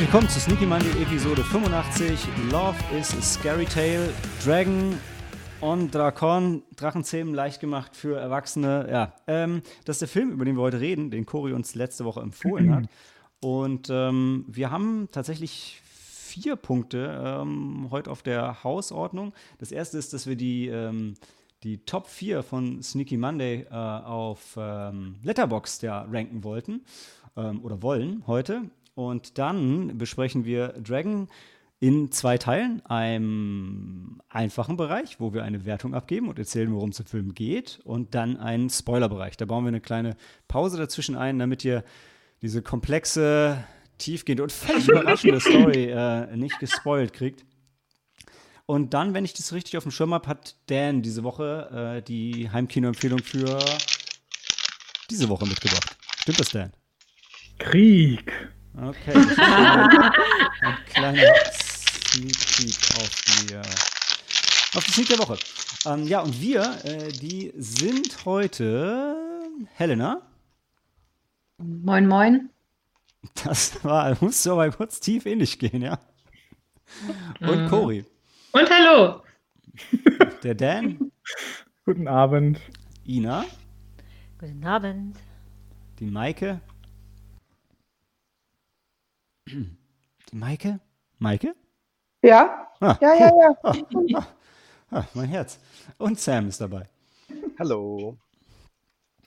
Herzlich willkommen zu Sneaky Monday Episode 85. Love is a Scary Tale. Dragon on Drakon. Drachenzähmen leicht gemacht für Erwachsene. Ja, ähm, das ist der Film, über den wir heute reden, den Cory uns letzte Woche empfohlen hat. Und ähm, wir haben tatsächlich vier Punkte ähm, heute auf der Hausordnung. Das erste ist, dass wir die, ähm, die Top 4 von Sneaky Monday äh, auf ähm, Letterboxd ja ranken wollten ähm, oder wollen heute. Und dann besprechen wir Dragon in zwei Teilen. Einem einfachen Bereich, wo wir eine Wertung abgeben und erzählen, worum es im Film geht. Und dann einen Spoilerbereich. Da bauen wir eine kleine Pause dazwischen ein, damit ihr diese komplexe, tiefgehende und völlig überraschende Story äh, nicht gespoilt kriegt. Und dann, wenn ich das richtig auf dem Schirm habe, hat Dan diese Woche äh, die Heimkino-Empfehlung für diese Woche mitgebracht. Stimmt das, Dan? Krieg. Okay, ein, ein kleiner Sneak Peek auf die, äh, auf die Sneak der Woche. Ähm, ja, und wir, äh, die sind heute Helena. Moin, moin. Das war, musst du aber kurz tief ähnlich gehen, ja. Und Cory. Und hallo. Der Dan. Guten Abend. Ina. Guten Abend. Die Maike. Die Maike? Maike? Ja? Ah, Ja, ja, ja. Ah, mein Herz. Und Sam ist dabei. Hallo.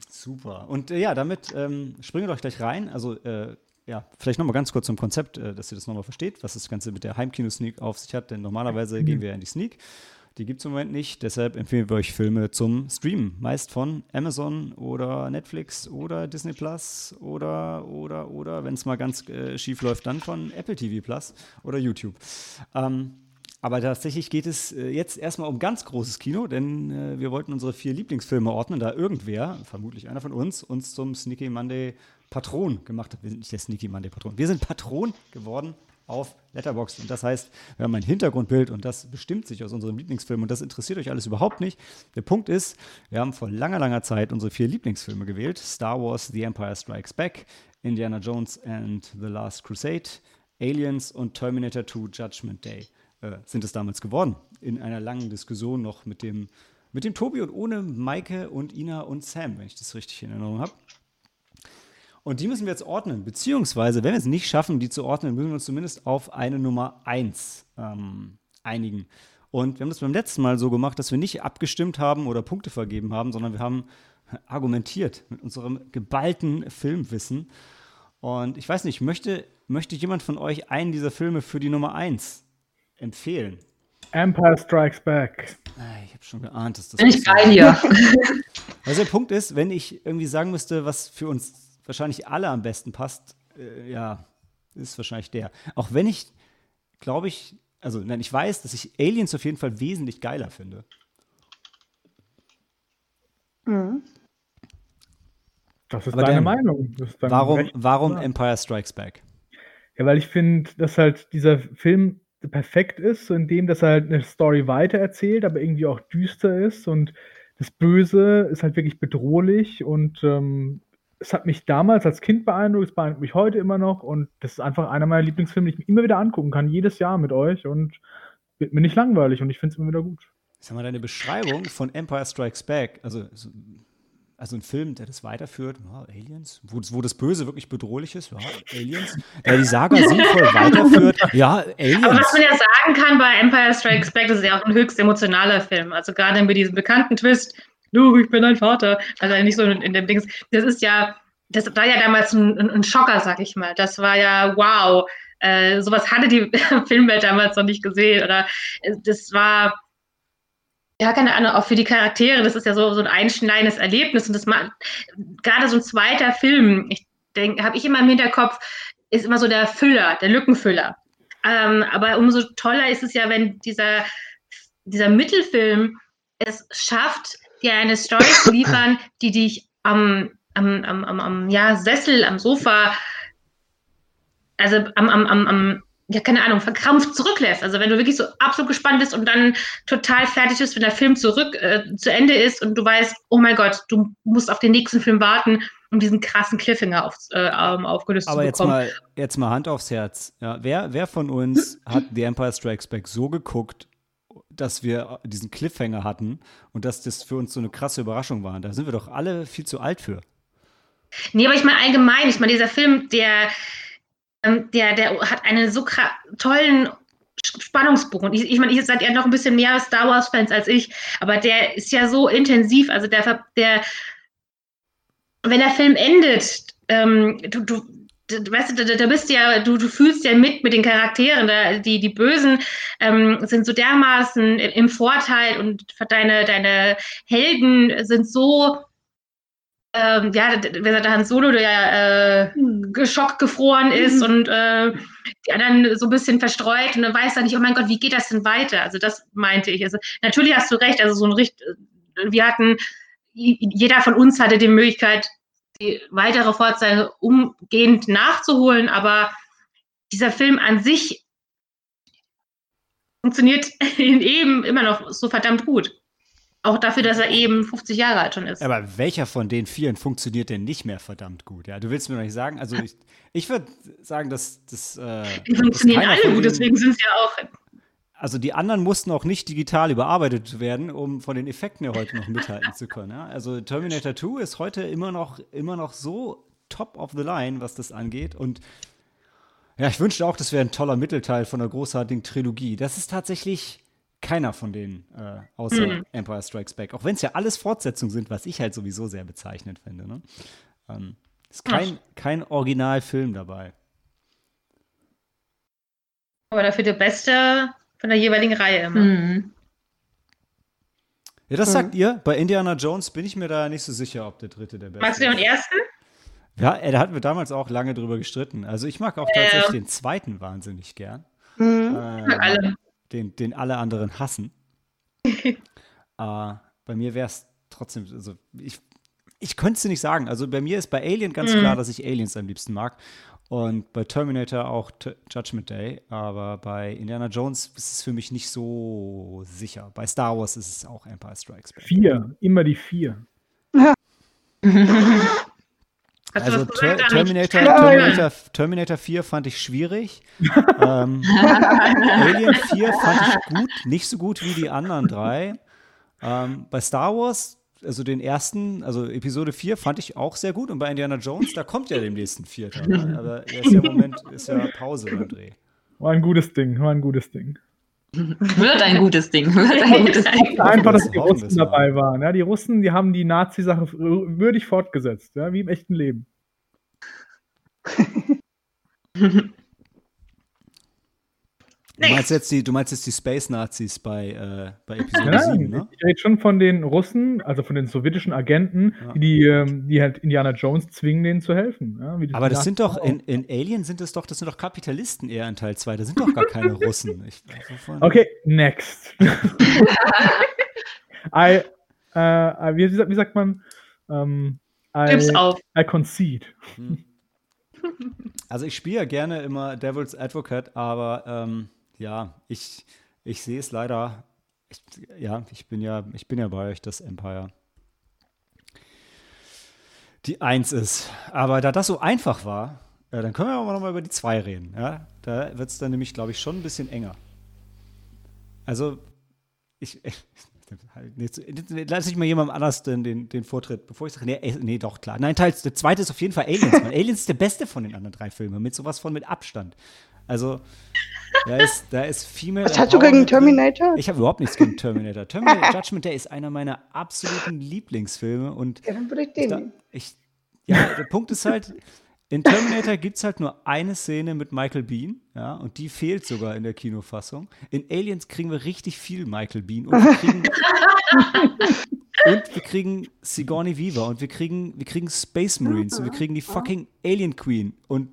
Super. Und äh, ja, damit ähm, springen wir doch gleich rein. Also, äh, ja, vielleicht nochmal ganz kurz zum Konzept, äh, dass ihr das nochmal versteht, was das Ganze mit der Heimkino-Sneak auf sich hat. Denn normalerweise gehen wir ja in die Sneak. Die gibt es im Moment nicht. Deshalb empfehlen wir euch Filme zum Streamen. Meist von Amazon oder Netflix oder Disney Plus oder, oder, oder, wenn es mal ganz äh, schief läuft, dann von Apple TV Plus oder YouTube. Ähm, aber tatsächlich geht es äh, jetzt erstmal um ganz großes Kino, denn äh, wir wollten unsere vier Lieblingsfilme ordnen, da irgendwer, vermutlich einer von uns, uns zum Sneaky Monday Patron gemacht hat. Wir sind nicht der Sneaky Monday Patron. Wir sind Patron geworden auf Letterboxd. Und das heißt, wir haben ein Hintergrundbild und das bestimmt sich aus unserem Lieblingsfilm und das interessiert euch alles überhaupt nicht. Der Punkt ist, wir haben vor langer, langer Zeit unsere vier Lieblingsfilme gewählt. Star Wars, The Empire Strikes Back, Indiana Jones and The Last Crusade, Aliens und Terminator 2 Judgment Day äh, sind es damals geworden. In einer langen Diskussion noch mit dem, mit dem Tobi und ohne Maike und Ina und Sam, wenn ich das richtig in Erinnerung habe. Und die müssen wir jetzt ordnen, beziehungsweise, wenn wir es nicht schaffen, die zu ordnen, müssen wir uns zumindest auf eine Nummer 1 ähm, einigen. Und wir haben das beim letzten Mal so gemacht, dass wir nicht abgestimmt haben oder Punkte vergeben haben, sondern wir haben argumentiert mit unserem geballten Filmwissen. Und ich weiß nicht, möchte, möchte jemand von euch einen dieser Filme für die Nummer 1 empfehlen? Empire Strikes Back. Ah, Ich habe schon geahnt, dass das Bin ich bei dir. Also der Punkt ist, wenn ich irgendwie sagen müsste, was für uns wahrscheinlich alle am besten passt, äh, ja, ist wahrscheinlich der. Auch wenn ich, glaube ich, also nein, ich weiß, dass ich Aliens auf jeden Fall wesentlich geiler finde. Mhm. Das ist Aber deine Dan, Meinung. Ist Warum, warum Ja. Empire Strikes Back? Ja, weil ich finde, dass halt dieser Film perfekt ist, so in dem, dass er halt eine Story weitererzählt, aber irgendwie auch düster ist und das Böse ist halt wirklich bedrohlich und ähm, es hat mich damals als Kind beeindruckt, es beeindruckt mich heute immer noch und das ist einfach einer meiner Lieblingsfilme, die ich mir immer wieder angucken kann, jedes Jahr mit euch und wird mir nicht langweilig und ich finde es immer wieder gut. Sag mal, deine Beschreibung von Empire Strikes Back, also, so- also ein Film, der das weiterführt, ja, Aliens, wo, wo das Böse wirklich bedrohlich ist, ja, Aliens, der die Saga sinnvoll weiterführt, ja, Aber Aliens. was man ja sagen kann bei Empire Strikes Back, das ist ja auch ein höchst emotionaler Film. Also gerade mit diesem bekannten Twist, du, ich bin dein Vater. Also nicht so in, in dem Dings. Das ist ja, das war ja damals ein, ein, Schocker, sag ich mal. Das war ja wow. Äh, sowas hatte die Filmwelt damals noch nicht gesehen. Oder äh, das war, ja, keine Ahnung, auch für die Charaktere, das ist ja so, so ein einschneidendes Erlebnis. Und das macht gerade so ein zweiter Film, ich denke, habe ich immer im Hinterkopf, ist immer so der Füller, der Lückenfüller. Ähm, aber umso toller ist es ja, wenn dieser, dieser Mittelfilm es schafft, dir eine Story zu liefern, die dich am, am, am, am, am ja, Sessel, am Sofa, also am, am, am, am ja, keine Ahnung, verkrampft zurücklässt. Also wenn du wirklich so absolut gespannt bist und dann total fertig bist, wenn der Film zurück äh, zu Ende ist und du weißt, oh mein Gott, du musst auf den nächsten Film warten um diesen krassen Cliffhanger auf, äh, ähm, aufgelöst Aber zu jetzt bekommen. mal, jetzt mal Hand aufs Herz. Ja, wer, wer von uns hat The Empire Strikes Back so geguckt, dass wir diesen Cliffhanger hatten und dass das für uns so eine krasse Überraschung war? Da sind wir doch alle viel zu alt für. Nee, aber ich meine allgemein, ich meine, dieser Film, der, ähm, der, der hat einen so tollen Spannungsbogen. Ich, ich meine, ihr seid ja noch ein bisschen mehr Star Wars-Fans als ich, aber der ist ja so intensiv, also der, der wenn der Film endet, ähm, du, du, weißt du, da, bist du ja, du, du fühlst ja mit mit den Charakteren, da, die, die Bösen ähm, sind so dermaßen im, Vorteil und deine, deine Helden sind so ähm, ja, d- d- wer sagt, der Han Solo, der ja äh, geschockt gefroren ist und äh, die anderen so ein bisschen verstreut und dann weiß er nicht, oh mein Gott, wie geht das denn weiter? Also das meinte ich. Also natürlich hast du recht, also so ein Richt, wir hatten, jeder von uns hatte die Möglichkeit, die weitere Fortsetzung umgehend nachzuholen, aber dieser Film an sich funktioniert eben immer noch so verdammt gut. Auch dafür, dass er eben 50 Jahre alt schon ist. Aber welcher von den vielen funktioniert denn nicht mehr verdammt gut? Ja, du willst mir doch nicht sagen, also ich, ich würde sagen, dass das. Äh, Die funktionieren alle gut, deswegen sind es ja auch. Also die anderen mussten auch nicht digital überarbeitet werden, um von den Effekten ja heute noch mithalten zu können. Ja? Also Terminator 2 ist heute immer noch, immer noch so top of the line, was das angeht. Und ja, ich wünschte auch, das wäre ein toller Mittelteil von einer großartigen Trilogie. Das ist tatsächlich keiner von denen, äh, außer Mhm. Empire Strikes Back. Auch wenn es ja alles Fortsetzungen sind, was ich halt sowieso sehr bezeichnend finde. Ne? Ähm, ist kein, kein Originalfilm dabei. Aber dafür der Beste von der jeweiligen Reihe immer. Mhm. Ja, das sagt ihr. Bei Indiana Jones bin ich mir da nicht so sicher, ob der dritte der beste Magst du den ist. ersten? Ja, äh, da hatten wir damals auch lange drüber gestritten. Also ich mag auch Ja. tatsächlich den zweiten wahnsinnig gern. Mhm. Mag alle. Den, den alle anderen hassen. äh, bei mir wäre es trotzdem, also ich, ich könnte es dir nicht sagen. Also bei mir ist bei Alien ganz Mhm. klar, dass ich Aliens am liebsten mag. Und bei Terminator auch T Judgment Day. Aber bei Indiana Jones ist es für mich nicht so sicher. Bei Star Wars ist es auch Empire Strikes Back. Vier, immer die vier. Also Ter Terminator? Terminator, Terminator 4 fand ich schwierig. ähm, Alien 4 fand ich gut, nicht so gut wie die anderen drei. Ähm, bei Star Wars, also den ersten, also Episode 4 fand ich auch sehr gut. Und bei Indiana Jones, da kommt ja demnächst ein vierter. Ne? Aber der ist ja im Moment ist ja Pause beim Dreh. War ein gutes Ding, war ein gutes Ding. Wird ein gutes Ding. Wird ein gutes Ding. Einfach, dass das die Russen dabei waren. Ja, die Russen, die haben die Nazi-Sache würdig fortgesetzt, ja, wie im echten Leben. Du meinst jetzt die, du meinst jetzt die Space Nazis bei, äh, bei Episode Nein, 7, ne? ich rede schon von den Russen, also von den sowjetischen Agenten, Ja. die, die, ähm, die halt Indiana Jones zwingen, denen zu helfen. Ja, wie die Aber das Nazis sind doch, in, in Alien sind es doch, das sind doch Kapitalisten eher in Teil 2. Da sind doch gar keine Russen. Ich, Okay, next. I, äh, I- wie, wie sagt- man? Ähm, Gib's I, auf. I concede. Also ich spiele ja gerne immer Devil's Advocate, aber ähm, ja, ich, ich sehe es leider. Ich, ja, ich bin ja, ich bin ja bei euch, dass Empire die Eins ist. Aber da das so einfach war, äh, dann können wir aber noch mal über die zwei reden. Ja? Da wird es dann nämlich, glaube ich, schon ein bisschen enger. Also, ich. Jetzt lass ich mal jemandem anders den, den, den Vortritt, bevor ich sage, nee, nee, doch, klar. Nein, Teil, der zweite ist auf jeden Fall Aliens. Aliens ist der beste von den anderen drei Filmen, mit sowas von mit Abstand. Also, da ist, da ist Female. Was hast du gegen. Terminator? Ich habe überhaupt nichts gegen Terminator. Terminator Judgment Day ist einer meiner absoluten Lieblingsfilme und Ja, dann würde ich den da, ich, ja, der Punkt ist halt, in Terminator gibt es halt nur eine Szene mit Michael Bean, ja, und die fehlt sogar in der Kinofassung. In Aliens kriegen wir richtig viel Michael Bean und wir kriegen, und wir kriegen Sigourney Weaver und wir kriegen, wir kriegen Space Marines und wir kriegen die fucking Alien Queen und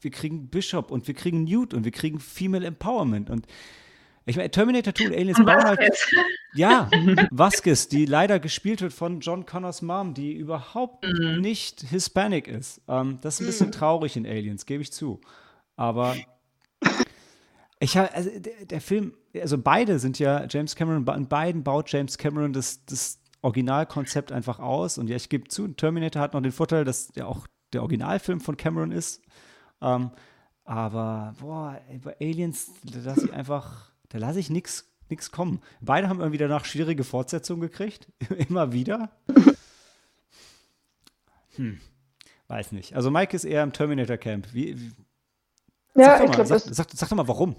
wir kriegen Bishop und wir kriegen Newt und wir kriegen Female Empowerment und ich meine, Terminator 2 und Aliens Und bauen halt ja, Vasquez, die leider gespielt wird von John Connors Mom, die überhaupt nicht Hispanic ist. Ähm, das ist ein bisschen traurig in Aliens, gebe ich zu. Aber ich habe, also der, der Film, also beide sind ja James Cameron, in beiden baut James Cameron das, das Originalkonzept einfach aus. Und ja, ich gebe zu, Terminator hat noch den Vorteil, dass der auch der Originalfilm von Cameron ist. Ähm, aber, boah, bei Aliens, da lasse ich einfach, da lasse ich nichts nix kommen. Beide haben irgendwie danach schwierige Fortsetzungen gekriegt. Immer wieder. Hm. Weiß nicht. Also Mike ist eher im Terminator Camp. Wie, wie, Ja, sag, ich doch mal, glaube, sag, sag, sag doch mal, warum.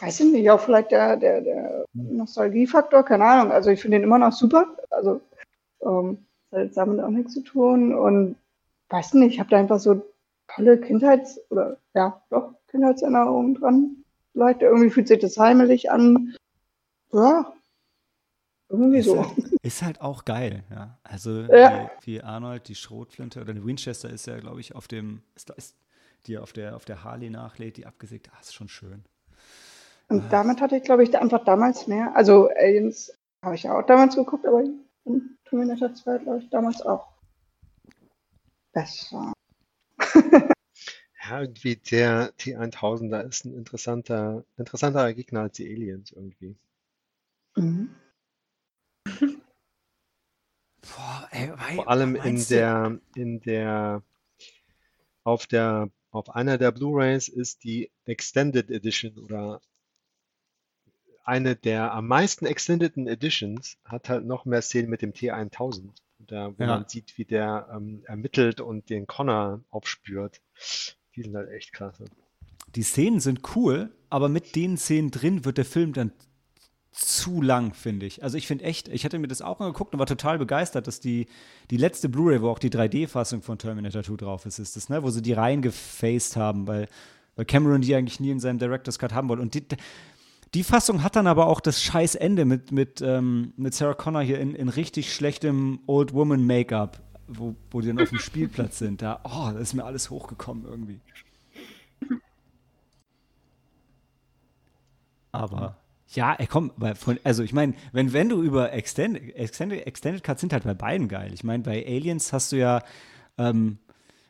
weiß ich nicht, auch vielleicht der, der, der Nostalgiefaktor, keine Ahnung. Also ich finde den immer noch super. Also ähm, hat jetzt damit auch nichts zu tun. Und weiß nicht, ich habe da einfach so tolle Kindheits- oder ja, doch, Kindheitserinnerungen dran. Vielleicht irgendwie fühlt sich das heimelig an. Ja, irgendwie Ist so. halt, ist halt auch geil, ja. Also Ja. wie, wie Arnold die Schrotflinte oder die Winchester ist ja, glaube ich, auf dem, ist, ist, die auf der, auf der Harley nachlädt, die abgesägt. Ah, ist schon schön. Und damit hatte ich, glaube ich, einfach damals mehr. Also Aliens habe ich ja auch damals geguckt, aber Terminator 2, glaube ich, damals auch besser. Ja, irgendwie der T1000er ist ein interessanter, interessanterer Gegner als die Aliens irgendwie. Mhm. Boah, ey, wei- Vor allem in du- der, in der, auf der, auf einer der Blu-rays ist die Extended Edition oder eine der am meisten extendeden Editions hat halt noch mehr Szenen mit dem T1000. Da, wo Ja. man sieht, wie der ähm, ermittelt und den Connor aufspürt. Die sind halt echt klasse. Die Szenen sind cool, aber mit den Szenen drin wird der Film dann zu lang, finde ich. Also ich finde echt, ich hatte mir das auch angeguckt und war total begeistert, dass die, die letzte Blu-ray, wo auch die 3D-Fassung von Terminator 2 drauf ist, ist das, ne? Wo sie die reingefaced haben, weil, weil Cameron die eigentlich nie in seinem Director's Cut haben wollte. Und die, die Fassung hat dann aber auch das scheiß Ende mit, mit, ähm, mit Sarah Connor hier in, in richtig schlechtem Old Woman Make-up, wo, wo die dann auf dem Spielplatz sind. Da, oh, da ist mir alles hochgekommen irgendwie. Aber ja, ey, komm, von, also ich meine, wenn, wenn du über Extended, Extended, Extended Cuts sind halt bei beiden geil. Ich meine, bei Aliens hast du ja, ähm,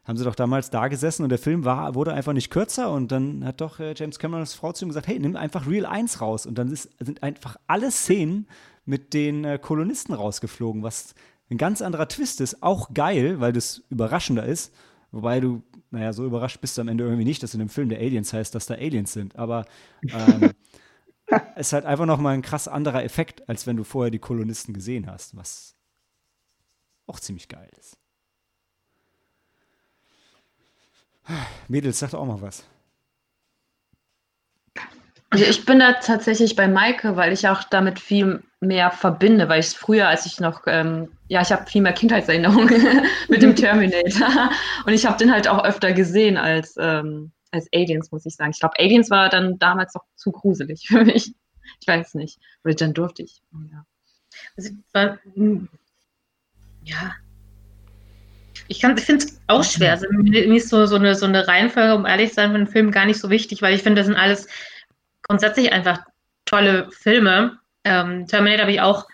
haben sie doch damals da gesessen und der Film war, wurde einfach nicht kürzer und dann hat doch äh, James Camerons Frau zu ihm gesagt, hey, nimm einfach Real 1 raus und dann ist, sind einfach alle Szenen mit den äh, Kolonisten rausgeflogen, was ein ganz anderer Twist ist, auch geil, weil das überraschender ist, wobei du, naja, so überrascht bist du am Ende irgendwie nicht, dass in dem Film der Aliens heißt, dass da Aliens sind, aber ähm, ist halt einfach noch mal ein krass anderer Effekt, als wenn du vorher die Kolonisten gesehen hast, was auch ziemlich geil ist. Mädels, sagt auch mal was. Also ich bin da tatsächlich bei Maike, weil ich auch damit viel mehr verbinde, weil ich es früher, als ich noch, ähm, ja, ich habe viel mehr Kindheitserinnerungen mit dem Terminator und ich habe den halt auch öfter gesehen als, ähm, als Aliens, muss ich sagen. Ich glaube, Aliens war dann damals noch zu gruselig für mich. Ich weiß nicht. Oder dann durfte ich. Ja. Also, war, hm, ja. Ich, kann- ich finde es auch schwer. Also, mir ist so, so, eine, so eine Reihenfolge, um ehrlich zu sein, von den Filmen gar nicht so wichtig, weil ich finde, das sind alles grundsätzlich einfach tolle Filme. Ähm, Terminator habe ich auch,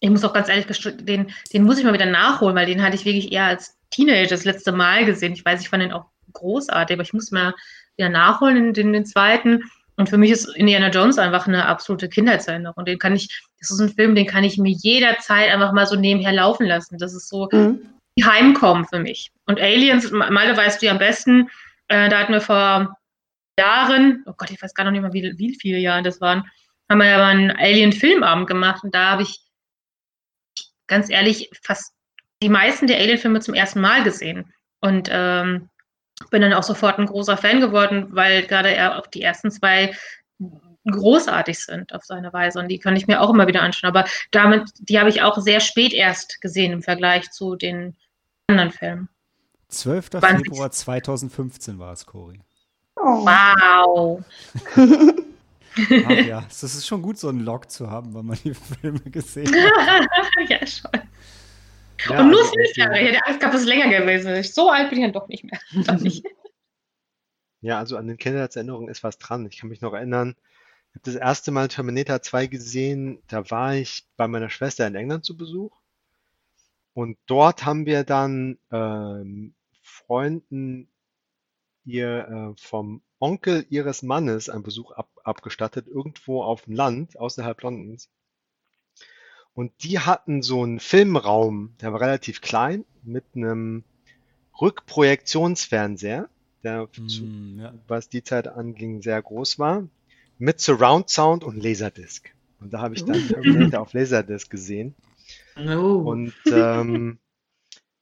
ich muss auch ganz ehrlich gestehen, den, den muss ich mal wieder nachholen, weil den hatte ich wirklich eher als Teenager das letzte Mal gesehen. Ich weiß, ich fand den auch großartig, aber ich muss mal wieder nachholen, den, den, zweiten. Und für mich ist Indiana Jones einfach eine absolute Kindheitserinnerung. Den kann ich, das ist ein Film, den kann ich mir jederzeit einfach mal so nebenher laufen lassen. Das ist so Mhm. Heimkommen für mich. Und Aliens, Malte weißt du ja am besten, äh, da hatten wir vor Jahren, oh Gott, ich weiß gar noch nicht mal, wie, wie viele Jahre das waren, haben wir ja mal einen Alien-Filmabend gemacht und da habe ich ganz ehrlich fast die meisten der Alien-Filme zum ersten Mal gesehen. Und ähm, bin dann auch sofort ein großer Fan geworden, weil gerade er auch die ersten zwei großartig sind auf seine Weise und die kann ich mir auch immer wieder anschauen. Aber damit, die habe ich auch sehr spät erst gesehen im Vergleich zu den anderen Filmen. 12. 20. Februar 2015 war es, Cory. Oh. Wow. Aber ja, das ist schon gut, so einen Log zu haben, weil man die Filme gesehen hat. ja, schon. Ja, und nur also fünf auch Jahre. die- Ich hätte Angst gehabt, dass es länger gewesen ist. So alt bin ich dann doch nicht mehr. Doch nicht. Ja, also an den Kindheitserinnerungen ist was dran. Ich kann mich noch erinnern, ich habe das erste Mal Terminator 2 gesehen, da war ich bei meiner Schwester in England zu Besuch. Und dort haben wir dann ähm, Freunden ihr äh, vom Onkel ihres Mannes einen Besuch ab, abgestattet, irgendwo auf dem Land außerhalb Londons. Und die hatten so einen Filmraum, der war relativ klein, mit einem Rückprojektionsfernseher, der, zu, Mm, ja. was die Zeit anging, sehr groß war, mit Surround Sound und Laserdisc. Und da habe ich dann Terminator auf Laserdisc gesehen. Oh. Und ähm,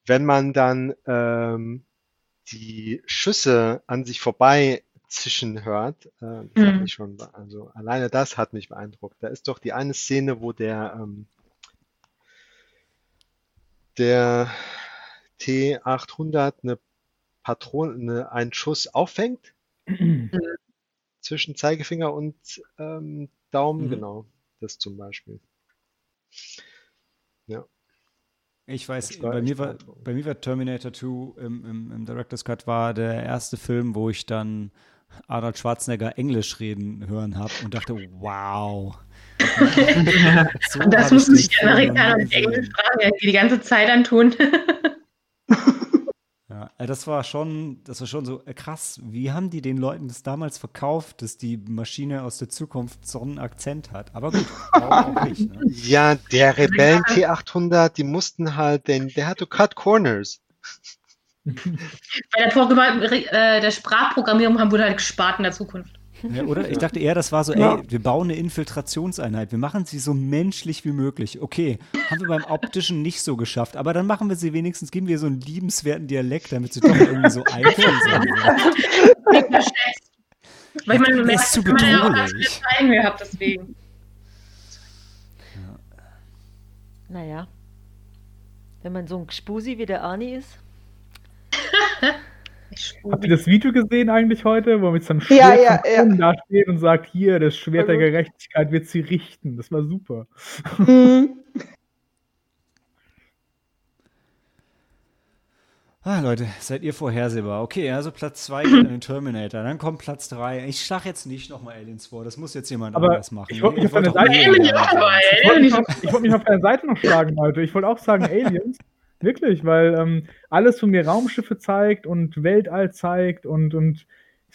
wenn man dann ähm, die Schüsse an sich vorbei zischen hört, äh, das hat Mhm. mich schon, also alleine das hat mich beeindruckt. Da ist doch die eine Szene, wo der ähm, der T800 eine Patrone, eine, einen Schuss auffängt zwischen Zeigefinger und ähm, Daumen, Mhm. genau, das zum Beispiel. Ich weiß, bei mir, war, bei mir war Terminator 2 im, im, im Director's Cut war der erste Film, wo ich dann Arnold Schwarzenegger Englisch reden hören habe und dachte, wow. So Und das den sich die Amerikaner mit. Englisch fragen, die die ganze Zeit antun. Ja, äh, das war schon, das war schon so äh, krass. Wie haben die den Leuten das damals verkauft, dass die Maschine aus der Zukunft so einen Akzent hat? Aber gut, warum auch nicht. Ne? Ja, der Rebellen T800, die mussten halt, den, der hatte Cut Corners. Bei der, Programm äh, der Sprachprogrammierung haben wurde halt gespart in der Zukunft. Ja, oder? Ich dachte eher, das war so, Ja. ey, wir bauen eine Infiltrationseinheit, wir machen sie so menschlich wie möglich. Okay, haben wir beim Optischen nicht so geschafft, aber dann machen wir sie wenigstens, geben wir so einen liebenswerten Dialekt, damit sie doch irgendwie so eitel sind. Nicht unterschätzt. Weil man merkt, ist zu dass man ja auch ganz bedrohlich. viel Zeigen gehabt deswegen. Naja. Wenn man so ein Gspusi wie der Arnie ist. Habt ihr das Video gesehen eigentlich heute, wo er mit seinem Ja, Schwert ja, ja. oben da steht und sagt, hier, das Schwert der. Gerechtigkeit wird sie richten. Das war super. Mhm. Ah, Leute, seid ihr vorhersehbar? Okay, also Platz 2 geht an den Terminator, dann kommt Platz 3. Ich schlag jetzt nicht nochmal Aliens vor, das muss jetzt jemand Aber anders machen. ich wollte mich deine wollt mich, wollte mich auf deiner Seite noch schlagen, Leute. Ich wollte auch sagen Aliens. Wirklich, weil ähm, alles von mir Raumschiffe zeigt und Weltall zeigt und, und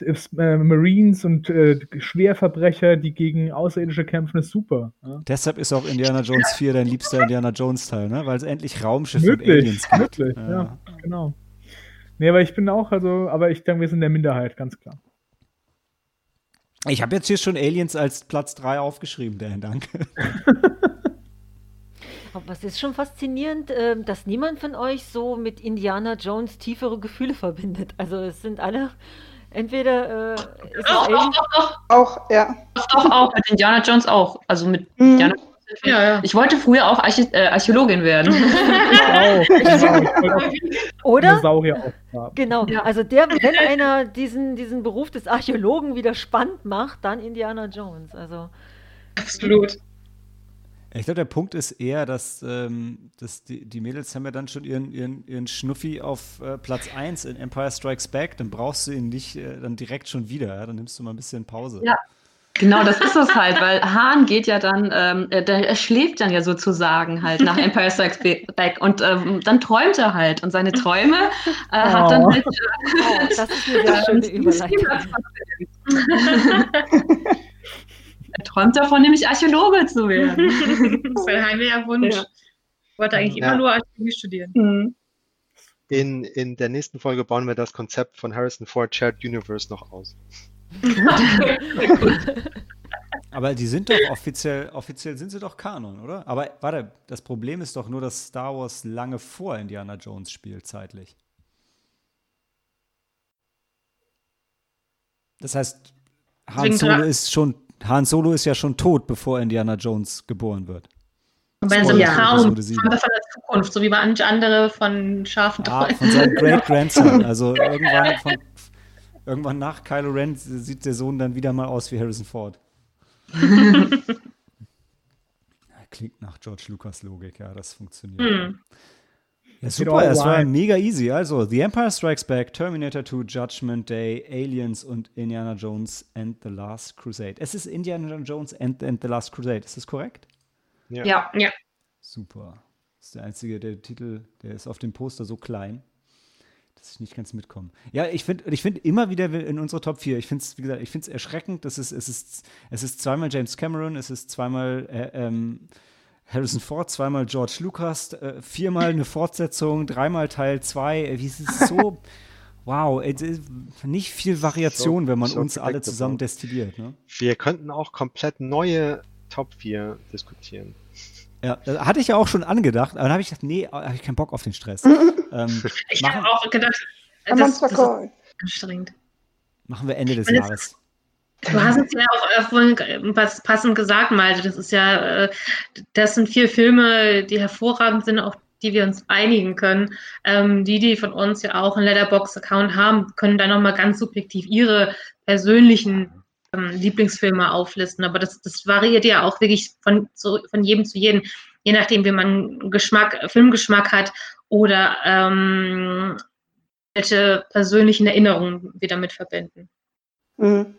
äh, Marines und äh, Schwerverbrecher, die gegen Außerirdische kämpfen, ist super. Ja? Deshalb ist auch Indiana Jones 4 dein liebster Indiana Jones Teil, ne? Weil es endlich Raumschiffe und Möglich, Aliens gibt. möglich, ja. genau. Nee, aber ich bin auch, also, aber ich denke, wir sind in der Minderheit, ganz klar. Ich habe jetzt hier schon Aliens als Platz 3 aufgeschrieben, Dan, danke. Aber es ist schon faszinierend, ähm, dass niemand von euch so mit Indiana Jones tiefere Gefühle verbindet. Also es sind alle entweder äh, doch, doch, doch. Auch, ja. Doch auch, mit Indiana Jones auch. Also mit Mhm. Indiana Jones. Ja, ja. Ich wollte früher auch Archä äh, Archäologin werden. Ich auch. Genau, auch oder? Genau. Also der, wenn einer diesen, diesen Beruf des Archäologen wieder spannend macht, dann Indiana Jones. Also Absolut. Ich glaube, der Punkt ist eher, dass, ähm, dass die, die Mädels haben ja dann schon ihren, ihren, ihren Schnuffi auf äh, Platz 1 in Empire Strikes Back, dann brauchst du ihn nicht äh, dann direkt schon wieder, ja? dann nimmst du mal ein bisschen Pause. Ja. Genau, das ist es halt, weil Hahn geht ja dann, ähm, äh, der, er schläft dann ja sozusagen halt nach Empire Strikes Back und ähm, dann träumt er halt und seine Träume äh, hat dann Oh. halt oh, das ist eine sehr schöne Überleitung. er träumt davon, nämlich Archäologe zu werden. Das ist ein heimlicher Wunsch. Ja. Ich wollte eigentlich Ja. immer nur Archäologie studieren. Hm. In, in der nächsten Folge bauen wir das Konzept von Harrison Ford Shared Universe noch aus. Aber die sind doch offiziell, offiziell sind sie doch Kanon, oder? Aber warte, das Problem ist doch nur, dass Star Wars lange vor Indiana Jones spielt, zeitlich. Das heißt, Han Solo ist schon, Han Solo ist ja schon tot, bevor Indiana Jones geboren wird. Und bei so einem Traum von der Zukunft, so wie manche andere von scharfen Ah, Träumen. von seinem Great Grandson. Also irgendwann, von, irgendwann nach Kylo Ren sieht der Sohn dann wieder mal aus wie Harrison Ford. Klingt nach George Lucas Logik, ja, das funktioniert. Hm. Ja, super, es war mega easy. Also, The Empire Strikes Back, Terminator 2, Judgment Day, Aliens und Indiana Jones and the Last Crusade. Es ist Indiana Jones and, and the Last Crusade, ist das korrekt? Ja. Ja, Ja. Super. Das ist der einzige, der Titel, der ist auf dem Poster so klein, dass ich nicht ganz mitkomme. Ja, ich finde ich find immer wieder in unsere Top 4, ich finde es, wie gesagt, ich finde es erschreckend, dass es, es ist, es ist zweimal James Cameron, es ist zweimal äh, ähm, Harrison Ford, zweimal George Lucas, äh, viermal eine Fortsetzung, dreimal Teil 2. Wie ist es so? wow, ey, nicht viel Variation, wenn man so uns alle zusammen destilliert. Ne? Wir könnten auch komplett neue Top 4 diskutieren. Ja, das hatte ich ja auch schon angedacht, aber dann habe ich gedacht, nee, habe ich keinen Bock auf den Stress. ähm, ich habe auch gedacht, das, das ist anstrengend. Machen wir Ende des Jahres. Du hast es ja auch vorhin was passend gesagt, Malte. Das ist ja, äh, das sind vier Filme, die hervorragend sind, auch die wir uns einigen können. Ähm, die, die von uns ja auch einen Letterbox-Account haben, können dann nochmal ganz subjektiv ihre persönlichen ähm, Lieblingsfilme auflisten. Aber das, das variiert ja auch wirklich von, zu, von jedem zu jedem, je nachdem, wie man Geschmack, Filmgeschmack hat oder ähm, welche persönlichen Erinnerungen wir damit verbinden. Mhm.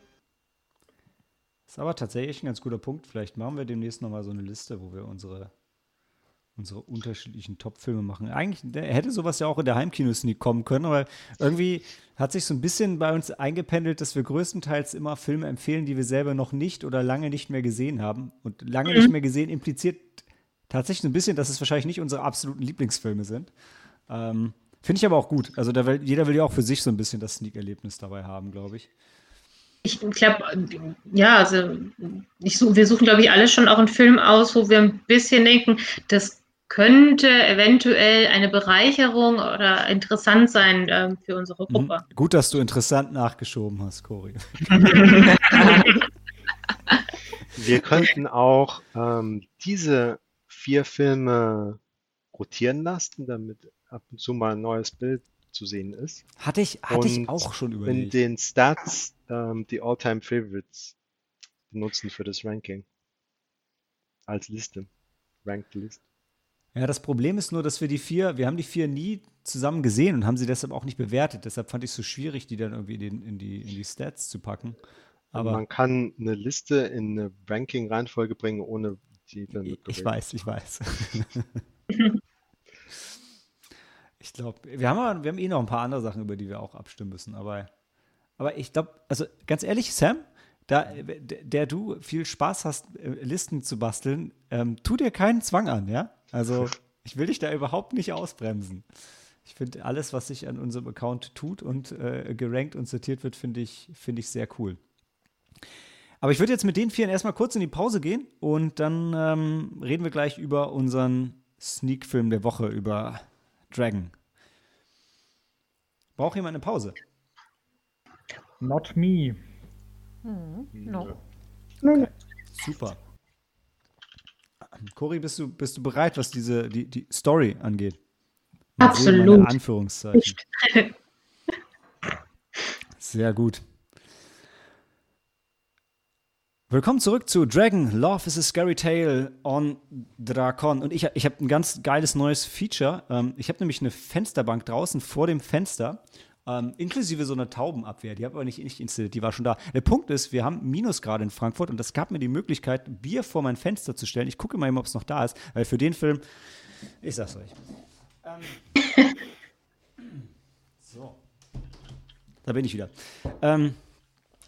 Das ist aber tatsächlich ein ganz guter Punkt. Vielleicht machen wir demnächst nochmal so eine Liste, wo wir unsere, unsere unterschiedlichen Top-Filme machen. Eigentlich hätte sowas ja auch in der Heimkinos-Sneak kommen können, aber irgendwie hat sich so ein bisschen bei uns eingependelt, dass wir größtenteils immer Filme empfehlen, die wir selber noch nicht oder lange nicht mehr gesehen haben. Und lange mhm. nicht mehr gesehen impliziert tatsächlich so ein bisschen, dass es wahrscheinlich nicht unsere absoluten Lieblingsfilme sind. Ähm, Finde ich aber auch gut. Also will, jeder will ja auch für sich so ein bisschen das Sneak-Erlebnis dabei haben, glaube ich. Ich glaube, ja, also ich, wir suchen, glaube ich, alle schon auch einen Film aus, wo wir ein bisschen denken, das könnte eventuell eine Bereicherung oder interessant sein äh, für unsere mhm. Gruppe. Mhm. Gut, dass du interessant nachgeschoben hast, Cori. wir könnten auch ähm, diese vier Filme rotieren lassen, damit ab und zu mal ein neues Bild zu sehen ist. Hatte ich, hatte ich auch schon überlegt. In den Stats ähm, die All-Time Favorites benutzen für das Ranking. Als Liste. Ranked List. Ja, das Problem ist nur, dass wir die vier, wir haben die vier nie zusammen gesehen und haben sie deshalb auch nicht bewertet. Deshalb fand ich es so schwierig, die dann irgendwie in, in, die, in die Stats zu packen. Aber man kann eine Liste in eine Ranking-Reihenfolge bringen, ohne die dann ich weiß, ich weiß. Ich glaube, wir haben, wir haben eh noch ein paar andere Sachen, über die wir auch abstimmen müssen. Aber, aber ich glaube, also ganz ehrlich, Sam, da, der du viel Spaß hast, äh, Listen zu basteln, ähm, tu dir keinen Zwang an, ja? Also ich will dich da überhaupt nicht ausbremsen. Ich finde alles, was sich an unserem Account tut und äh, gerankt und sortiert wird, finde ich, find ich sehr cool. Aber ich würde jetzt mit den vieren erstmal kurz in die Pause gehen und dann ähm, reden wir gleich über unseren Sneak-Film der Woche, über Dragon. Braucht jemand eine Pause? Not me. Hm, no. Okay. Super. Cory, bist du, bist du bereit, was diese die, die Story angeht? Mal Absolut. Anführungszeichen. Sehr gut. Willkommen zurück zu Dragon Love is a Scary Tale on Drakon. Und ich, ich habe ein ganz geiles neues Feature. Ähm, ich habe nämlich eine Fensterbank draußen vor dem Fenster, ähm, inklusive so einer Taubenabwehr. Die habe ich aber nicht, nicht installiert, die war schon da. Der Punkt ist, wir haben Minusgrade in Frankfurt und das gab mir die Möglichkeit, Bier vor mein Fenster zu stellen. Ich gucke mal, ob es noch da ist, weil für den Film, ich sag's euch. Ähm, so. Da bin ich wieder. Ähm,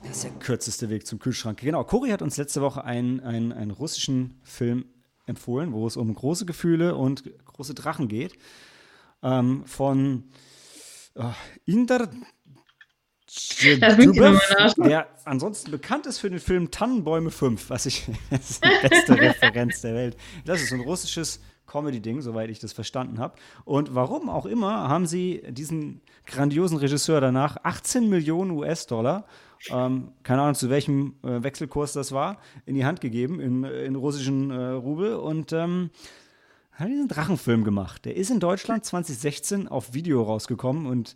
das ist der kürzeste Weg zum Kühlschrank. Genau, Cory hat uns letzte Woche einen, einen, einen russischen Film empfohlen, wo es um große Gefühle und große Drachen geht. Ähm, von oh, Inder Dubev, der ansonsten bekannt ist für den Film Tannenbäume 5, was ich, das ist die beste Referenz der Welt. Das ist ein russisches Comedy-Ding, soweit ich das verstanden habe. Und warum auch immer haben sie diesen grandiosen Regisseur danach 18 Millionen US-Dollar ähm, keine Ahnung zu welchem äh, Wechselkurs das war, in die Hand gegeben, in, in russischen äh, Rubel und ähm, hat diesen Drachenfilm gemacht. Der ist in Deutschland 2016 auf Video rausgekommen und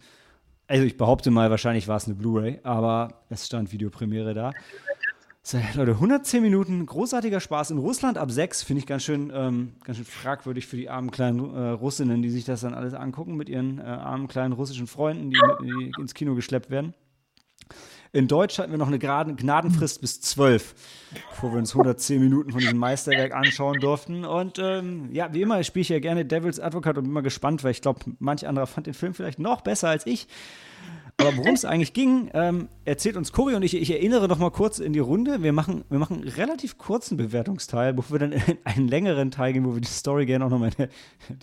also ich behaupte mal, wahrscheinlich war es eine Blu-ray, aber es stand Videopremiere da. Leute, 110 Minuten, großartiger Spaß. In Russland ab 6 finde ich ganz schön, ähm, ganz schön fragwürdig für die armen kleinen äh, Russinnen, die sich das dann alles angucken mit ihren äh, armen kleinen russischen Freunden, die, die ins Kino geschleppt werden. In Deutsch hatten wir noch eine Gnadenfrist bis 12, bevor wir uns 110 Minuten von diesem Meisterwerk anschauen durften. Und ähm, ja, wie immer spiele ich ja gerne Devil's Advocate und bin mal gespannt, weil ich glaube, manch anderer fand den Film vielleicht noch besser als ich. Aber worum es eigentlich ging, ähm, erzählt uns Cory und ich, ich erinnere noch mal kurz in die Runde. Wir machen, wir machen einen relativ kurzen Bewertungsteil, bevor wir dann in einen längeren Teil gehen, wo wir die Story gerne auch noch mal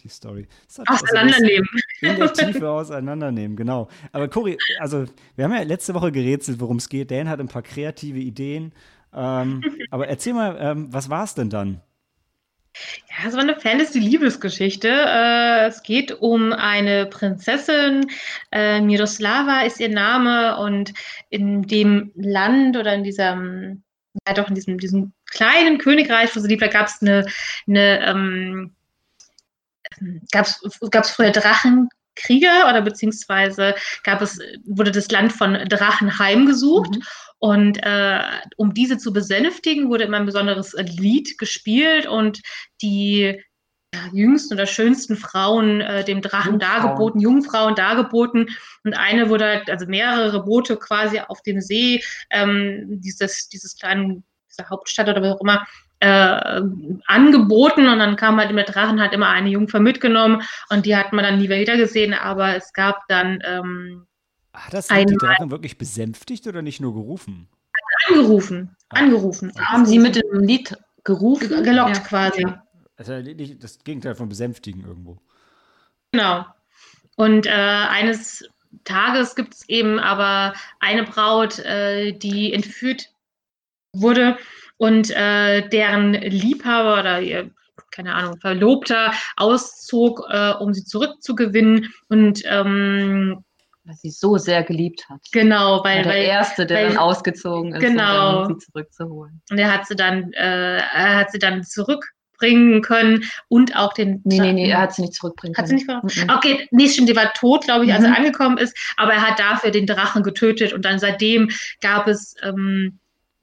die Story auseinandernehmen. In der Tiefe auseinandernehmen, genau. Aber Cory, also wir haben ja letzte Woche gerätselt, worum es geht. Dan hat ein paar kreative Ideen. Ähm, aber erzähl mal, ähm, was war es denn dann? Ja, es war eine Fantasy-Liebesgeschichte. Äh, es geht um eine Prinzessin. Äh, Miroslava ist ihr Name und in dem Land oder in diesem, ja doch in diesem, diesem kleinen Königreich, wo sie lebt, da gab es eine, eine ähm, gab's, gab's früher Drachenkrieger oder beziehungsweise gab es, wurde das Land von Drachen heimgesucht. Mhm. Und äh, um diese zu besänftigen, wurde immer ein besonderes Lied gespielt und die ja, jüngsten oder schönsten Frauen äh, dem Drachen Jungfrauen. dargeboten, Jungfrauen dargeboten. Und eine wurde, halt, also mehrere Boote quasi auf dem See ähm, dieses, dieses kleinen, dieser Hauptstadt oder was auch immer, äh, angeboten und dann kam halt der Drachen, hat immer eine Jungfer mitgenommen und die hat man dann nie wieder gesehen, aber es gab dann ähm, hat das die Drachen wirklich besänftigt oder nicht nur gerufen? Angerufen, ah. angerufen. Haben sie mit dem Lied gerufen? Gelockt ja. quasi. Also das Gegenteil von besänftigen irgendwo. Genau. Und äh, eines Tages gibt es eben aber eine Braut, äh, die entführt wurde und äh, deren Liebhaber oder ihr, keine Ahnung, Verlobter auszog, äh, um sie zurückzugewinnen. Und ähm, weil sie so sehr geliebt hat. Genau, weil, der weil, erste, der weil, dann ausgezogen ist, genau. um sie zurückzuholen. Und er hat sie dann, äh, er hat sie dann zurückbringen können und auch den. Nee, nee, nee, er hat sie nicht zurückbringen können. Hat sie nicht mhm. Okay, nee, stimmt, die war tot, glaube ich, als mhm. er angekommen ist, aber er hat dafür den Drachen getötet und dann seitdem gab es ähm,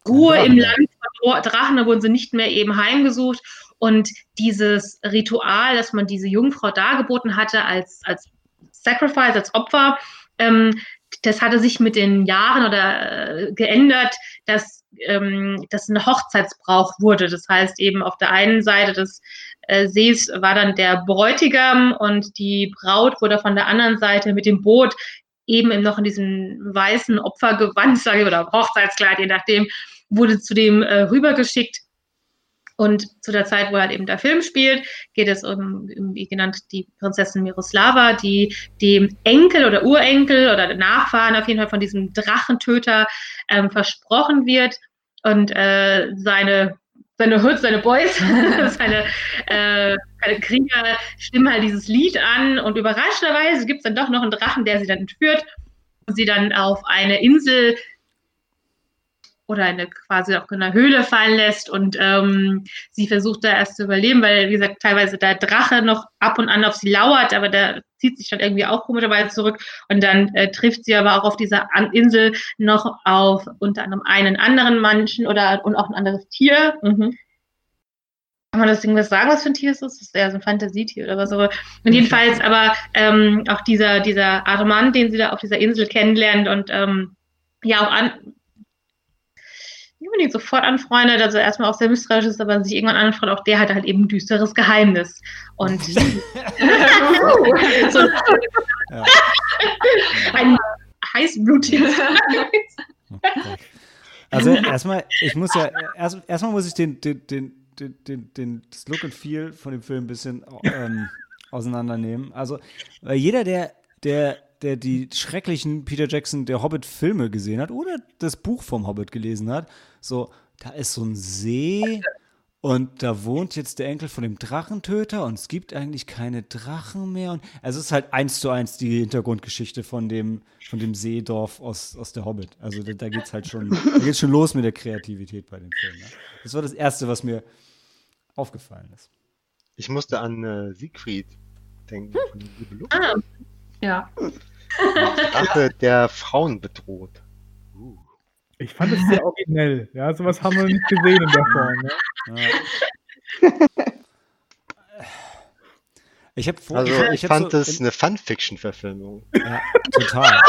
Ruhe im Land von Drachen, da wurden sie nicht mehr eben heimgesucht. Und dieses Ritual, dass man diese Jungfrau dargeboten hatte als, als Sacrifice, als Opfer, ähm, das hatte sich mit den Jahren oder äh, geändert, dass ähm, das ein Hochzeitsbrauch wurde. Das heißt eben auf der einen Seite des äh, Sees war dann der Bräutigam und die Braut wurde von der anderen Seite mit dem Boot eben noch in diesem weißen Opfergewand, sage ich, oder Hochzeitskleid, je nachdem, wurde zu dem äh, rübergeschickt und zu der Zeit, wo halt eben der Film spielt, geht es um, um wie genannt, die Prinzessin Miroslava, die dem Enkel oder Urenkel oder Nachfahren auf jeden Fall von diesem Drachentöter ähm, versprochen wird. Und äh, seine seine Hoods, seine Boys, seine, äh, seine Krieger stimmen halt dieses Lied an und überraschenderweise gibt es dann doch noch einen Drachen, der sie dann entführt und sie dann auf eine Insel oder eine quasi auch in einer Höhle fallen lässt und ähm, sie versucht da erst zu überleben, weil, wie gesagt, teilweise der Drache noch ab und an auf sie lauert, aber der zieht sich dann irgendwie auch komischerweise zurück und dann äh, trifft sie aber auch auf dieser Insel noch auf unter anderem einen anderen Menschen oder und auch ein anderes Tier. Mhm. Kann man das irgendwas sagen, was für ein Tier es ist? Das ist eher so ein Fantasietier oder was immer. Und jedenfalls aber ähm, auch dieser, dieser Armand, den sie da auf dieser Insel kennenlernt und ähm, ja auch an, nicht unbedingt sofort anfreundet, also erstmal auch sehr misstrauisch ist, aber sich irgendwann anfreundet, auch der hat halt eben ein düsteres Geheimnis. Und so, ja. ein heißblutiges Also erstmal, ich muss ja, erst, erstmal muss ich den, den, den, den, den, das Look and Feel von dem Film ein bisschen ähm, auseinandernehmen. Also, weil jeder, der, der der die schrecklichen Peter Jackson der Hobbit-Filme gesehen hat oder das Buch vom Hobbit gelesen hat, so, da ist so ein See und da wohnt jetzt der Enkel von dem Drachentöter und es gibt eigentlich keine Drachen mehr. Und also es ist halt eins zu eins die Hintergrundgeschichte von dem, von dem Seedorf aus, aus der Hobbit. Also da, da geht es halt schon, da geht's schon los mit der Kreativität bei dem Film. Ne? Das war das Erste, was mir aufgefallen ist. Ich musste an äh, Siegfried denken, von Liebe Luft. Ah, ja. Drache, der Frauen bedroht. Ich fand es sehr originell. Ja, sowas haben wir nicht gesehen in der Form. Ne? Ja. Ich habe vor, also ich, ich fand es so eine Fun-Fiction-Verfilmung. Ja, total.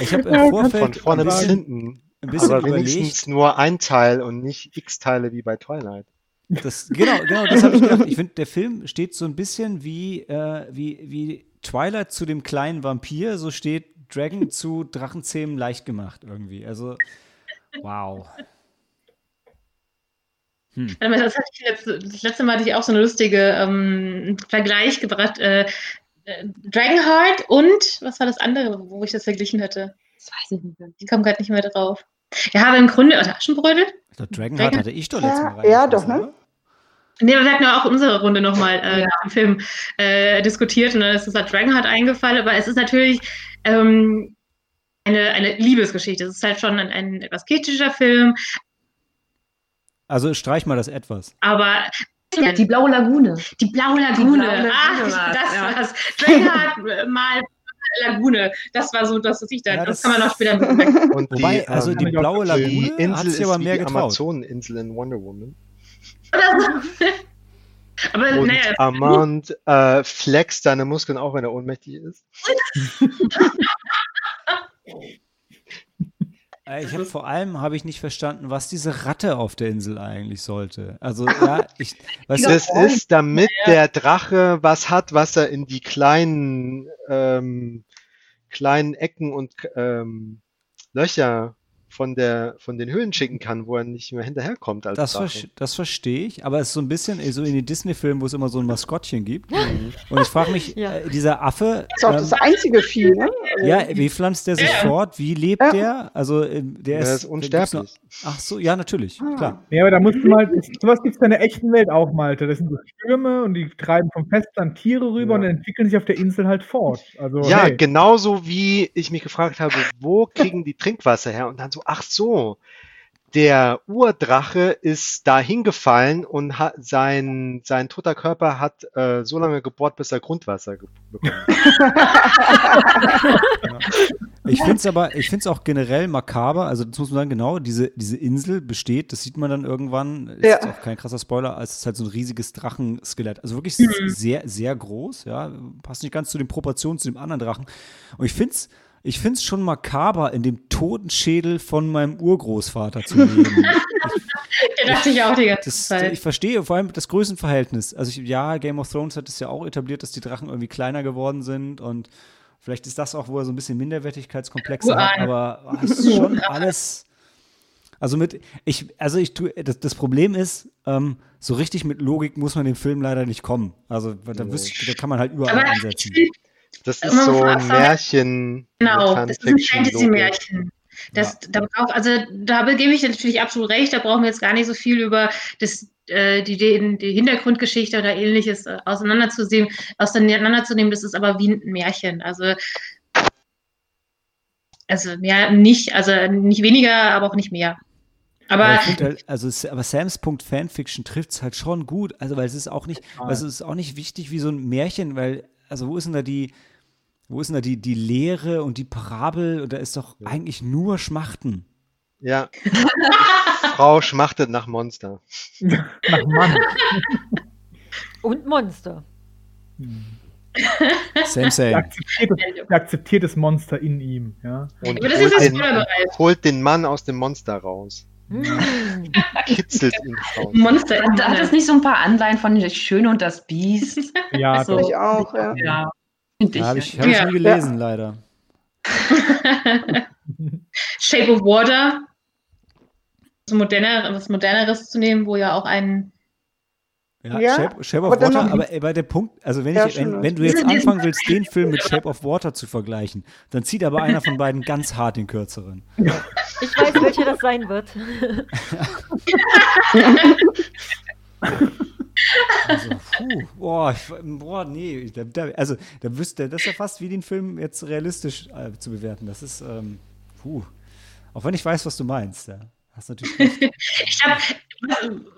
ich habe im Vorfeld von vorne bis hinten. Ein bisschen aber wenigstens überlegt. nur ein Teil und nicht x Teile wie bei Twilight. Das, genau, genau, das habe ich gedacht. Ich finde, der Film steht so ein bisschen wie, äh, wie, wie Twilight zu dem kleinen Vampir, so steht Dragon zu Drachenzähmen leicht gemacht irgendwie. Also, wow. Hm. Das, hatte ich letzte, das letzte Mal hatte ich auch so eine lustige ähm, Vergleich gebracht. Äh, äh, Dragonheart und was war das andere, wo ich das verglichen hatte? Das weiß ich nicht mehr. Ich komme gerade nicht mehr drauf. Ja, aber im Grunde, oder Aschenbrödel? Dragonheart Dragon? hatte ich doch letztes Mal rein. Ja, doch, ne? Nee, wir hatten ja auch unsere Runde nochmal äh, ja. nach dem Film äh, diskutiert und dann ist es halt Dragonheart eingefallen, aber es ist natürlich ähm, eine, eine Liebesgeschichte. Es ist halt schon ein, ein etwas kritischer Film, also streich mal das etwas. Aber ja, die blaue Lagune. Die blaue Lagune. Die blaue Lagune Ach, das ja. war's. Dragonheart mal Lagune. Das war so, dass ich da, ja, das, das, kann man noch später Und die, Wobei, also ähm, die blaue Lagune die Insel hat sich aber mehr getraut. Amazoneninsel in Wonder Woman. Aber Und naja. Armand äh, flext deine Muskeln auch, wenn er ohnmächtig ist. Äh, ich habe vor allem habe ich nicht verstanden, was diese Ratte auf der Insel eigentlich sollte. Also ja, ich weißt Das du, ist, damit der Drache was hat, was er in die kleinen ähm, kleinen Ecken und ähm, Löcher von, der, von den Höhlen schicken kann, wo er nicht mehr hinterherkommt. Als das, ver das verstehe ich, aber es ist so ein bisschen so in den Disney-Filmen, wo es immer so ein Maskottchen gibt. Und ich frage mich, ja. äh, dieser Affe. Das ist auch ähm, das einzige Vieh, ne? Ja, wie pflanzt der sich ja. fort? Wie lebt ja. der? Also, äh, der, der ist, unsterblich. Noch, ach so, ja, natürlich, ah. klar. Ja, aber da musst du mal, sowas gibt es in der echten Welt auch, Malte. Das sind so Stürme und die treiben vom Festland Tiere rüber und entwickeln sich auf der Insel halt fort. Also, ja, hey. genauso wie ich mich gefragt habe, wo kriegen die Trinkwasser her? Und dann so, ach so, der Urdrache ist da hingefallen und hat sein, sein toter Körper hat äh, so lange gebohrt, bis er Grundwasser bekommen Ich finde es aber, ich finde es auch generell makaber, also das muss man sagen, genau, diese, diese Insel besteht, das sieht man dann irgendwann, ist ja. auch kein krasser Spoiler, als es ist halt so ein riesiges Drachenskelett. Also wirklich mhm. sehr, sehr groß, ja, passt nicht ganz zu den Proportionen zu dem anderen Drachen. Und ich finde es ich finde es schon makaber, in dem Totenschädel von meinem Urgroßvater zu leben. Der dachte ich auch die ganze das, Zeit. Ich verstehe vor allem das Größenverhältnis. Also ich, ja, Game of Thrones hat es ja auch etabliert, dass die Drachen irgendwie kleiner geworden sind und vielleicht ist das auch, wo er so ein bisschen Minderwertigkeitskomplexe hat, aber es ist schon alles. Also mit, ich, also ich tue, das, das Problem ist, ähm, so richtig mit Logik muss man dem Film leider nicht kommen. Also da, wüsste, da kann man halt überall aber ansetzen. Ich das ist so ein Märchen. Genau, das ist ein Fantasy-Märchen. Das, ja. da brauch, also da gebe ich natürlich absolut recht, da brauchen wir jetzt gar nicht so viel über das, äh, die, die, die, Hintergrundgeschichte oder ähnliches äh, auseinanderzunehmen, auseinanderzunehmen. Das ist aber wie ein Märchen. Also, also mehr nicht, also nicht weniger, aber auch nicht mehr. Aber, aber, halt, also, aber Sams Punkt Fanfiction trifft es halt schon gut. Also, weil es ist auch nicht, also es ist auch nicht wichtig wie so ein Märchen, weil, also wo ist denn da die, wo ist denn da die, die Lehre und die Parabel? Und da ist doch ja. eigentlich nur Schmachten. Ja. Frau schmachtet nach Monster. nach Mann. Und Monster. Same, same. Akzeptiert, akzeptiert das Monster in ihm. Ja. Und holt den, holt den Mann aus dem Monster raus. Hm. Kitzelt ihn raus. Monster. Hat das nicht so ein paar Anleihen von Die Schöne und das Biest? Ja, so. ich auch. Ja. ja. Ja, habe ich, hab ich nie gelesen, ja. leider. Shape of Water. Was, moderner, was moderneres zu nehmen, wo ja auch ein. Ja, ja Shape, Shape, of Water, aber bei der Punkt, also wenn, ich, wenn, wenn, du jetzt anfangen willst, den Film mit Shape of Water zu vergleichen, dann zieht aber einer von beiden ganz hart den kürzeren. Ich weiß, welcher das sein wird. Also, puh, boah, boah, nee, da, da, also da wüsste, das ist ja fast wie den Film jetzt realistisch äh, zu bewerten. Das ist, ähm, puh, auch wenn ich weiß, was du meinst, ja. Hast natürlich ich habe,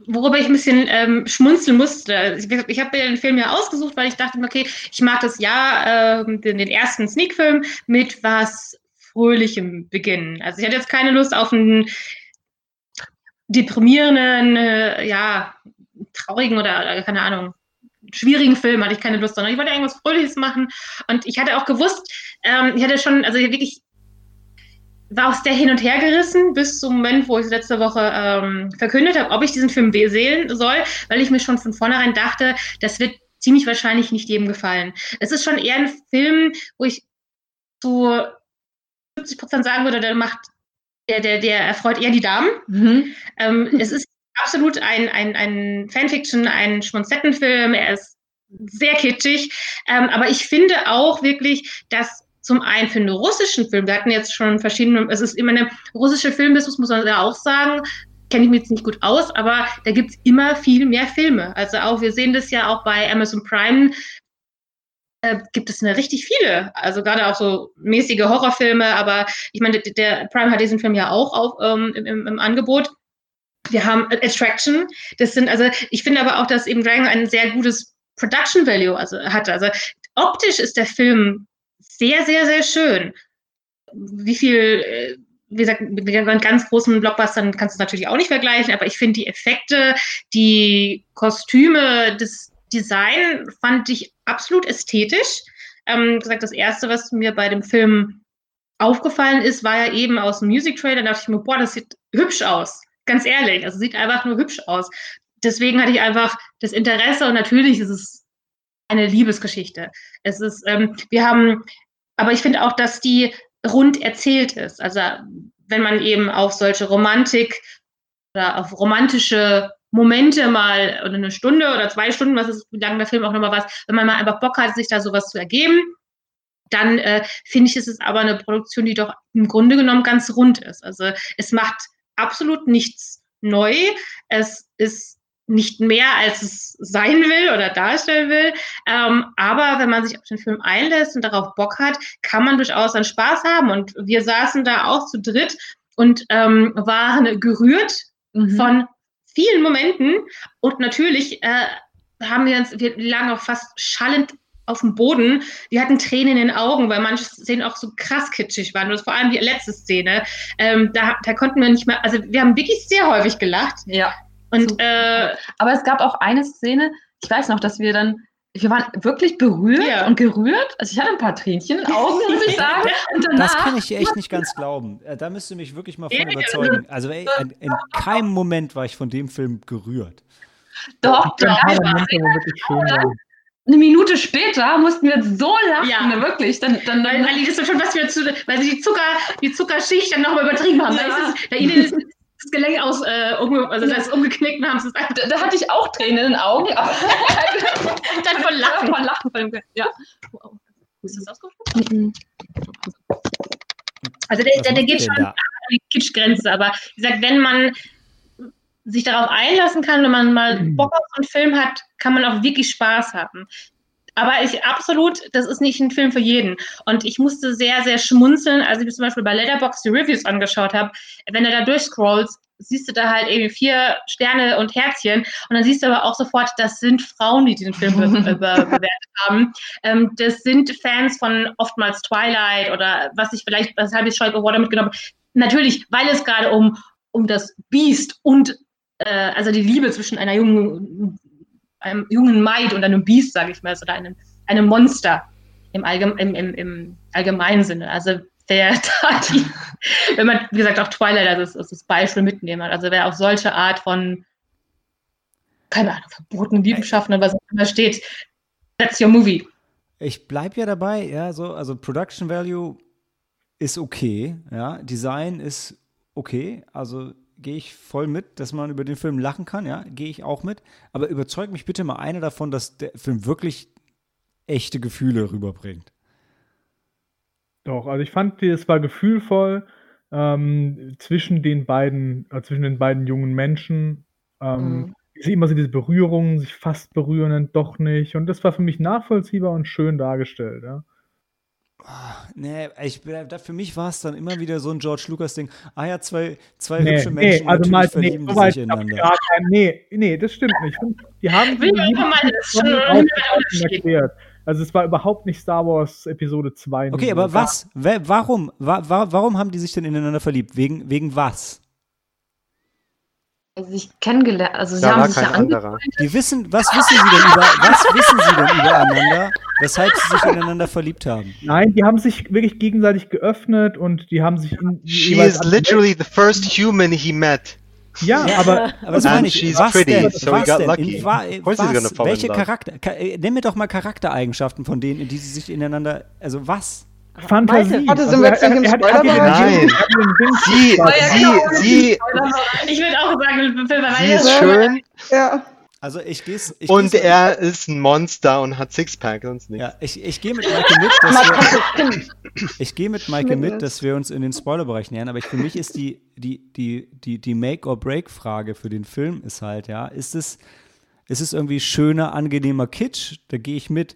worüber ich ein bisschen ähm, schmunzeln musste, ich, ich habe mir den Film ja ausgesucht, weil ich dachte, okay, ich mag das ja, äh, den, den ersten Sneak-Film mit was Fröhlichem beginnen. Also ich hatte jetzt keine Lust auf einen deprimierenden, äh, ja, traurigen oder, oder, keine Ahnung, schwierigen Film hatte ich keine Lust, sondern ich wollte irgendwas Fröhliches machen. Und ich hatte auch gewusst, ähm, ich hatte schon, also wirklich, war aus der hin und her gerissen bis zum Moment, wo ich letzte Woche ähm, verkündet habe, ob ich diesen Film sehen soll, weil ich mir schon von vornherein dachte, das wird ziemlich wahrscheinlich nicht jedem gefallen. Es ist schon eher ein Film, wo ich zu 70 Prozent sagen würde, der macht, der, der, der erfreut eher die Damen. Mhm. Ähm, es ist absolut ein, ein, ein Fanfiction, ein Schmonzettenfilm. Er ist sehr kitschig. Ähm, aber ich finde auch wirklich, dass zum einen für einen russischen Film, wir hatten jetzt schon verschiedene, es ist immer eine russische Filmbusiness, muss man ja auch sagen, kenne ich mich jetzt nicht gut aus, aber da gibt es immer viel mehr Filme. Also auch, wir sehen das ja auch bei Amazon Prime, äh, gibt es eine richtig viele. Also gerade auch so mäßige Horrorfilme, aber ich meine, der, Prime hat diesen Film ja auch auf, ähm, im, im Angebot. Wir haben Attraction. Das sind also, ich finde aber auch, dass eben Dragon ein sehr gutes Production Value also hat. Also optisch ist der Film sehr, sehr, sehr schön. Wie viel, äh, wie gesagt, mit ganz großen Blockbustern kannst du es natürlich auch nicht vergleichen, aber ich finde die Effekte, die Kostüme, das Design fand ich absolut ästhetisch. Ähm, gesagt, das erste, was mir bei dem Film aufgefallen ist, war ja eben aus dem Music Trailer. Da dachte ich mir, boah, das sieht hübsch aus. Ganz ehrlich, also sieht einfach nur hübsch aus. Deswegen hatte ich einfach das Interesse und natürlich ist es eine Liebesgeschichte. Es ist, ähm, wir haben, aber ich finde auch, dass die rund erzählt ist. Also wenn man eben auf solche Romantik oder auf romantische Momente mal oder eine Stunde oder zwei Stunden, was ist, wie lange der Film auch nochmal was, wenn man mal einfach Bock hat, sich da sowas zu ergeben, dann äh, finde ich, ist es aber eine Produktion, die doch im Grunde genommen ganz rund ist. Also es macht absolut nichts neu. Es ist nicht mehr, als es sein will oder darstellen will. Ähm, aber wenn man sich auf den Film einlässt und darauf Bock hat, kann man durchaus einen Spaß haben. Und wir saßen da auch zu dritt und ähm, waren gerührt mhm. von vielen Momenten. Und natürlich äh, haben wir uns, wir lagen auch fast schallend auf dem Boden. Wir hatten Tränen in den Augen, weil manche Szenen auch so krass kitschig waren. Und vor allem die letzte Szene. Ähm, da, da konnten wir nicht mehr, also wir haben wirklich sehr häufig gelacht. Ja. Und, äh, Aber es gab auch eine Szene, ich weiß noch, dass wir dann, wir waren wirklich berührt Ja. und gerührt. Also ich hatte ein paar Tränchen in den Augen, muss ich sagen. Und danach, Das kann ich echt nicht ganz glauben. Äh, Da müsst ihr mich wirklich mal von Ja, überzeugen. Also ey, in, in keinem Moment war ich von dem Film gerührt. doch, doch, wirklich schön waren. Eine Minute später mussten wir so lachen, Ja. ne, wirklich. Dann, dann, weil, weil die das schon was wieder zu, weil sie die Zucker, die Zuckerschicht dann nochmal übertrieben haben. Ja. Da ist es, da ihnen ist das Gelenk aus, äh, umge, also das ist umgeknickt und haben es da, da hatte ich auch Tränen in den Augen, aber dann von Lachen. von Lachen. Von dem, ja. Ist das ausgesprochen? Also der, der, der geht schon an die Kitschgrenze, aber wie gesagt, wenn man sich darauf einlassen kann, wenn man mal Bock auf einen Film hat, kann man auch wirklich Spaß haben. Aber ich absolut, das ist nicht ein Film für jeden. Und ich musste sehr, sehr schmunzeln, als ich mir zum Beispiel bei Letterboxd die Reviews angeschaut habe. Wenn du da durchscrollst, siehst du da halt irgendwie vier Sterne und Herzchen. Und dann siehst du aber auch sofort, das sind Frauen, die diesen Film be be bewertet haben. Ähm, das sind Fans von oftmals Twilight oder was ich vielleicht, weshalb ich of Water mitgenommen habe. Natürlich, weil es gerade um, um das Biest und äh, also die Liebe zwischen einer jungen, einem jungen Maid und einem Biest, sage ich mal, oder einem, einem Monster im, Allgeme im, im, im allgemeinen Sinne. Also wer da die, wenn man, wie gesagt, auch Twilight als das, Beispiel mitnehmen hat, also wer auf solche Art von, keine Ahnung, verbotenen Liebenschaften oder was auch immer steht, that's your movie. Ich bleib ja dabei, ja, so, also Production Value ist okay, ja, Design ist okay, also gehe ich voll mit, dass man über den Film lachen kann, ja, gehe ich auch mit, aber überzeug mich bitte mal einer davon, dass der Film wirklich echte Gefühle rüberbringt. Doch, also ich fand, es war gefühlvoll ähm, zwischen den beiden, äh, zwischen den beiden jungen Menschen. Ähm, Mhm. Ich sehe immer so diese Berührungen, sich fast berühren, dann doch nicht. Und das war für mich nachvollziehbar und schön dargestellt. Ja. Nee, ich, da, für mich war es dann immer wieder so ein George Lucas-Ding. Ah ja, zwei, zwei Nee, hübsche nee, Menschen, also mal, natürlich nee, verlieben so die weit sich ineinander. gar kein, nee, nee, das stimmt nicht. Die haben Will mal, schon Unterschied. erklärt. Also es war überhaupt nicht Star Wars Episode 2. Okay, aber was? Wer, warum? Wa, wa, warum haben die sich denn ineinander verliebt? Wegen, wegen was? Also sich kennengelernt, also sie Da haben war sich kein ja anderer. Die wissen, was wissen sie denn über, was wissen sie denn übereinander, weshalb sie sich ineinander verliebt haben? Nein, die haben sich wirklich gegenseitig geöffnet und die haben sich in She is literally the first human he met. Ja, aber, Aber das meine ich. she's Was pretty, denn? so we was got denn? lucky. In, wa, was? Welche. Charakter? Ka, äh, nenn mir doch mal Charaktereigenschaften von denen, in die sie sich ineinander. Also was? Fantasie. Warte, sind wir jetzt er, nicht im er, er Sinn- Nein. Sie, sie, sie, Ich würde auch sagen, sie ist schön Ja. Also ich gehe ich und geh's- er ist ein Monster und hat Sixpack, sonst nichts. Ja, ich, ich gehe mit Maike mit, dass wir, ich gehe mit Maike mit, dass wir uns in den Spoilerbereich nähern, aber ich, für mich ist die, die, die, die, die Make-or-Break-Frage für den Film ist halt, ja, ist es, ist es irgendwie schöner, angenehmer Kitsch? Da gehe ich mit.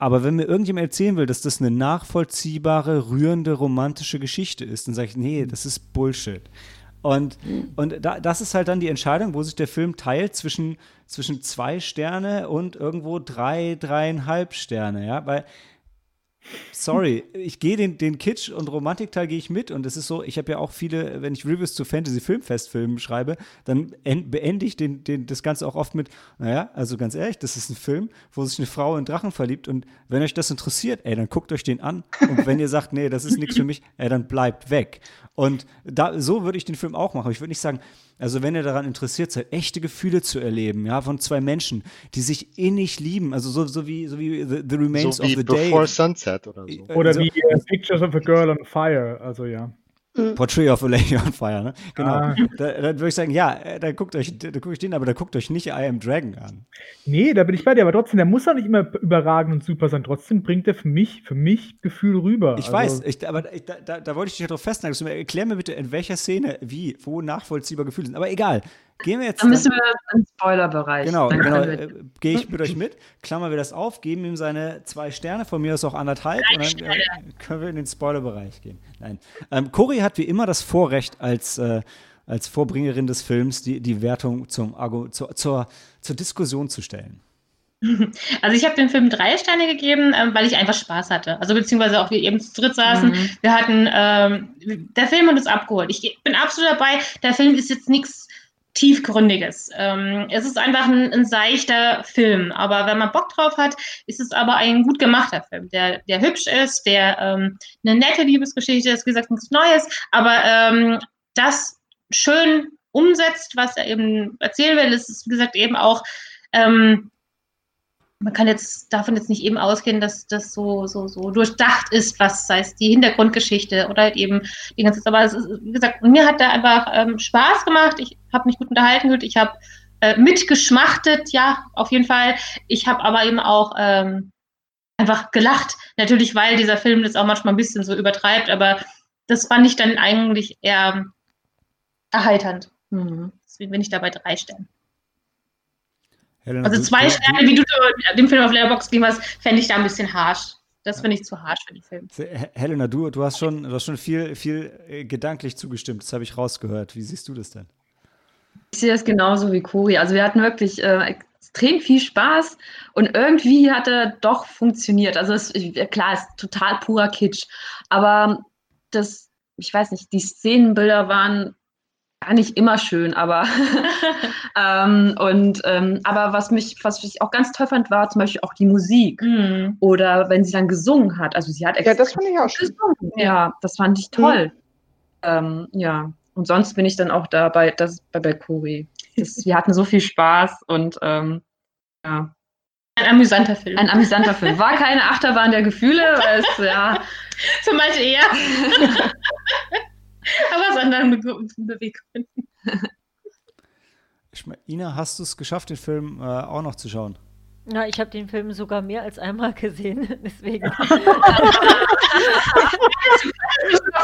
Aber wenn mir irgendjemand erzählen will, dass das eine nachvollziehbare, rührende, romantische Geschichte ist, dann sage ich, nee, das ist Bullshit. Und, und da, das ist halt dann die Entscheidung, wo sich der Film teilt zwischen, zwischen zwei Sterne und irgendwo drei, dreieinhalb Sterne, ja, weil Sorry, ich gehe den, den Kitsch- und Romantikteil gehe ich mit und es ist so, ich habe ja auch viele, wenn ich Reviews zu Fantasy-Filmfestfilmen schreibe, dann en- beende ich den, den, das Ganze auch oft mit, naja, also ganz ehrlich, das ist ein Film, wo sich eine Frau in Drachen verliebt und wenn euch das interessiert, ey, dann guckt euch den an und wenn ihr sagt, nee, das ist nichts für mich, ey, dann bleibt weg. Und da, so würde ich den Film auch machen. Ich würde nicht sagen, also wenn ihr daran interessiert seid, echte Gefühle zu erleben, ja, von zwei Menschen, die sich innig lieben, also so, so wie, so wie The, the Remains So of wie the Day. Before Sunset oder so. Äh, Oder so- wie äh, Pictures of a Girl on Fire. Also ja. Portrait of a Lady on Fire, ne? Genau. Ah. Da, dann würde ich sagen, ja, äh, dann guckt euch, da gucke ich den, aber da guckt euch nicht I Am Dragon an. Nee, da bin ich bei dir, aber trotzdem, der muss doch nicht immer überragend und super sein. Trotzdem bringt er für mich, für mich Gefühl rüber. Ich also, weiß, ich, aber ich, da, da, da wollte ich dich festnageln. dass du mir- Erklär mir bitte, in welcher Szene, wie, wo nachvollziehbar Gefühle sind. Aber egal. Gehen wir jetzt. Dann müssen dann- wir im Spoilerbereich. Genau, genau. Äh, Gehe ich mit euch mit, klammern wir das auf, geben ihm seine zwei Sterne, von mir aus auch anderthalb, und dann äh, können wir in den Spoilerbereich gehen. Nein. Ähm, Cori hat wie immer das Vorrecht als, äh, als Vorbringerin des Films, die, die Wertung zum, zur, zur, zur Diskussion zu stellen. Also ich habe dem Film drei Sterne gegeben, ähm, weil ich einfach Spaß hatte. Also beziehungsweise auch wir eben zu dritt saßen. Mhm. Wir hatten, ähm, der Film hat uns abgeholt. Ich bin absolut dabei. Der Film ist jetzt nichts Tiefgründiges. Ähm, es ist einfach ein, ein seichter Film. Aber wenn man Bock drauf hat, ist es aber ein gut gemachter Film, der, der hübsch ist, der ähm, eine nette Liebesgeschichte ist, wie gesagt, nichts Neues, aber ähm, das schön umsetzt, was er eben erzählen will. Es ist, wie gesagt, eben auch ähm, man kann jetzt davon jetzt nicht eben ausgehen, dass das so, so, so durchdacht ist, was sei es die Hintergrundgeschichte oder halt eben die ganze Zeit. Aber es ist, wie gesagt, mir hat da einfach ähm, Spaß gemacht. Ich habe mich gut unterhalten gefühlt. Ich habe äh, mitgeschmachtet, ja, auf jeden Fall. Ich habe aber eben auch ähm, einfach gelacht. Natürlich, weil dieser Film das auch manchmal ein bisschen so übertreibt, aber das fand ich dann eigentlich eher erheiternd. Mhm. Deswegen bin ich da bei drei Sternen. Helena, Also zwei du- Sterne, wie du dem Film auf Letterboxd gegeben hast, fände ich da ein bisschen harsch. Das finde ich zu harsch für den Film. Helena, du, du hast schon, du hast schon viel, viel äh, gedanklich zugestimmt. Das habe ich rausgehört. Wie siehst du das denn? Ich sehe das genauso wie Kuri. Also wir hatten wirklich äh, extrem viel Spaß und irgendwie hat er doch funktioniert. Also es, klar, es ist total purer Kitsch, aber das, ich weiß nicht, die Szenenbilder waren gar nicht immer schön, aber ähm, und ähm, aber was mich, was ich auch ganz toll fand, war zum Beispiel auch die Musik Mhm. oder wenn sie dann gesungen hat. Also sie hat Ja, das fand ich auch schön. gesungen. Ja, das fand ich toll. Ähm, ja, und sonst bin ich dann auch da bei, das, bei, bei. Das, wir hatten so viel Spaß und ähm, ja, Ein amüsanter Film. ein amüsanter Film. War keine Achterbahn der Gefühle, weil es, ja, Zum Beispiel eher. Aber aus anderen Be Beweggründen. Ich mein, Ina, hast du es geschafft, den Film äh, auch noch zu schauen? Na, ich habe den Film sogar mehr als einmal gesehen, deswegen.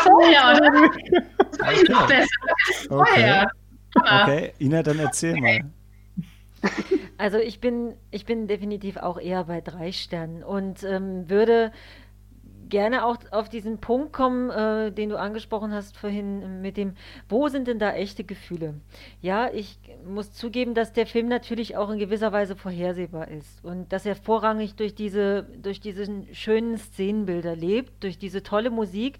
Vorher, oder? Okay. Noch besser. Vorher. Okay, Ina, dann erzähl mal. Also ich bin, ich bin definitiv auch eher bei drei Sternen und ähm, würde gerne auch auf diesen Punkt kommen, äh, den du angesprochen hast vorhin mit dem, wo sind denn da echte Gefühle? Ja, ich muss zugeben, dass der Film natürlich auch in gewisser Weise vorhersehbar ist und dass er vorrangig durch diese, durch diese schönen Szenenbilder lebt, durch diese tolle Musik,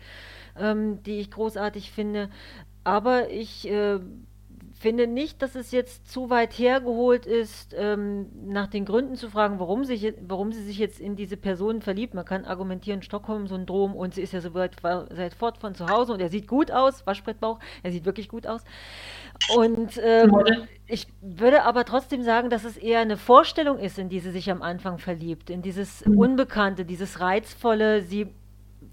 ähm, die ich großartig finde. Aber ich äh, finde nicht, dass es jetzt zu weit hergeholt ist, ähm, nach den Gründen zu fragen, warum, sich, warum sie sich jetzt in diese Person verliebt. Man kann argumentieren, Stockholm-Syndrom und sie ist ja so weit, weit fort von zu Hause und er sieht gut aus, Waschbrettbauch, er sieht wirklich gut aus. Und ähm, ich würde aber trotzdem sagen, dass es eher eine Vorstellung ist, in die sie sich am Anfang verliebt, in dieses mhm. Unbekannte, dieses Reizvolle, sie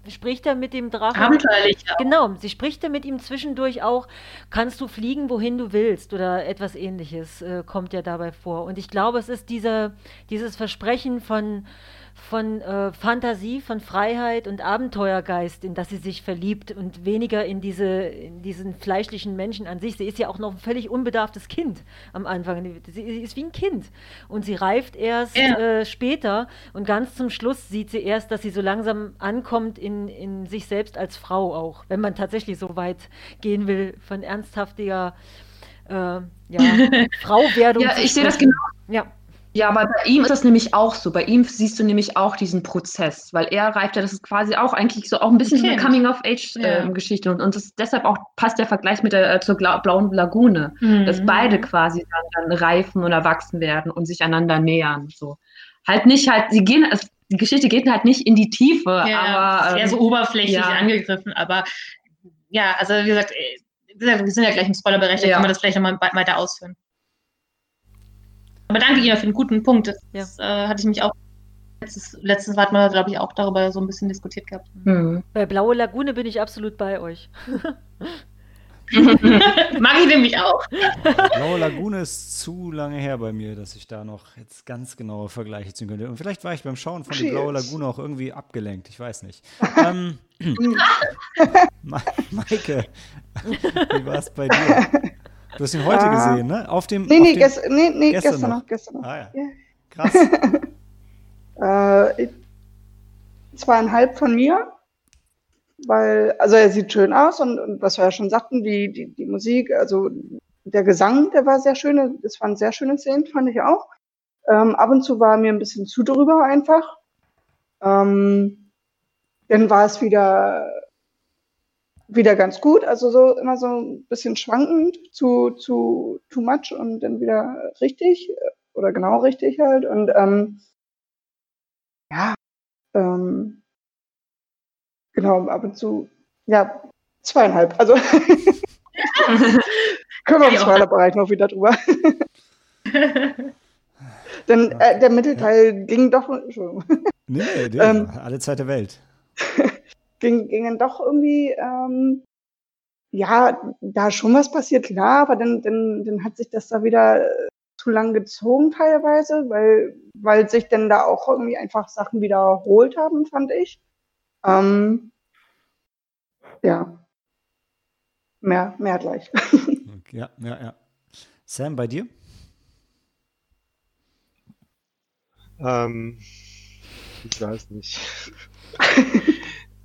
spricht er mit dem Drachen. Abenteuerlich. Ja. Genau, sie spricht er mit ihm zwischendurch auch, kannst du fliegen, wohin du willst oder etwas ähnliches äh, kommt ja dabei vor. Und ich glaube, es ist dieser, dieses Versprechen von von äh, Fantasie, von Freiheit und Abenteuergeist, in das sie sich verliebt und weniger in, diese, in diesen fleischlichen Menschen an sich. Sie ist ja auch noch ein völlig unbedarftes Kind am Anfang. Sie ist wie ein Kind und sie reift erst ja. äh, später und ganz zum Schluss sieht sie erst, dass sie so langsam ankommt in, in sich selbst als Frau auch, wenn man tatsächlich so weit gehen will von ernsthaftiger äh, ja, Frauwerdung. Ja, ich sehe das genau. Ja. Ja, aber bei ihm ist das nämlich auch so. Bei ihm siehst du nämlich auch diesen Prozess, weil er reift ja, das ist quasi auch eigentlich so auch ein bisschen okay. so eine Coming-of-Age-Geschichte. Ja. und, und das, deshalb auch passt der Vergleich mit der äh, zur blauen Lagune, mhm. dass beide quasi dann, dann, reifen und erwachsen werden und sich einander nähern. So. Halt nicht halt, sie gehen, es, die Geschichte geht halt nicht in die Tiefe, ja, aber. Ähm, eher so oberflächlich ja. angegriffen, aber ja, also wie gesagt, äh, wir sind ja gleich im Spoilerbereich, da ja. können wir das vielleicht nochmal weiter ausführen. Aber danke Ihnen für den guten Punkt. Das, ja. äh, hatte ich mich auch letztes, letztes Mal, wir, glaube ich, auch darüber so ein bisschen diskutiert gehabt. Mhm. Bei Blaue Lagune bin ich absolut bei euch. Mag ich nämlich auch. Blaue Lagune ist zu lange her bei mir, dass ich da noch jetzt ganz genaue Vergleiche ziehen könnte. Und vielleicht war ich beim Schauen von der Blaue Lagune auch irgendwie abgelenkt. Ich weiß nicht. ähm, Maike, wie war es bei dir? Du hast ihn heute ah. gesehen, ne? Auf dem. Nee, nee, dem, gest nee, nee gestern, gestern noch. noch. Gestern noch. Ah, ja. ja. Krass. äh, zweieinhalb von mir, weil, also er sieht schön aus und, und was wir ja schon sagten, die, die, die Musik, also der Gesang, der war sehr schön, das waren sehr schöne Szenen, fand ich auch. Ähm, ab und zu war mir ein bisschen zu drüber einfach. Ähm, dann war es wieder wieder ganz gut, also so immer so ein bisschen schwankend zu, zu too much und dann wieder richtig oder genau richtig halt. Und ähm, ja, ähm, genau, ab und zu, ja, zweieinhalb. Also können wir im Spoilerbereich noch wieder drüber. Denn äh, der Mittelteil ja. ging doch. Entschuldigung. Nee, nee ähm, alle Zeit der Welt ging, ging dann doch irgendwie, ähm, ja, da schon was passiert, klar, aber dann, dann, dann hat sich das da wieder äh, zu lang gezogen teilweise, weil, weil sich dann da auch irgendwie einfach Sachen wiederholt haben, fand ich. Ähm, ja. Mehr, mehr gleich. ja, ja, ja. Sam, bei dir? Ähm, ich weiß nicht.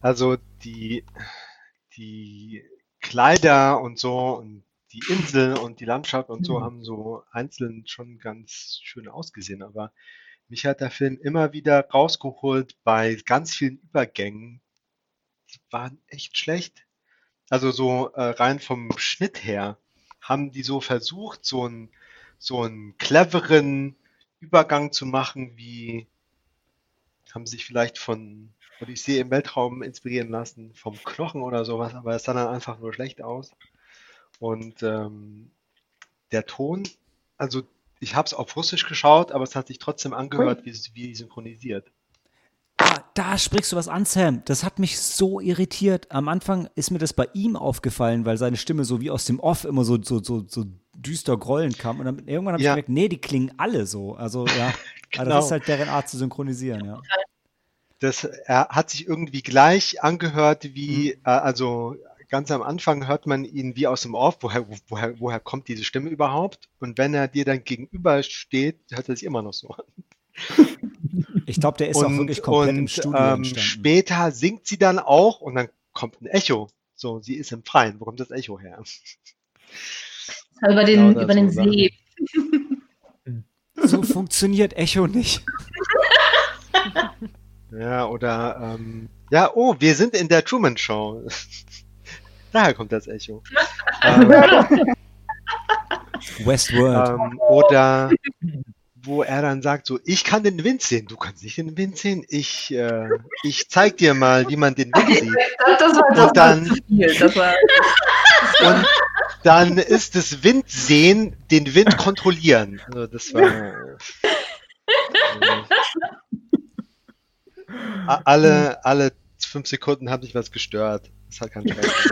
Also die, die Kleider und so und die Insel und die Landschaft und so mhm. haben so einzeln schon ganz schön ausgesehen, aber mich hat der Film immer wieder rausgeholt bei ganz vielen Übergängen. Die waren echt schlecht. Also so äh, rein vom Schnitt her haben die so versucht, so einen so einen cleveren Übergang zu machen, wie haben sich vielleicht von Odyssee im Weltraum inspirieren lassen, vom Knochen oder sowas, aber es sah dann einfach nur schlecht aus. Und ähm, der Ton, also ich habe es auf Russisch geschaut, aber es hat sich trotzdem angehört, wie, wie synchronisiert. Ah, da sprichst du was an, Sam. Das hat mich so irritiert. Am Anfang ist mir das bei ihm aufgefallen, weil seine Stimme so wie aus dem Off immer so, so, so, so düster grollend kam. Und dann irgendwann habe ich gemerkt, nee, die klingen alle so. Also ja, genau. das ist halt deren Art zu synchronisieren, ja das er hat sich irgendwie gleich angehört wie, mhm. äh, also ganz am Anfang hört man ihn wie aus dem Off, woher, woher, woher kommt diese Stimme überhaupt? Und wenn er dir dann gegenüber steht, hört er sich immer noch so an. Ich glaube, der ist und, auch wirklich komplett und, im Studio ähm, Später singt sie dann auch und dann kommt ein Echo. So, sie ist im Freien. Wo kommt das Echo her? Über den, genau über den See. So funktioniert Echo nicht. Ja, oder ähm, ja, oh, wir sind in der Truman Show. Daher kommt das Echo. ähm, Westworld. Ähm, oder wo er dann sagt, so, ich kann den Wind sehen, du kannst nicht den Wind sehen, ich, äh, ich zeig dir mal, wie man den Wind sieht. Das, war, das Und dann- war zu viel. Das war, Und dann ist das Windsehen den Wind kontrollieren. Also das war. äh, alle, alle fünf Sekunden hat mich was gestört. Das hat keinen Spaß.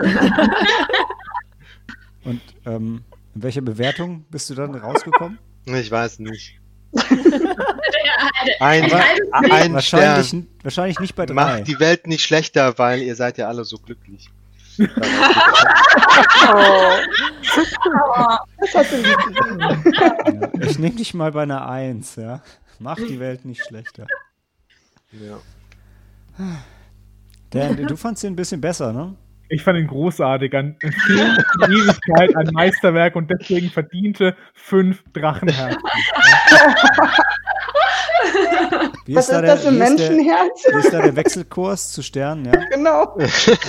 Und ähm, in welcher Bewertung bist du dann rausgekommen? Ich weiß nicht. Ein, Aber- ein wahrscheinlich, Stern wahrscheinlich nicht bei drei. macht die Welt nicht schlechter, weil ihr seid ja alle so glücklich. Oh. Ja, ich nehme dich mal bei einer Eins, ja. Macht die Welt nicht schlechter. Ja. Dan, du fandst ihn ein bisschen besser, ne? Ich fand ihn großartig. Der Ewigkeit, ein Meisterwerk und deswegen verdiente fünf Drachenherzen. Wie Was ist da das für ein Menschenherz? Wie ist da der Wechselkurs zu Sternen, ja? Genau. Du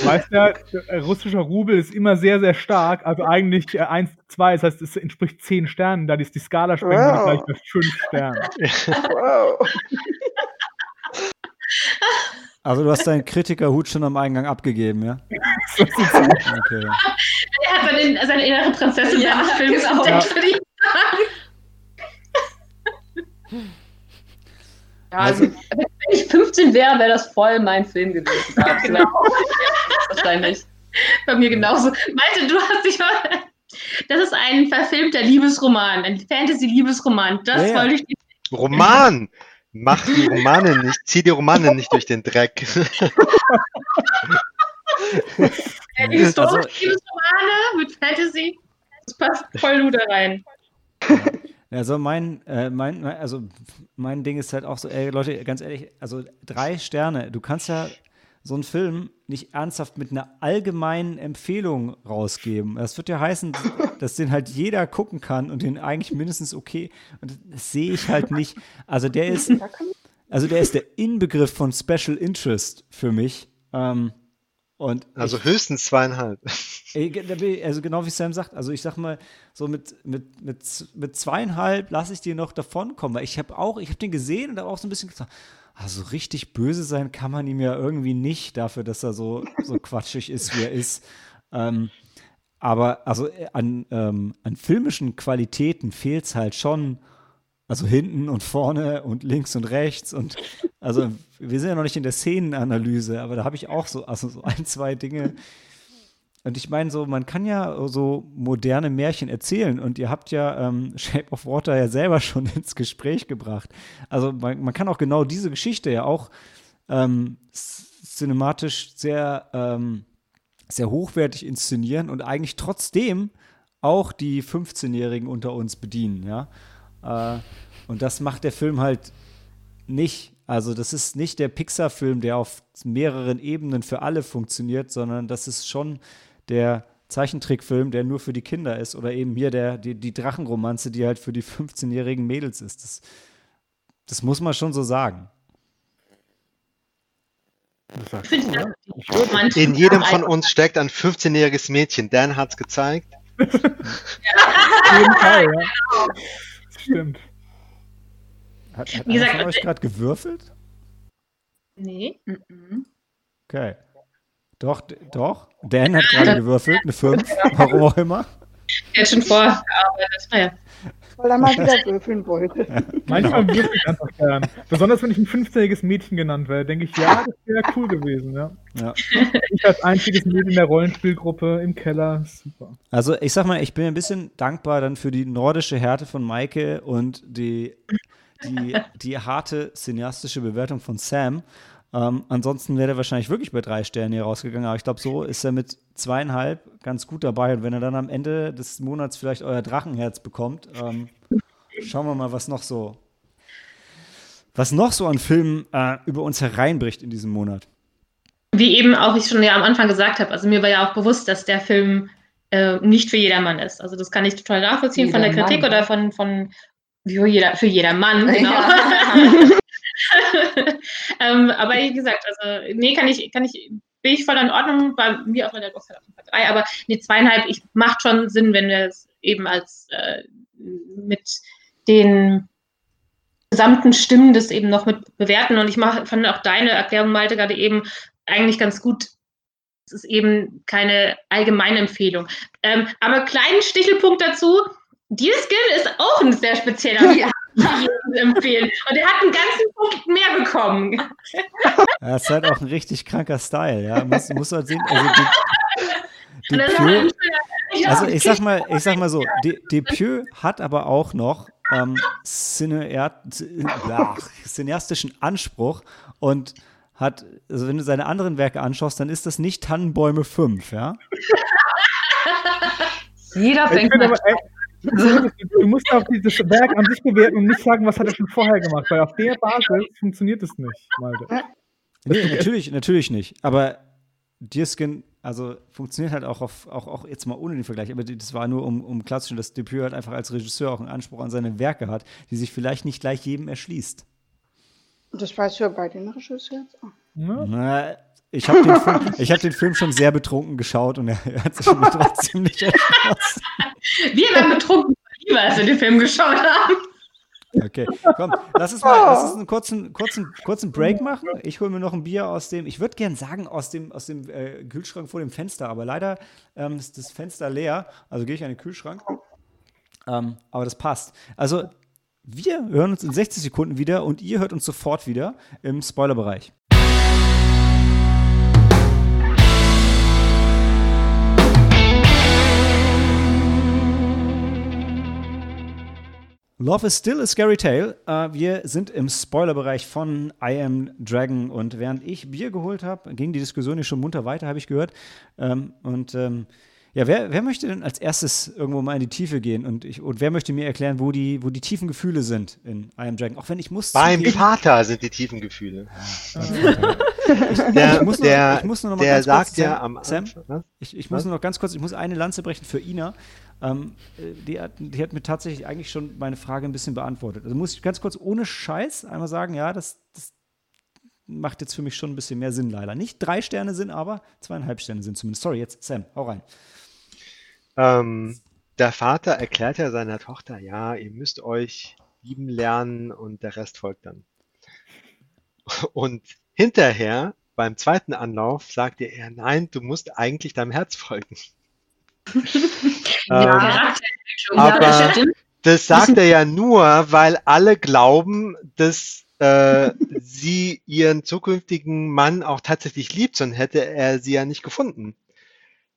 weißt ja, der russischer Rubel ist immer sehr, sehr stark. Also eigentlich äh, 1 zu 2, das heißt, es entspricht 10 Sternen. Da ist die Skala sprengt Wow. gleich bei 5 Sternen. Wow. Also du hast deinen Kritikerhut schon am Eingang abgegeben, ja? Okay. Er hat seine, seine innere Prinzessin Ja, seines Films genau. entdeckt, würde ich ja, also, wenn ich 15 wäre, wäre das voll mein Film gewesen. Hab's Genau. Wahrscheinlich. Bei mir genauso. Malte, du hast dich mal. Das ist ein verfilmter Liebesroman, ein Fantasy-Liebesroman. Das Ja, ja. wollte ich. Roman! Mach die Romane nicht, zieh die Romane nicht durch den Dreck. Äh, die historische Liebesromane mit Fantasy. Das passt voll gut da rein. Also mein, äh, mein, also mein Ding ist halt auch so, ey Leute, ganz ehrlich, also drei Sterne, du kannst ja so einen Film nicht ernsthaft mit einer allgemeinen Empfehlung rausgeben. Das wird ja heißen, dass den halt jeder gucken kann und den eigentlich mindestens okay. Und das sehe ich halt nicht. Also der ist, also der ist der Inbegriff von Special Interest für mich. Ähm, und Also höchstens zweieinhalb. Ich- Also genau wie Sam sagt, also ich sag mal, so mit, mit, mit, mit zweieinhalb lasse ich dir noch davonkommen, weil ich habe auch, ich habe den gesehen und habe auch so ein bisschen gesagt, also richtig böse sein kann man ihm ja irgendwie nicht dafür, dass er so, so quatschig ist, wie er ist. Ähm, aber also äh, an, ähm, an filmischen Qualitäten fehlt es halt schon, also hinten und vorne und links und rechts und also wir sind ja noch nicht in der Szenenanalyse, aber da habe ich auch so, also so ein, zwei Dinge, und ich meine, so, man kann ja so moderne Märchen erzählen und ihr habt ja ähm, Shape of Water ja selber schon ins Gespräch gebracht. Also man, man kann auch genau diese Geschichte ja auch ähm, cinematisch sehr, ähm, sehr hochwertig inszenieren und eigentlich trotzdem auch die 15-Jährigen unter uns bedienen, ja. Äh, und das macht der Film halt nicht. Also das ist nicht der Pixar-Film, der auf mehreren Ebenen für alle funktioniert, sondern das ist schon der Zeichentrickfilm, der nur für die Kinder ist. Oder eben hier der, die, die Drachenromanze, die halt für die 15-jährigen Mädels ist. Das, das muss man schon so sagen. In jedem von uns steckt ein 15-jähriges Mädchen. Dan hat's gezeigt. Auf jeden Fall, ja. Stimmt. Hat, hat Wie gesagt, einer von euch äh, gerade gewürfelt? Nee. Okay. Doch, doch. Dan hat gerade gewürfelt, eine 5, warum auch immer. Der hat schon vorgearbeitet. Naja. weil er mal wieder würfeln wollte. Manchmal würde ich einfach gern. Besonders wenn ich ein 15-jähriges Mädchen genannt werde, denke ich, ja, das wäre cool gewesen, ja. Ja. Ich als einziges Mädchen in der Rollenspielgruppe im Keller, super. Also ich sag mal, ich bin ein bisschen dankbar dann für die nordische Härte von Maike und die, die, die harte cineastische Bewertung von Sam. Ähm, ansonsten wäre er wahrscheinlich wirklich bei drei Sternen hier rausgegangen, aber ich glaube, so ist er mit zweieinhalb ganz gut dabei. Und wenn er dann am Ende des Monats vielleicht euer Drachenherz bekommt, ähm, schauen wir mal, was noch so, was noch so an Filmen äh, über uns hereinbricht in diesem Monat. Wie eben auch ich schon ja am Anfang gesagt habe, also mir war ja auch bewusst, dass der Film äh, nicht für jedermann ist. Also das kann ich total nachvollziehen von der. Kritik oder von, von für, jeder, für jedermann, genau. Ja. ähm, aber wie gesagt, also nee, kann ich, kann ich, bin ich voll in Ordnung, bei mir auch in der Box auf jeden Fall drei, aber nee, zweieinhalb, ich macht schon Sinn, wenn wir es eben als äh, mit den gesamten Stimmen das eben noch mit bewerten. Und ich mach, fand auch deine Erklärung, Malte, gerade eben eigentlich ganz gut. Es ist eben keine allgemeine Empfehlung. Ähm, aber kleinen Stichelpunkt dazu. Deer Skin ist auch ein sehr spezieller ja. empfehlen. Und er hat einen ganzen Punkt mehr bekommen. Ja, ist halt auch ein richtig kranker Style, ja. Muss, muss halt sehen, also die, die Pieux, also ich sag mal, ich sag mal so, Depieux hat aber auch noch ähm, cineastischen Anspruch und hat, also wenn du seine anderen Werke anschaust, dann ist das nicht Tannenbäume 5, ja? Jeder fängt aber, ey, Du musst auch dieses Werk an sich bewerten und nicht sagen, was hat er schon vorher gemacht, weil auf der Basis funktioniert es nicht, Malte. Nee, natürlich, natürlich nicht. Aber Deerskin, also funktioniert halt auch auf, auch, auch jetzt mal ohne den Vergleich, aber das war nur, um, um klarzustellen, dass Debut halt einfach als Regisseur auch einen Anspruch an seine Werke hat, die sich vielleicht nicht gleich jedem erschließt. Das weißt du ja bei den Regisseuren auch. Na, ich habe den, Film, hab den Film schon sehr betrunken geschaut und er, hat sich mir trotzdem nicht erschlossen. Wir waren betrunken, lieber, als wir den Film geschaut haben. Okay, komm, lass uns mal lass uns einen kurzen, kurzen, kurzen Break machen. Ich hole mir noch ein Bier aus dem, ich würde gern sagen, aus dem, aus dem äh, Kühlschrank vor dem Fenster, aber leider ähm, ist das Fenster leer, also gehe ich an den Kühlschrank. Ähm, aber das passt. Also, wir hören uns in 60 Sekunden wieder und ihr hört uns sofort wieder im Spoilerbereich. Love is Still a Scary Tale. Uh, wir sind im Spoilerbereich von I Am Dragon und während ich Bier geholt habe, ging die Diskussion hier schon munter weiter, habe ich gehört. Ähm, und ähm, ja, wer, wer, möchte denn als erstes irgendwo mal in die Tiefe gehen und, ich, und wer möchte mir erklären, wo die, wo die tiefen Gefühle sind in I Am Dragon? Auch wenn ich muss. Beim Vater sind die tiefen Gefühle. Ja, der, muss nur, der, muss nur noch mal der sagt kurz, ja am Sam, Anfang, ich, ich muss nur noch ganz kurz, ich muss eine Lanze brechen für Ina. Ähm, die, hat, die, hat, mir tatsächlich eigentlich schon meine Frage ein bisschen beantwortet. Also muss ich ganz kurz ohne Scheiß einmal sagen, ja, das, das macht jetzt für mich schon ein bisschen mehr Sinn leider. Nicht drei Sterne sind, aber zweieinhalb Sterne sind zumindest. Sorry, jetzt Sam, hau rein. Ähm, der Vater erklärt ja seiner Tochter, ja, ihr müsst euch lieben lernen und der Rest folgt dann. Und hinterher, beim zweiten Anlauf, sagt er, nein, du musst eigentlich deinem Herz folgen. Ja, ähm, aber das sagt er ja nur, weil alle glauben, dass äh, sie ihren zukünftigen Mann auch tatsächlich liebt, sonst hätte er sie ja nicht gefunden.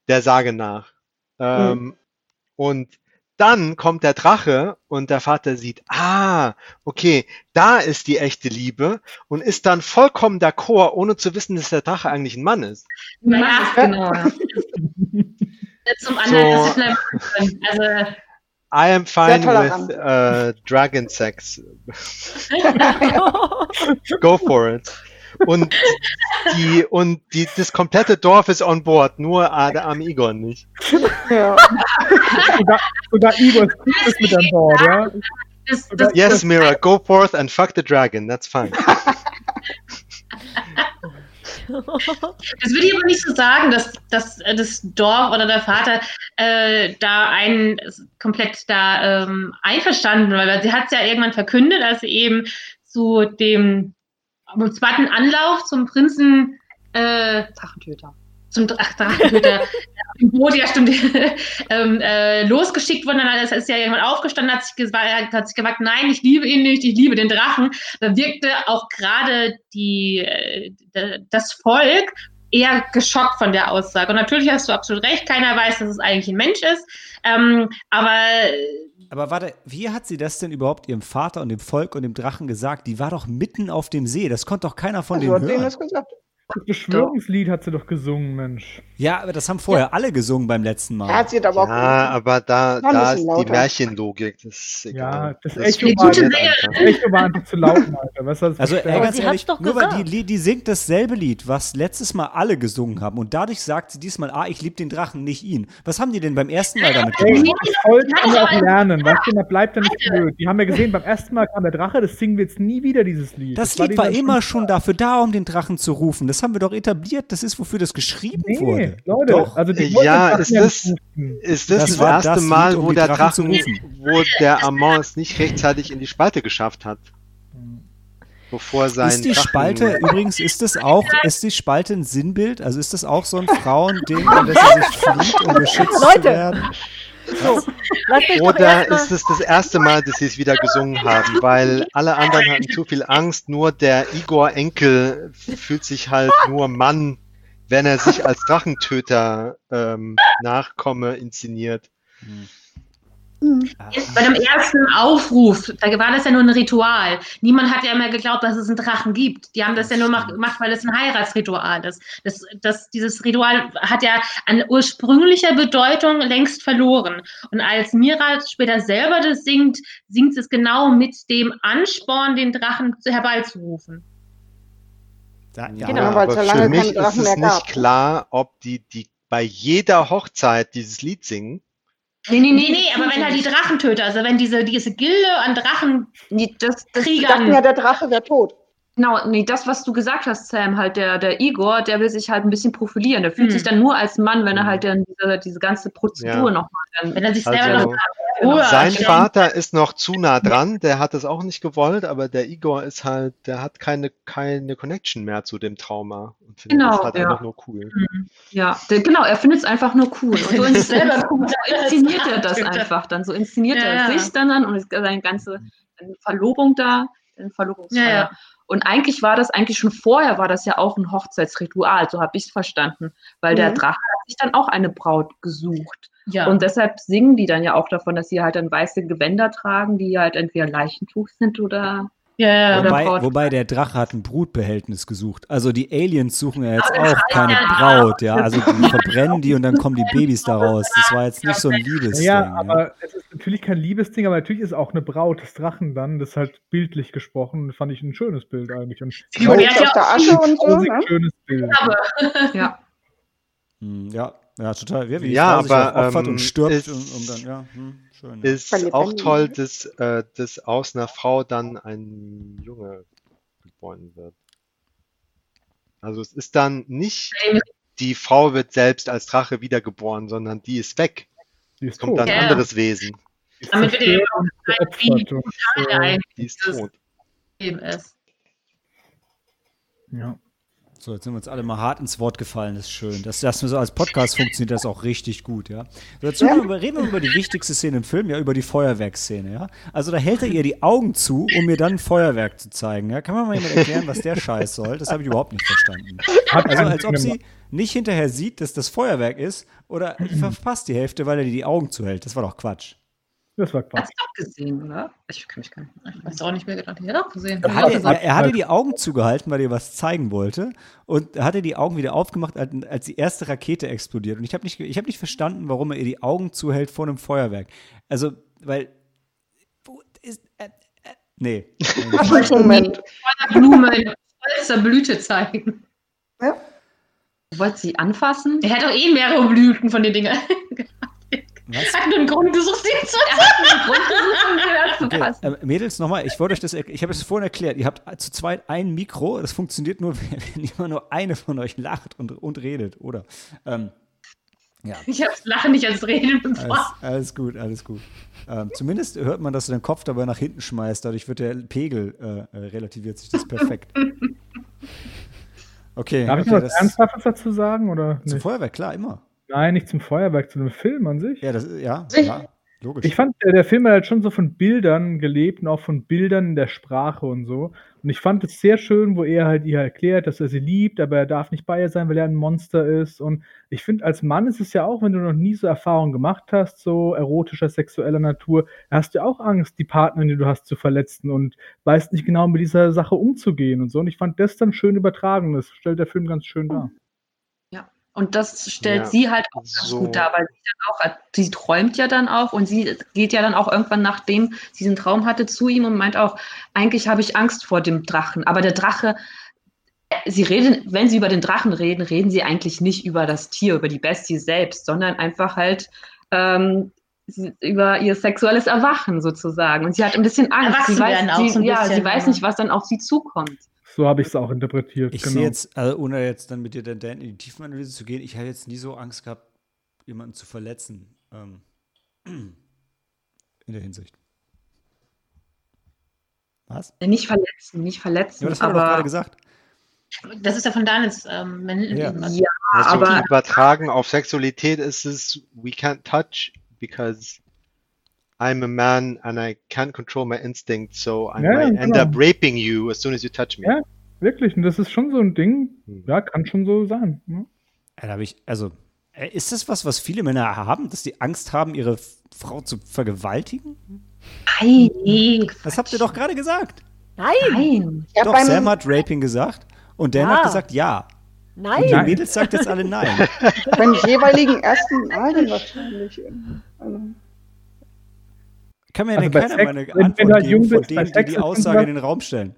Der Sage nach. Ähm, mhm. Und dann kommt der Drache und der Vater sieht, ah, okay, da ist die echte Liebe und ist dann vollkommen d'accord, ohne zu wissen, dass der Drache eigentlich ein Mann ist. Ja, genau. Zum anderen, so, dass ich also I am fine with uh, dragon sex. Go for it. Und die und die das komplette Dorf ist on board, nur der arme Igor nicht. Ja. sogar, sogar Igor ist mit an Bord, ja? Das, das, yes, Mira, go forth and fuck the dragon. That's fine. Das würde ich aber nicht so sagen, dass, dass äh, das Dorf oder der Vater äh, da einen komplett da ähm, einverstanden war, weil sie hat es ja irgendwann verkündet, als sie eben zu dem zweiten Anlauf zum Prinzen äh, Drachentöter zum ach, Drachentöter im Boot, ja stimmt, ähm, äh, losgeschickt worden. Dann ist ja irgendwann aufgestanden, hat sich, hat sich gesagt, nein, ich liebe ihn nicht, ich liebe den Drachen. Da wirkte auch gerade die, äh, das Volk eher geschockt von der Aussage. Und natürlich hast du absolut recht, keiner weiß, dass es eigentlich ein Mensch ist. Ähm, aber aber warte, wie hat sie das denn überhaupt ihrem Vater und dem Volk und dem Drachen gesagt? Die war doch mitten auf dem See. Das konnte doch keiner von also denen hören. Das gesagt. Das Beschwörungslied hat sie doch gesungen, Mensch. Ja, aber das haben vorher ja. alle gesungen beim letzten Mal. Ja, sie aber, auch ja, aber da, da ist die Märchenlogik. Das ist egal. Ja, das, das Echo, war, das Echo war einfach zu laut, Alter. Was das also, ey, ganz ehrlich, nur weil die, die singt dasselbe Lied, was letztes Mal alle gesungen haben. Und dadurch sagt sie diesmal, ah, ich liebe den Drachen, nicht ihn. Was haben die denn beim ersten Mal damit gemacht? Ey, das Volk kann ja auch lernen, weißt du, da bleibt ja nicht blöd. Die haben ja gesehen, beim ersten Mal kam der Drache, das singen wir jetzt nie wieder, dieses Lied. Das, das Lied war, war immer schon dafür da, um den Drachen zu rufen. Das das haben wir doch etabliert. Das ist, wofür das geschrieben Nee, wurde. Leute, Doch. also die Ja, ist ja das-. Ist das Das das, erste das Mal, Lied, um wo der Drachen zu Drachen, wo der Amon es nicht rechtzeitig in die Spalte geschafft hat? Bevor sein Ist die Drachen- Spalte, übrigens, ist das auch, ist die Spalte ein Sinnbild? Also ist das auch so ein Frauending, an das sie sich flieht, um geschützt zu Leute! werden? So, Oder ist es das erste Mal, dass sie es wieder gesungen haben? Weil alle anderen hatten zu viel Angst, nur der Igor Enkel fühlt sich halt nur Mann, wenn er sich als Drachentöter ähm, Nachkomme inszeniert. Bei dem ersten Aufruf, da war das ja nur ein Ritual. Niemand hat ja immer geglaubt, dass es einen Drachen gibt. Die haben das ja nur mach- gemacht, weil es ein Heiratsritual ist. Das, das, dieses Ritual hat ja an ursprünglicher Bedeutung längst verloren. Und als Mira später selber das singt, singt es genau mit dem Ansporn, den Drachen herbeizurufen. Da, ja, Genau, weil es aber ja lange für mich ist es mehr nicht klar, ob die, die bei jeder Hochzeit dieses Lied singen. Nee, nee, Nee, nee, aber wenn halt die Drachentöter, also wenn diese, diese Gilde an Drachen Nee, das, das, Die dachten ja, der Drache wäre tot. Genau, nee, das, was du gesagt hast, Sam, halt der, der Igor, der will sich halt ein bisschen profilieren. Der fühlt Hm. sich dann nur als Mann, wenn er Hm. halt dann diese, diese ganze Prozedur Ja. nochmal. Wenn er sich Also, selber noch höher Sein stellt. Vater ist noch zu nah dran, der hat es auch nicht gewollt, aber der Igor ist halt, der hat keine, keine Connection mehr zu dem Trauma und findet Genau, das halt ja. einfach nur cool. Ja, der, genau, er findet es einfach nur cool. Und so, selber cool. so inszeniert er das einfach dann. So inszeniert Ja, er ja. sich dann, dann und es- seine ganze Verlobung da, seine Verlobungsfeier. Ja, ja. Und eigentlich war das, eigentlich schon vorher war das ja auch ein Hochzeitsritual, so habe ich es verstanden. Weil der Mhm. Drache hat sich dann auch eine Braut gesucht. Ja. Und deshalb singen die dann ja auch davon, dass sie halt dann weiße Gewänder tragen, die halt entweder Leichentuch sind oder. ja, ja. Oder Wobei, wobei der Drache hat ein Brutbehältnis gesucht. Also die Aliens suchen ja jetzt der auch keine Drache- Braut, ja. Also die verbrennen die und dann kommen die Babys da raus. Das war jetzt nicht so ein Liebesding. Ja, ja. aber es ist natürlich kein Liebesding, aber natürlich ist auch eine Braut des Drachen dann. Das ist halt bildlich gesprochen. Fand ich ein schönes Bild eigentlich. Ein Die wurde Holz ja der Asche und so. Ne? schönes Bild. Aber Ja. Hm, ja, ja, total. Ja, wie Ja, aber, opfert ähm, und stirbt, ist- um, um dann, ja, hm, schön. Ja. Ist auch toll, ne? dass, äh, dass aus einer Frau dann ein Junge geboren wird. Also es ist dann nicht, die Frau wird selbst als Drache wiedergeboren, sondern die ist weg. Die Es ist kommt tot. dann ein Ja. anderes Wesen. Damit wird zerstört ihr und wie brutal ein Die ist ja. So, jetzt sind wir uns alle mal hart ins Wort gefallen, das ist schön. Das, das so als Podcast funktioniert das auch richtig gut, ja. So, jetzt reden wir, reden wir über die wichtigste Szene im Film, ja, über die Feuerwerksszene, ja. Also da hält er ihr die Augen zu, um mir dann ein Feuerwerk zu zeigen, ja. Kann man mal jemand erklären, was der Scheiß soll? Das habe ich überhaupt nicht verstanden. Also als ob sie nicht hinterher sieht, dass das Feuerwerk ist oder verpasst die Hälfte, weil er dir die Augen zuhält. Das war doch Quatsch. Das war Hast Quatsch. du doch gesehen, oder? Ich kann mich gar nicht. Ich weiß auch nicht mehr gedacht. Ich hätte auch gesehen. Er hatte, gesagt, er, er hatte halt- die Augen zugehalten, weil er was zeigen wollte. Und er hatte die Augen wieder aufgemacht, als, die erste Rakete explodiert. Und ich habe nicht, ich hab nicht verstanden, warum er ihr die Augen zuhält vor einem Feuerwerk. Also, weil. Wo ist. Äh, äh, nee. Moment. Blumen vollster Blüte zeigen. Ja. Du wolltest sie anfassen? Er hat doch eh mehrere Blüten von den Dingen. Was? Hat nur einen Grund gesucht, sie zu Okay, äh, Mädels, nochmal, ich wollte euch das, er- ich habe es vorhin erklärt. Ihr habt zu zweit ein Mikro. Das funktioniert nur, wenn immer nur eine von euch lacht und, und redet, oder? Ähm, ja. Ich habe Lachen nicht als Reden Alles, bevor. alles gut, alles gut. Ähm, zumindest hört man, dass du den Kopf dabei nach hinten schmeißt. Dadurch wird der Pegel, äh, äh, relativiert sich das perfekt. Okay, Darf ich okay noch was Ernsthaftes dazu sagen? Oder Zum nicht? Feuerwerk, klar, immer. Nein, nicht zum Feuerwerk, zu dem Film an sich. Ja, das, ja, ja logisch. Ich fand, der Film hat halt schon so von Bildern gelebt und auch von Bildern in der Sprache und so. Und ich fand es sehr schön, wo er halt ihr erklärt, dass er sie liebt, aber er darf nicht bei ihr sein, weil er ein Monster ist. Und ich finde, als Mann ist es ja auch, wenn du noch nie so Erfahrungen gemacht hast, so erotischer, sexueller Natur, hast du auch Angst, die Partnerin, die du hast, zu verletzen und weißt nicht genau, mit dieser Sache umzugehen und so. Und ich fand das dann schön übertragen. Das stellt der Film ganz schön dar. Und das stellt Ja, sie halt auch ganz so. gut dar, weil sie dann auch, sie träumt ja dann auch und sie geht ja dann auch irgendwann, nachdem sie diesen Traum hatte, zu ihm und meint auch, eigentlich habe ich Angst vor dem Drachen. Aber der Drache, sie reden, wenn sie über den Drachen reden, reden sie eigentlich nicht über das Tier, über die Bestie selbst, sondern einfach halt ähm, über ihr sexuelles Erwachen sozusagen. Und sie hat ein bisschen Angst. Sie weiß, sie, so ein ja, bisschen, sie weiß ja. nicht, was dann auf sie zukommt. So habe ich es auch interpretiert. Ich genau. sehe jetzt, also ohne jetzt dann mit dir dann Dan in die Tiefenanalyse zu gehen, ich habe jetzt nie so Angst gehabt, jemanden zu verletzen. Ähm, in der Hinsicht. Was? Nicht verletzen, nicht Ja, verletzen, aber das doch gerade gesagt. Das ist ja von Daniels ähm, Ja. ja, Also aber übertragen auf Sexualität ist es, we can't touch because I'm a man and I can't control my instincts, so I Ja, might end genau. up raping you as soon as you touch me. Ja. Wirklich, und das ist schon so ein Ding. Hm. Ja, kann schon so sein. Ne? Ja, da habe ich, also, ist das was, was viele Männer haben, dass die Angst haben, ihre Frau zu vergewaltigen? nein, Das habt ihr doch gerade gesagt. Nein, nein. Ja, doch, Sam hat Raping gesagt und Dan Ja. hat gesagt ja. nein. Und die. Mädels sagt jetzt alle nein. beim jeweiligen ersten Mal wahrscheinlich. Also, Kann mir ja Also keiner Sex- mal eine wenn- wenn Antwort du halt jung geben von bist, bei denen, die die Aussage was- in den Raum stellen.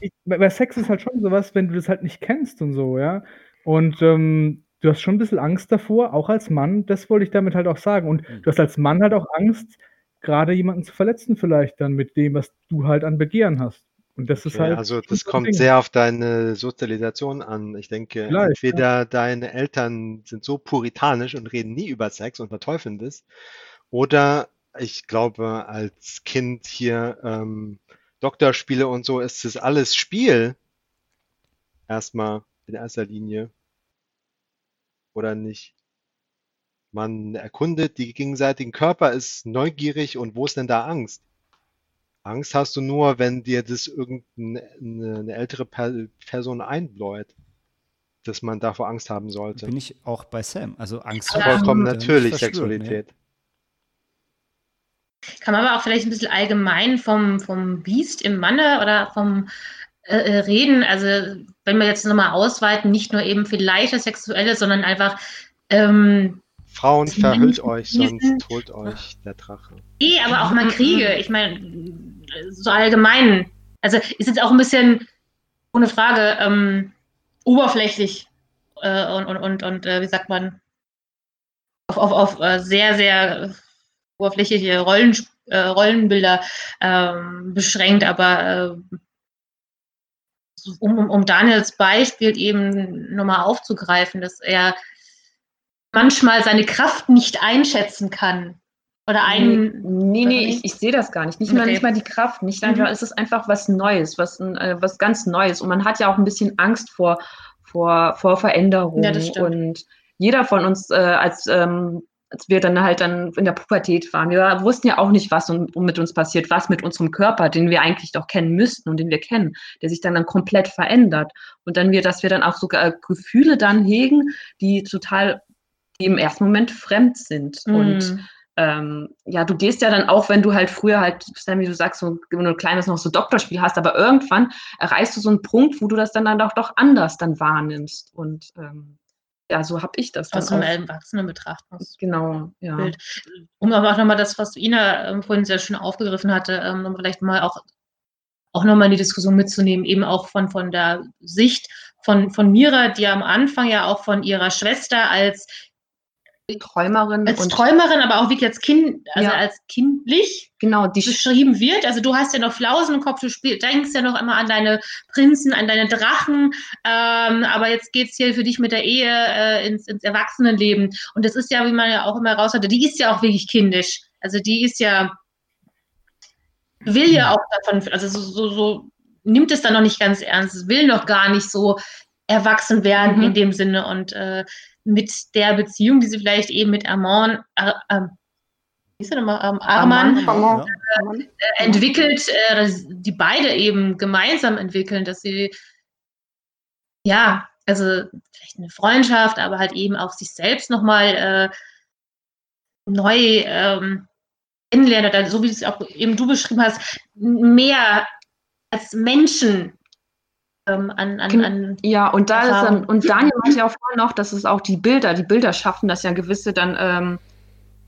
Ich, bei Sex ist halt schon sowas, wenn du das halt nicht kennst und so, ja. Und ähm, du hast schon ein bisschen Angst davor, auch als Mann, das wollte ich damit halt auch sagen. Und Mhm. du hast als Mann halt auch Angst, gerade jemanden zu verletzen, vielleicht dann mit dem, was du halt an Begehren hast. Und das ist Okay, halt. also das kommt Ding. sehr auf deine Sozialisation an. Ich denke, Vielleicht, entweder deine Eltern sind so puritanisch und reden nie über Sex und verteufeln das, oder ich glaube, als Kind hier ähm, Doktorspiele und so ist das alles Spiel. Erstmal in erster Linie. Oder nicht? Man erkundet die gegenseitigen Körper, ist neugierig und wo ist denn da Angst? Angst hast du nur, wenn dir das irgendeine eine ältere per Person einbläut, dass man davor Angst haben sollte. Bin ich auch bei Sam. Also Angst Vollkommen natürlich verschwört, ne? Kann man aber auch vielleicht ein bisschen allgemein vom, vom Biest im Manne oder vom äh, äh, Reden, also wenn wir jetzt nochmal ausweiten, nicht nur eben vielleicht das Sexuelle, sondern einfach ähm, Frauen, verhüllt euch, sonst holt euch der Drache. eh, aber auch mal Kriege. Ich meine, so allgemein. Also ist jetzt auch ein bisschen, ohne Frage, ähm, oberflächlich äh, und, und, und, und äh, wie sagt man, auf, auf, auf äh, sehr, sehr oberflächliche Rollen, äh, Rollenbilder ähm, beschränkt, aber äh, um, um, Daniels Beispiel eben nochmal aufzugreifen, dass er manchmal seine Kraft nicht einschätzen kann. Oder ein. Nee, nee, ich, ich sehe das gar nicht. Nicht, mal, Okay. nicht mal die Kraft, nicht Mhm. einfach, es ist einfach was Neues, was, äh, was ganz Neues. Und man hat ja auch ein bisschen Angst vor, vor, vor Veränderungen. Ja, das stimmt. Und jeder von uns, äh, als, ähm, als wir dann halt dann in der Pubertät waren, wir wussten ja auch nicht, was mit uns passiert, was mit unserem Körper, den wir eigentlich doch kennen müssten und den wir kennen, der sich dann, dann komplett verändert. Und dann wir, dass wir dann auch sogar äh, Gefühle dann hegen, die total, die im ersten Moment fremd sind. Und Mm. ähm, ja, du gehst ja dann auch, wenn du halt früher halt, wie du sagst, so, wenn du ein kleines noch so Doktorspiel hast, aber irgendwann erreichst du so einen Punkt, wo du das dann, dann auch doch anders dann wahrnimmst. Und ähm, ja, so habe ich das dann aus auch. Erwachsenenbetrachtungs. Genau, ja. Bild. Um aber auch nochmal das, was Ina ähm, vorhin sehr schön aufgegriffen hatte, ähm, um vielleicht mal auch, auch nochmal in die Diskussion mitzunehmen, eben auch von, von der Sicht von, von Mira, die am Anfang ja auch von ihrer Schwester als, Träumerin als Träumerin, aber auch wirklich als Kind, also Ja. als kindlich genau, die beschrieben wird. Also du hast ja noch Flausen im Kopf, du spiel, denkst ja noch immer an deine Prinzen, an deine Drachen, ähm, aber jetzt geht's hier für dich mit der Ehe äh, ins, ins Erwachsenenleben. Und das ist ja, wie man ja auch immer raus hatte, die ist ja auch wirklich kindisch. Also die ist ja, will ja auch davon, also so, so, so nimmt es dann noch nicht ganz ernst, will noch gar nicht so erwachsen werden Mhm. in dem Sinne und äh, mit der Beziehung, die sie vielleicht eben mit Amon, äh, wie ist er nochmal, ähm, Arman, Arman. Äh, entwickelt, äh, dass die beide eben gemeinsam entwickeln, dass sie ja, also vielleicht eine Freundschaft, aber halt eben auch sich selbst nochmal äh, neu ähm, kennenlernen, oder so wie es auch eben du beschrieben hast, mehr als Menschen ähm, an, an, an Ja, und da ist dann, Erfahrung. und Daniel meinte ja auch vorhin noch, dass es auch die Bilder, die Bilder schaffen, dass ja gewisse dann ähm,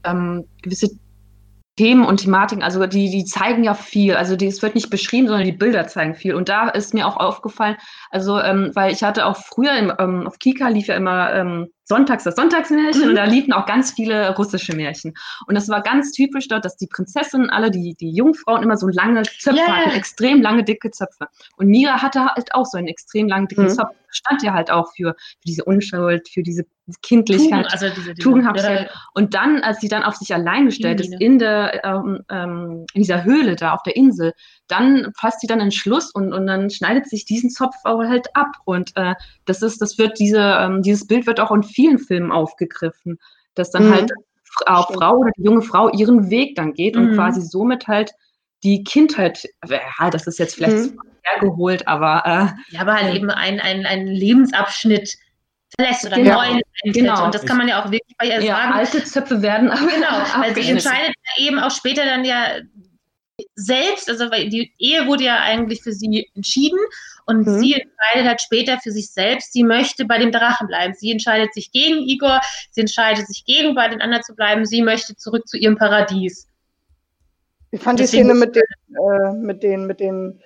ähm, gewisse Themen und Thematiken, also die, die zeigen ja viel. Also die, es wird nicht beschrieben, sondern die Bilder zeigen viel. Und da ist mir auch aufgefallen, also ähm, weil ich hatte auch früher im, ähm, auf Kika lief ja immer ähm, sonntags das Sonntagsmärchen und da liefen auch ganz viele russische Märchen. Und das war ganz typisch dort, dass die Prinzessinnen, alle die, die Jungfrauen immer so lange Zöpfe Ja, ja. hatten, extrem lange, dicke Zöpfe. Und Mira hatte halt auch so einen extrem langen, dicken Mhm. Zopf. Stand ja halt auch für, für diese Unschuld, für diese Tugend, Kindlichkeit. also diese, diese Tugendhaftigkeit. Und dann, als sie dann auf sich allein gestellt ist, in, der, ähm, ähm, in dieser Höhle da auf der Insel, dann fasst sie dann einen Schluss und, und dann schneidet sich diesen Zopf auch halt ab. Und äh, das ist, das wird diese, ähm, dieses Bild wird auch in vielen Filmen aufgegriffen, dass dann Mhm. halt auch Stimmt. Frau oder die junge Frau ihren Weg dann geht und Mhm. quasi somit halt die Kindheit, ja, das ist jetzt vielleicht Mhm. hergeholt, aber äh, Ja, aber halt eben ein, ein, ein Lebensabschnitt verlässt oder Genau. neuen. Genau. Und das kann man ja auch wirklich bei ihr ja, sagen. alte Zöpfe werden Genau, weil sie abgeschnitten. entscheidet ja eben auch später dann ja selbst, also weil die Ehe wurde ja eigentlich für sie entschieden und Mhm. sie entscheidet halt später für sich selbst, sie möchte bei dem Drachen bleiben. Sie entscheidet sich gegen Igor, sie entscheidet sich gegen bei den anderen zu bleiben, sie möchte zurück zu ihrem Paradies. Ich fand die Deswegen- Szene mit den, äh, mit den, mit den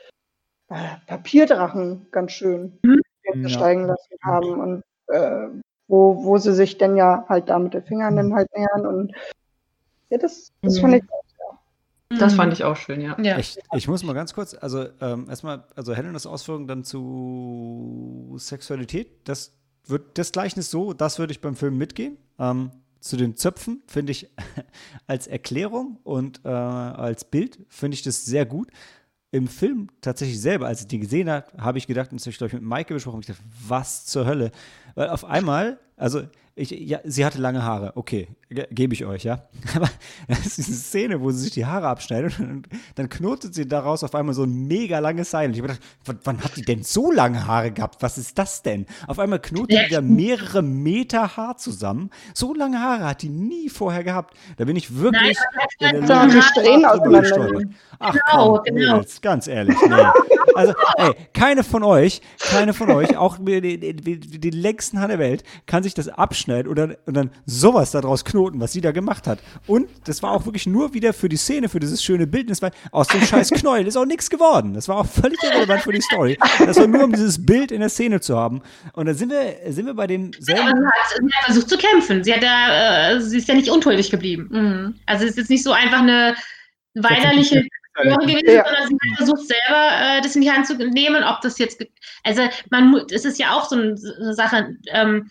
äh, Papierdrachen ganz schön, Mhm. die sie Ja. steigen lassen haben und äh, wo, wo sie sich dann ja halt da mit den Fingern dann halt nähern und ja, das, das Mhm. fand ich Das fand ich auch schön, ja. Ja. Ich, ich muss mal ganz kurz, also ähm, erstmal, also Helenas Ausführungen dann zu Sexualität, das wird das Gleichnis so, das würde ich beim Film mitgehen. Ähm, zu den Zöpfen finde ich als Erklärung und äh, als Bild finde ich das sehr gut. Im Film tatsächlich selber, als ich den gesehen habe, habe ich gedacht, und das habe ich, glaube ich, mit Maike besprochen, ich dachte, was zur Hölle? Weil auf einmal, also ich, ja, sie hatte lange Haare, okay, ge gebe ich euch, ja. Aber das ist diese Szene, wo sie sich die Haare abschneidet und dann knotet sie daraus auf einmal so ein mega langes Seil. Und ich habe gedacht, wann, wann hat die denn so lange Haare gehabt? Was ist das denn? Auf einmal knotet Ja. die da mehrere Meter Haar zusammen. So lange Haare hat die nie vorher gehabt. Da bin ich wirklich Nein, in der die auseinander gestolpert. Ach Genau, komm, genau. Mädels, ganz ehrlich. Nee. Also, ey, keine von euch, keine von euch, auch den, den, den längsten Haar der Welt, kann sich das abschneiden oder, und dann sowas daraus knoten, was sie da gemacht hat. Und das war auch wirklich nur wieder für die Szene, für dieses schöne Bildnis, weil aus dem scheiß Knäuel ist auch nichts geworden. Das war auch völlig irrelevant für die Story. Das war nur, um dieses Bild in der Szene zu haben. Und dann sind wir, sind wir bei Aber demselben. sie hat, sie hat versucht zu kämpfen. Sie, hat ja, äh, sie ist ja nicht unschuldig geblieben. Mhm. Also es ist jetzt nicht so einfach eine weinerliche Höre gewesen, Ja. sondern sie hat versucht selber äh, das in die Hand zu nehmen, ob das jetzt, also man, es ist ja auch so eine Sache, ähm,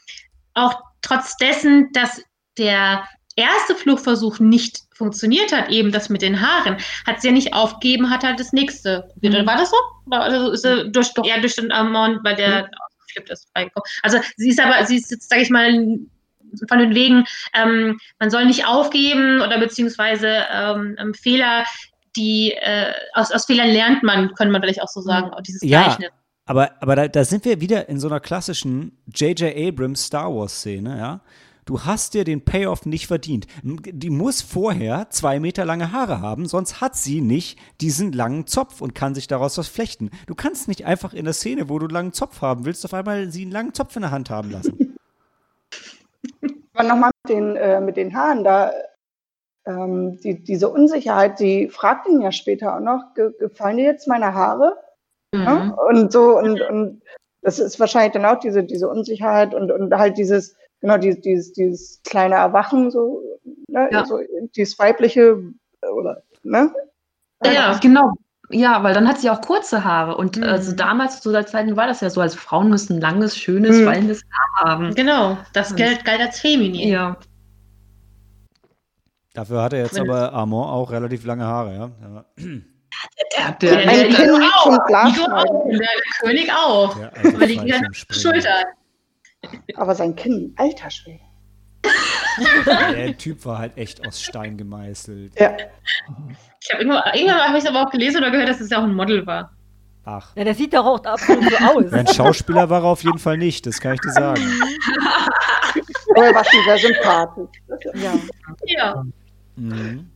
auch trotz dessen, dass der erste Fluchtversuch nicht funktioniert hat, eben das mit den Haaren, hat sie ja nicht aufgegeben, hat halt das nächste probiert. Mhm. War das so? Also ist sie durch, ja, durch den Amon, weil der ausgeflippt ist, reingekommen. Also sie ist aber, sie ist jetzt, sage ich mal, von den Wegen, ähm, man soll nicht aufgeben oder beziehungsweise ähm, ähm, Fehler, die äh, aus, aus Fehlern lernt man, könnte man vielleicht auch so sagen, auch dieses Ja. Gleichnis. Aber, aber da, da sind wir wieder in so einer klassischen J.J. Abrams Star Wars-Szene, ja. Du hast dir den Payoff nicht verdient. Die muss vorher zwei Meter lange Haare haben, sonst hat sie nicht diesen langen Zopf und kann sich daraus was flechten. Du kannst nicht einfach in der Szene, wo du einen langen Zopf haben willst, auf einmal sie einen langen Zopf in der Hand haben lassen. Aber nochmal mit den, äh, mit den Haaren, da ähm, die, diese Unsicherheit, die fragt ihn ja später auch noch, ge gefallen dir jetzt meine Haare? Mhm. Ne? Und so, und, und das ist wahrscheinlich dann auch diese, diese Unsicherheit und, und halt dieses, genau, dieses, dieses, dieses kleine Erwachen, so, ne? Ja. so dieses weibliche, oder, ne? Ja, ja. Genau. Ja, weil dann hat sie auch kurze Haare. Und Mhm. also damals zu der Zeiten war das ja so, also Frauen müssen langes, schönes, Mhm. wallendes Haar haben. Genau, das Mhm. galt, galt als feminin. Ja. Dafür hat er jetzt aber Armand auch relativ lange Haare, ja. ja. Der, Der- Ein der- Kind auch. auch, der, der König auch. Der alte Aber die Schulter. Aber sein Kinn, alter Schwede. Der Typ war halt echt aus Stein gemeißelt. Ja. Ich hab irgendwann, irgendwann habe ich es aber auch gelesen oder gehört, dass es ja auch ein Model war. Ach. Ja, der sieht doch auch absolut so aus. Ein Schauspieler war er auf jeden Fall nicht, das kann ich dir sagen. Aber er war schon sehr sympathisch. Ja. Ja. Mhm.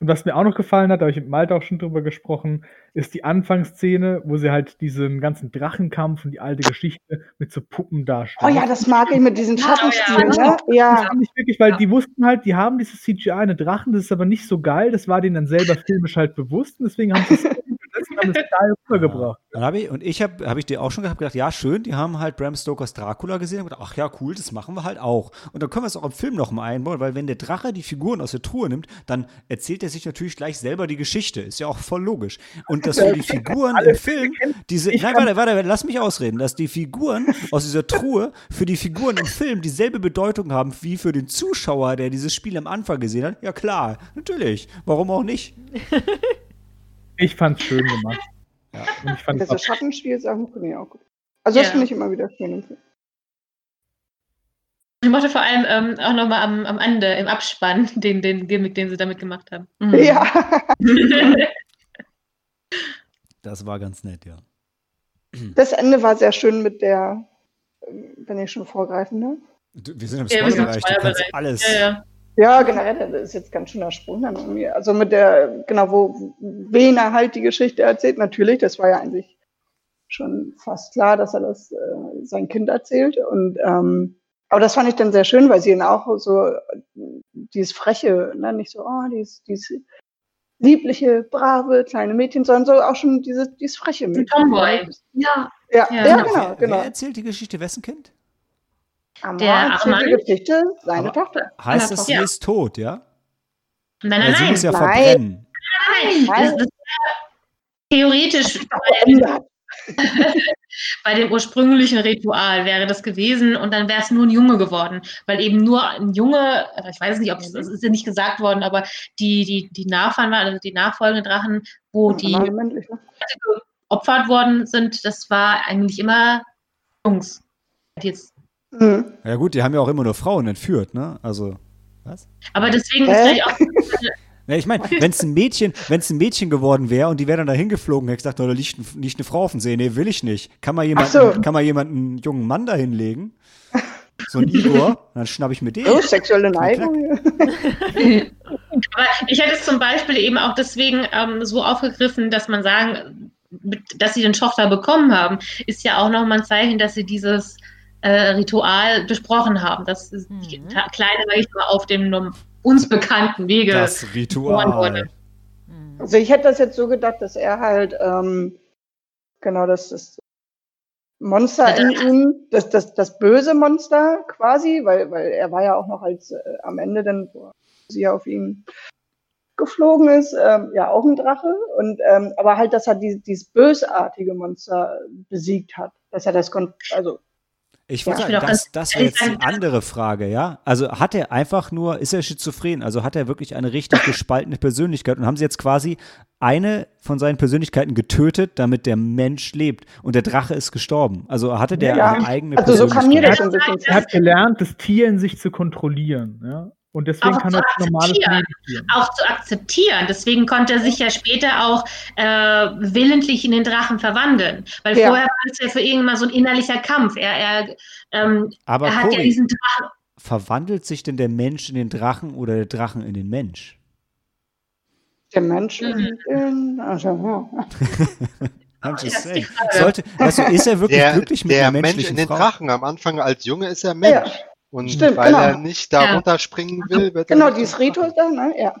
Und was mir auch noch gefallen hat, da habe ich mit Malte auch schon drüber gesprochen, ist die Anfangsszene, wo sie halt diesen ganzen Drachenkampf und die alte Geschichte mit so Puppen Oh darstellen. ja, das mag ich mit diesen Schattenspielen, ja. ne? Ja. Ich wirklich, weil die wussten halt, die haben dieses CGI, eine Drachen, das ist aber nicht so geil, das war denen dann selber filmisch halt bewusst und deswegen haben sie es haben geil rübergebracht. Dann hab ich, und ich habe hab ich dir auch schon gehabt, gedacht, ja, schön, die haben halt Bram Stokers Dracula gesehen und gedacht, ach ja, cool, das machen wir halt auch. Und dann können wir es auch im Film noch mal einbauen, weil wenn der Drache die Figuren aus der Truhe nimmt, dann erzählt er sich natürlich gleich selber die Geschichte. Ist ja auch voll logisch. Und dass für die Figuren im Film diese, nein, warte, warte, lass mich ausreden, dass die Figuren aus dieser Truhe für die Figuren im Film dieselbe Bedeutung haben wie für den Zuschauer, der dieses Spiel am Anfang gesehen hat. Ja klar, natürlich. Warum auch nicht? Ich fand's schön gemacht. Ja. Und ich fand Das es Schattenspiel ist auch, finde ich auch gut. Also das Ja. finde ich immer wieder schön. im Film. Ich mochte vor allem ähm, auch nochmal am, am Ende, im Abspann, den, den Gimmick, den sie damit gemacht haben. Mhm. Ja. Das war ganz nett, ja. Das Ende war sehr schön mit der, ähm, wenn ich schon vorgreifen darf. Du, wir sind im Ja, Spoilerbereich, du kannst alles. ja, ja. Ja, generell, das ist jetzt ganz schöner Sprung dann irgendwie. Also mit der, genau, wo wen er halt die Geschichte erzählt, natürlich, das war ja eigentlich schon fast klar, dass er das äh, sein Kind erzählt. Und ähm, aber das fand ich dann sehr schön, weil sie ihn auch so dieses freche, ne, nicht so, oh, dieses, dieses liebliche, brave kleine Mädchen, sondern so auch schon dieses, dieses freche Mädchen. Tomboy. Ja, Ja, Ja, ja, genau. genau, Wer, genau. erzählt die Geschichte? Wessen Kind? Amor Der Armand? Geschichte, seine Aber- Tochter. Heißt das, sie Ja. ist tot, ja? Nein, nein, sie nein. muss ja Nein. verbrennen. nein. Das, das theoretisch bei, Ja, bei dem ursprünglichen Ritual wäre das gewesen und dann wäre es nur ein Junge geworden, weil eben nur ein Junge, ich weiß nicht, ob es, das ist ja nicht gesagt worden, aber die, die, die Nachfahren waren, also die nachfolgenden Drachen, wo die ne? geopfert worden sind, das war eigentlich immer Jungs. Jetzt, Mhm. Ja gut, die haben ja auch immer nur Frauen entführt, ne? Also, was? aber deswegen Hä? ist vielleicht auch Ja, ich meine, wenn es ein Mädchen, wenn es ein Mädchen geworden wäre und die wäre dann da hingeflogen, hätte ich gesagt, oh, da liegt, liegt eine Frau auf dem See. Nee, will ich nicht. Kann mal jemand, Ach so. kann mal jemand einen jungen Mann da hinlegen? So ein Igor, dann schnapp ich mir den. So, sexuelle Neigung. Aber ich hätte es zum Beispiel eben auch deswegen ähm, so aufgegriffen, dass man sagen, dass sie den Tochter bekommen haben, ist ja auch nochmal ein Zeichen, dass sie dieses äh, Ritual besprochen haben, dass die Mhm. Ta- Kleine, sag ich mal, auf dem uns bekannten Wege. Das geboren wurde. Ritual. Mhm. Also ich hätte das jetzt so gedacht, dass er halt, ähm, genau, das, das Monster in ihm, das, das, das böse Monster quasi, weil, weil er war ja auch noch als äh, am Ende dann, wo sie auf ihn geflogen ist, ähm, ja auch ein Drache. Und ähm, aber halt, dass er die, dieses bösartige Monster besiegt hat. Dass er das kon also Ich Ja, würde sagen, auch das, das wäre jetzt die andere Frage, ja? Also hat er einfach nur, ist er schizophren? Also hat er wirklich eine richtig gespaltene Persönlichkeit und haben sie jetzt quasi eine von seinen Persönlichkeiten getötet, damit der Mensch lebt und der Drache ist gestorben? Also hatte der Ja, eine eigene also so kam mir das Persönlichkeit? schon ein bisschen Er hat gelernt, das Tier in sich zu kontrollieren. Ja? Und deswegen Auch kann zu er ein normales akzeptieren. Leben führen. auch zu akzeptieren. Deswegen konnte er sich ja später auch äh, willentlich in den Drachen verwandeln. Weil Ja. vorher war es ja für ihn immer so ein innerlicher Kampf. Er, er, ähm, Aber er hat ja Cory, diesen Drachen. verwandelt sich denn der Mensch in den Drachen oder der Drachen in den Mensch? der Mensch Mhm. in, also, ja. I'm just das saying. Sollte, also ist er wirklich Der, glücklich mit der einer Mensch in den Frau? Drachen. Am Anfang als Junge ist er Mensch. Ja, Und Stimmt, weil genau. er nicht da Ja. runterspringen will, wird er genau, dieses. Ritus da, ne? Ja.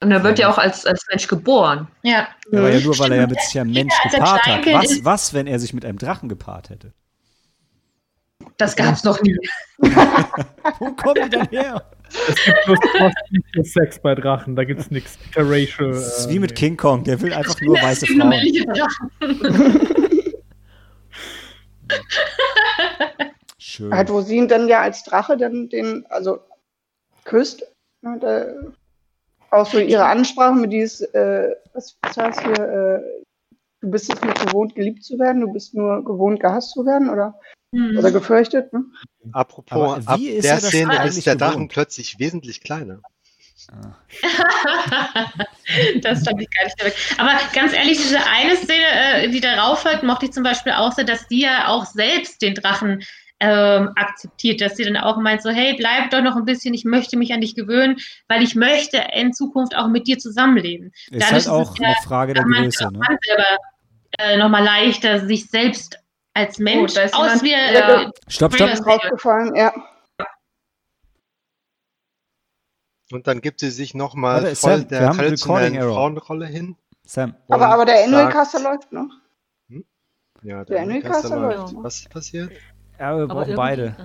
Und er wird ja auch als, als Mensch geboren. Ja. Ja, aber ja nur, weil er ja mit sich einem Mensch gepaart hat. Was, was, wenn er sich mit einem Drachen gepaart hätte? Das gab es noch nie. Wo kommt die denn her? Es gibt kosmischen Sex bei Drachen, da gibt es nichts interracial. Das ist äh, wie mit nee. King Kong, der will einfach nur weiße Frauen. Drachen. Schön. Halt, wo sie ihn dann ja als Drache dann den, also küsst. Ne, da, auch so ihre Ansprache mit dieses, äh, was, was heißt hier, äh, du bist es nicht gewohnt, geliebt zu werden, du bist nur gewohnt, gehasst zu werden oder, Hm. oder gefürchtet. Ne? Apropos, ab der er Szene ist der Drachen gewohnt? plötzlich wesentlich kleiner. das stand ich gar nicht weg. Aber ganz ehrlich, diese eine Szene, äh, die darauf folgt, mochte ich zum Beispiel auch so, dass die ja auch selbst den Drachen ähm, akzeptiert, dass sie dann auch meint, so, hey, bleib doch noch ein bisschen, ich möchte mich an dich gewöhnen, weil ich möchte in Zukunft auch mit dir zusammenleben. Ist dadurch halt ist auch ja eine Frage der Größe, auch ne? man selber äh, nochmal leichter, sich selbst als Mensch ist jemand- aus wie Ja, äh, Stopp, stopp. Rausgefallen, ja. Und dann gibt sie sich nochmal Warte, voll Sam, der traditionellen. Frauenrolle hin. Sam. Aber, aber der Annual Caster läuft noch. Ja, Der Angelcaster Angelcaster läuft. läuft. Was ist passiert? Ja, wir Aber brauchen beide.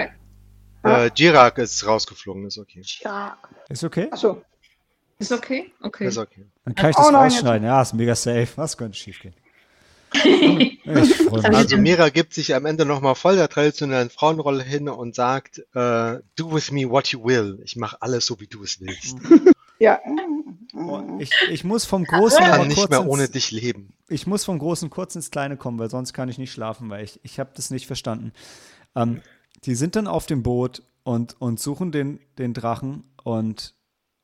Ja. Äh, Jirak ist rausgeflogen, ist okay. Ja. Ist okay? Achso. Ist okay? Okay. Ist okay. Dann kann ich Oh das nein, rausschneiden. Ja, ist mega safe. Was könnte schief gehen? Also Mira gibt sich am Ende nochmal voll der traditionellen Frauenrolle hin und sagt, äh, do with me what you will. Ich mache alles so, wie du es willst. Ja. Oh, ich, ich muss vom Großen Ich kann nicht kurz mehr ins- ohne dich leben. ich muss vom Großen kurz ins Kleine kommen, weil sonst kann ich nicht schlafen, weil ich, ich habe das nicht verstanden. Ähm, die sind dann auf dem Boot und, und suchen den, den Drachen und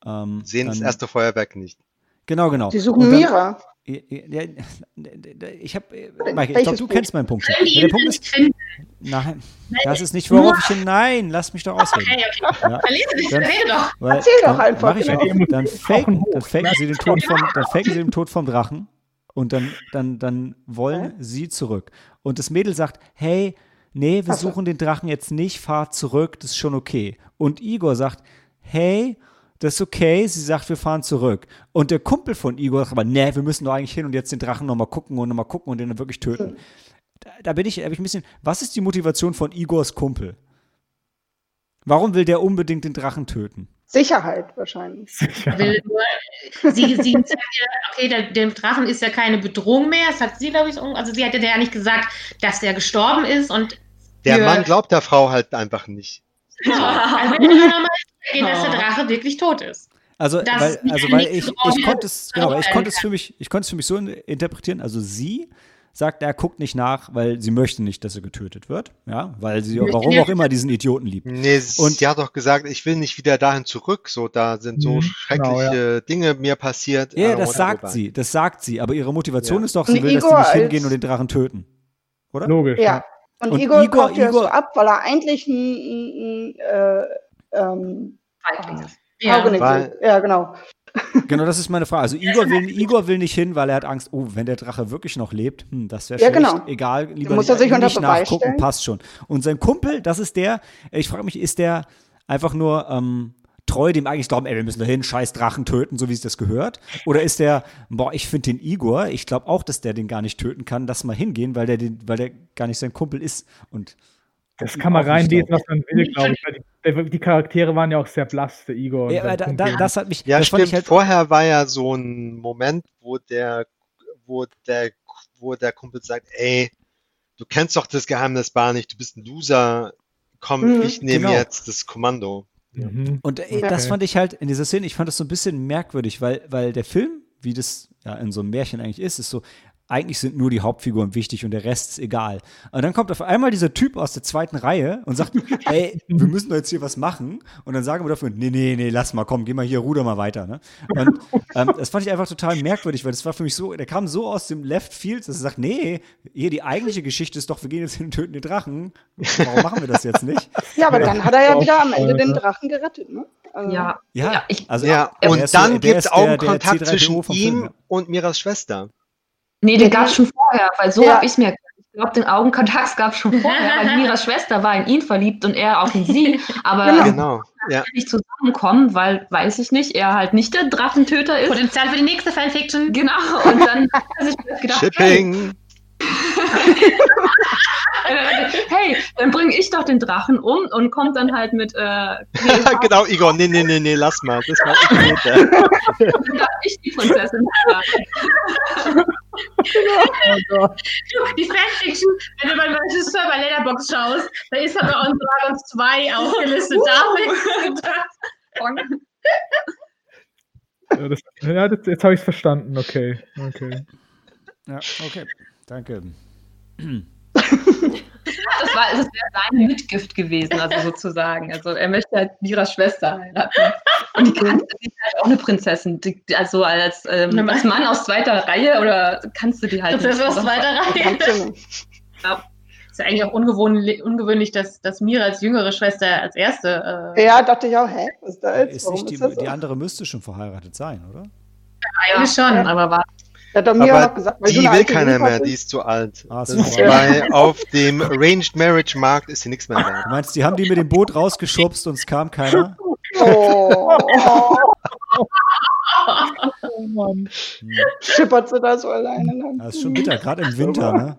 ähm, Sehen das dann- erste Feuerwerk nicht. Genau, genau. Die suchen dann- Mira. Ja, ja, ich habe, Wel- Mike, ich glaube, du kennst meinen Punkt Ja, der Punkt nicht ist, nein, das ist nicht, worauf ich hin, nein, lass mich doch ausreden. Okay, okay. Ja, Verlese dich, Dann- doch. weil, Erzähl doch dann einfach, Mach ich genau. auch. Dann faken, dann faken sie den Tod vom, dann faken sie den Tod vom Drachen und dann, dann, dann wollen sie zurück. Und das Mädel sagt, hey, nee, wir suchen den Drachen jetzt nicht, fahr zurück, das ist schon okay. Und Igor sagt, hey, das ist okay. Sie sagt, wir fahren zurück. Und der Kumpel von Igor sagt aber, nee, wir müssen doch eigentlich hin und jetzt den Drachen nochmal gucken und nochmal gucken und den dann wirklich töten. Da, da bin ich, da bin ich ein bisschen, was ist die Motivation von Igors Kumpel? Warum will der unbedingt den Drachen töten? Sicherheit wahrscheinlich. Will nur, sie, sie sagt ja, okay, der, dem Drachen ist ja keine Bedrohung mehr. Das hat sie, glaube ich, also sie hatte ja nicht gesagt, dass der gestorben ist und Der Mann glaubt der Frau halt einfach nicht. also wenn wir nochmal gehen, dass der Drache wirklich tot ist. Also, Das weil, also weil ich, so ich konnte es, genau, ich konnte es für mich, ich konnte es für mich so in- interpretieren. Also sie sagt, er guckt nicht nach, weil sie möchte nicht, dass er getötet wird. Ja, weil sie, warum auch immer, diesen Idioten liebt. Nee, sie Und- hat doch gesagt, ich will nicht wieder dahin zurück. So, da sind so Mhm, schreckliche genau, Dinge mir passiert. Ja, Äh, das sagt sie, das sagt sie. Aber ihre Motivation Ja. ist doch, Und sie will, dass die Igor nicht hingehen und den Drachen töten. Oder? Logisch. Ja. Und, Und Igor, Igor- kauft ja Igor- so ab, weil er eigentlich ein, ein, ein äh, ähm, Feigling. Ist. Ja, genau. Genau, das ist meine Frage. Also Igor will, Igor will nicht hin, weil er hat Angst, oh, wenn der Drache wirklich noch lebt, hm, das wäre Ja, schlecht. genau. Egal, lieber muss er sich nicht nachgucken, stellen. passt schon. Und sein Kumpel, das ist der, ich frage mich, ist der einfach nur ähm, treu dem eigentlich glauben, ey, wir müssen da hin, scheiß Drachen töten, so wie es das gehört? Oder ist der, boah, ich finde den Igor, ich glaube auch, dass der den gar nicht töten kann, lass mal hingehen, weil der, den, weil der gar nicht sein Kumpel ist. Und Das kann man reinlesen, was man will, glaube ich. Weil die, die Charaktere waren ja auch sehr blass, der Igor. Ja, da, da, das hat mich, Ja, das stimmt. halt, Vorher war ja so ein Moment, wo der, wo der, wo der Kumpel sagt, ey, du kennst doch das Geheimnis Bar nicht, du bist ein Loser. Komm, Mhm, ich nehme genau. jetzt das Kommando. Mhm. Und äh, Ja. das Okay. fand ich halt in dieser Szene, ich fand das so ein bisschen merkwürdig, weil, weil der Film, wie das ja in so einem Märchen eigentlich ist, ist so, eigentlich sind nur die Hauptfiguren wichtig und der Rest ist egal. Und dann kommt auf einmal dieser Typ aus der zweiten Reihe und sagt, ey, wir müssen doch jetzt hier was machen. Und dann sagen wir dafür, nee, nee, nee, lass mal, komm, geh mal hier, ruder mal weiter. Ne? Und ähm, das fand ich einfach total merkwürdig, weil das war für mich so, der kam so aus dem Left Field, dass er sagt, nee, hier die eigentliche Geschichte ist doch, wir gehen jetzt hin und töten den Drachen. Warum machen wir das jetzt nicht? Ja, aber dann hat er ja wieder am Ende den? Drachen gerettet, ne? Also, Ja, Ja, Ja, ich- also, Ja, und dann gibt es Augenkontakt C3PO zwischen ihm und Miras Schwester. Nee, den gab es schon vorher, weil so Ja. habe ich es mir erklärt. Ich glaube, den Augenkontakt gab es schon vorher, weil Miras Schwester war in ihn verliebt und er auch in sie. Aber Genau. Genau. Ja. nicht zusammenkommen, weil, weiß ich nicht, er halt nicht der Drachentöter ist. Potenzial für die nächste Fanfiction. Genau, und dann hat er sich gedacht, hey, Shipping. hey, dann bringe ich doch den Drachen um und kommt dann halt mit, äh, genau, Igor. Nee, nee, nee, nee, lass mal. Das war ich nicht. dann darf ich die Prinzessin sein. Du, die Fanfiction, wenn du beim Regisseur bei Letterbox schaust, da ist er bei uns Dragons 2 aufgelistet. Damit. Ja, das, ja, das, jetzt habe ich es verstanden. Okay. okay. Ja, okay. Danke. Das war, das wäre seine Mitgift gewesen, also sozusagen. Also er möchte halt Miras Schwester heiraten. Und die kannte sie halt auch eine Prinzessin. Die, also als, ähm, als Mann aus zweiter Reihe oder kannst du die halt Das ist aus zweiter Reihe. nicht. Ist ja eigentlich auch ungewöhnlich, ungewöhnlich dass, dass Mira als jüngere Schwester als erste. Äh, Ja, dachte ich auch, hä? Was ist da jetzt? Ist nicht die, ist das so? die andere müsste schon verheiratet sein, oder? eigentlich schon. Aber war Da noch gesagt, weil die will keiner mehr, bist. die ist zu alt. Ah, Das so. ist bei, auf dem Arranged Marriage Markt ist sie nichts mehr wert. Du meinst, die haben die mit dem Boot rausgeschubst und es kam keiner? Oh. Oh Mann. Hm. Schippert sie da so alleine lang. Das ist schon bitter, gerade im Winter, ne?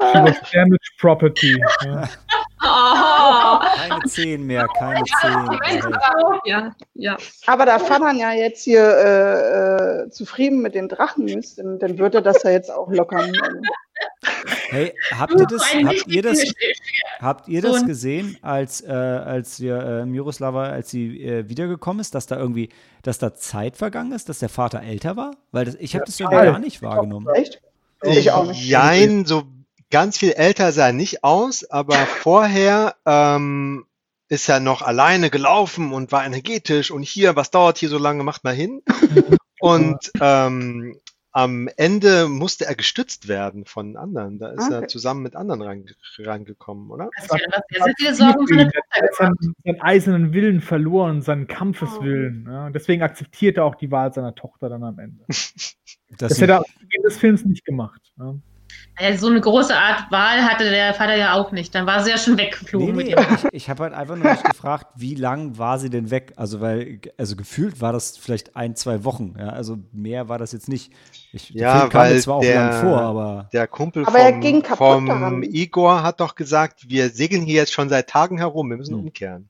She was damaged property. Ja. Oh. Keine Zehen mehr, keine Zehen. Ey. Ja, ja. Aber da Fabian ja jetzt hier äh, äh, zufrieden mit den Drachen ist, dann, dann wird er das ja jetzt auch lockern. Hey, habt ihr das, habt ihr das, habt ihr das gesehen, als, äh, als wir äh, Miroslava, als sie äh, wiedergekommen ist, dass da irgendwie, dass da Zeit vergangen ist, dass der Vater älter war? Weil das, ich habe das total. gar nicht wahrgenommen. echt? Ich auch nicht. Jein, so ganz viel älter sah er nicht aus, aber vorher ähm, ist er noch alleine gelaufen und war energetisch und hier, was dauert hier so lange, macht mal hin. Und ähm, am Ende musste er gestützt werden von anderen. Da ist er Okay. zusammen mit anderen rein, reingekommen, oder? Das viele Sorgen Er Tochter hat seinen, eisernen Willen verloren, seinen Kampfeswillen. Ja. Deswegen akzeptiert er auch die Wahl seiner Tochter dann am Ende. Das sie, hätte er zu Beginn des Films nicht gemacht. Ja. Ja, so eine große Art Wahl hatte der Vater ja auch nicht. Dann war sie ja schon nee, weggeflogen. nee, mit ihm. ich, ich habe halt einfach nur mich gefragt, wie lang war sie denn weg? Also, weil, also gefühlt war das vielleicht ein, zwei Wochen. Ja, also mehr war das jetzt nicht. Ich, der Ja, Film kam mir weil zwar auch der- lang vor, aber. Der Kumpel Aber er vom, ging kaputt vom. Igor hat doch gesagt, wir segeln hier jetzt schon seit Tagen herum, wir müssen Hm. umkehren.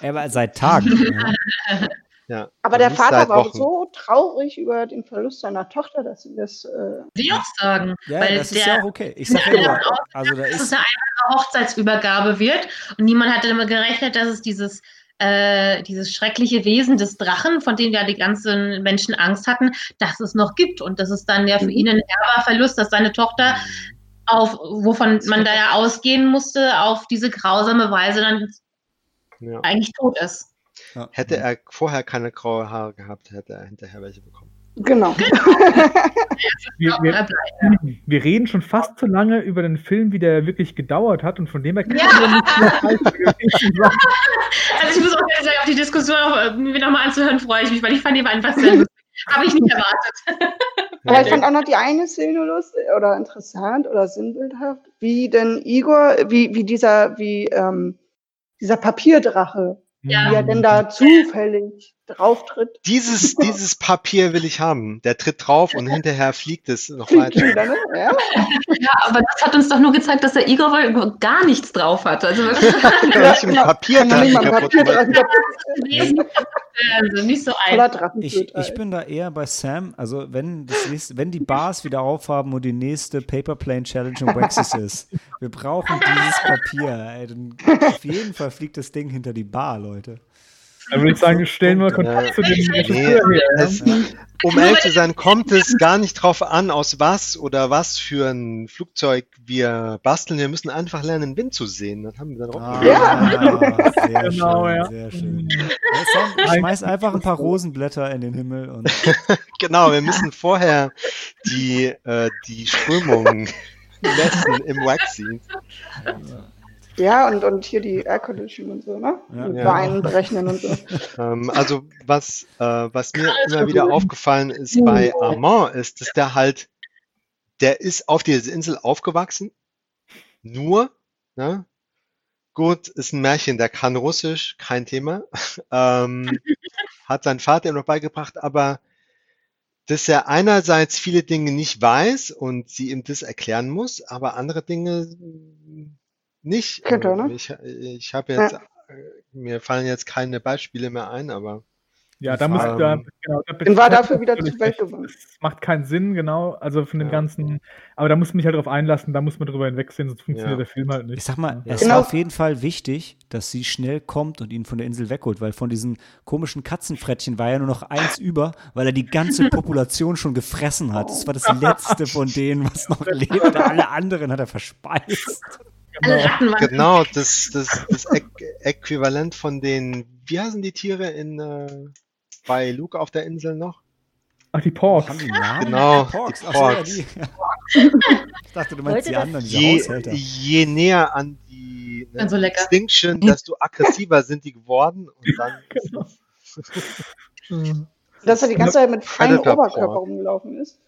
Er war seit Tagen. ja. Ja, Aber der Vater seit war Wochen. so traurig über den Verlust seiner Tochter, dass sie das. Äh, ich auch sagen. Ja, weil das ist der, ja auch okay. Ich sage ja davon also da dass es ist. eine einfache Hochzeitsübergabe wird. Und niemand hatte damit gerechnet, dass es dieses, äh, dieses schreckliche Wesen des Drachen, von dem ja die ganzen Menschen Angst hatten, dass es noch gibt. Und das ist dann ja für Mhm. ihn ein herber Verlust, dass seine Tochter auf, wovon man da ja ausgehen musste, auf diese grausame Weise dann Ja. eigentlich tot ist. Ja. Hätte er vorher keine graue Haare gehabt, hätte er hinterher welche bekommen. genau. Wir, wir, bleibt. wir reden schon fast so lange über den Film, wie der wirklich gedauert hat und von dem her kann Ja. er nicht mehr. Also ich muss auch sagen, auf die Diskussion äh, mir nochmal anzuhören, freue ich mich, weil ich fand die war einfach sehr lustig. Habe ich nicht erwartet. Aber ich fand auch noch die eine Szene lustig oder interessant oder sinnbildhaft, wie denn Igor, wie, wie dieser, wie ähm, dieser Papierdrache, Ja. wie er denn da zufällig drauf tritt. Dieses, dieses Papier will ich haben. Der tritt drauf und hinterher fliegt es noch Fliegt weiter. wieder, ne? Ja. Ja, aber das hat uns doch nur gezeigt, dass der Igor wohl gar nichts drauf hat. Also. Ja, nicht im Papier man nicht. Also nicht so einfach. Ich, ich bin da eher bei Sam. Also, wenn, das nächste, wenn die Bars wieder aufhaben und die nächste Paper Plane Challenge im Waxis ist, wir brauchen dieses Papier. Ey, dann auf jeden Fall fliegt das Ding hinter die Bar, Leute. Da würde ich sagen, stellen wir Kontakt Ja. zu dem Nee, Regisseur her. ja. es, um ehrlich zu sein, kommt es gar nicht drauf an, aus was oder was für ein Flugzeug wir basteln. Wir müssen einfach lernen, Wind zu sehen. Dann haben wir dann auch Ah, Ja. sehr Genau, schön, ja. sehr schön. Ja, Sam, schmeiß einfach ein paar Rosenblätter in den Himmel und Genau, wir müssen vorher die, äh, die Strömung messen im Waxy. Ja, und, und hier die Air Condition und so, ne? Ja. Mit Ja. Wein berechnen und so. Ähm, also was, äh, was mir immer wieder aufgefallen ist bei Armand, ist, dass der halt, der ist auf dieser Insel aufgewachsen, nur, ne? Gut, ist ein Märchen, der kann Russisch, kein Thema. ähm, hat sein Vater ihm noch beigebracht, aber dass er einerseits viele Dinge nicht weiß und sie ihm das erklären muss, aber andere Dinge nicht. Könnte, ne? Ich, ich habe jetzt, äh, mir fallen jetzt keine Beispiele mehr ein, aber Ja, da muss da, genau, da Dann war da- dafür wieder recht. geworden. Das macht keinen Sinn, genau. Also von dem Ja. ganzen, aber da muss man sich halt drauf einlassen, da muss man drüber hinwegsehen, sonst funktioniert Ja. der Film halt nicht. Ich sag mal, Ja. es Genau. war auf jeden Fall wichtig, dass sie schnell kommt und ihn von der Insel wegholt, weil von diesen komischen Katzenfrettchen war ja nur noch eins über, weil er die ganze Population schon gefressen hat. Das war das letzte von denen, was noch lebte. Alle anderen hat er verspeist. Waren genau, das, das, das Äqu Äquivalent von den, wie heißen die Tiere in, äh, bei Luke auf der Insel noch? Ach, die Porks. Haben die Namen? Genau, Porks. die Ach so, ja, Porks. die. Ich dachte, du meinst Leute, die anderen, diese Je, Haushälter. je näher an die ne, so. Extinction, desto aggressiver sind die geworden und dann Genau. Dass er die ganze Zeit mit freiem Oberkörper rumgelaufen ist.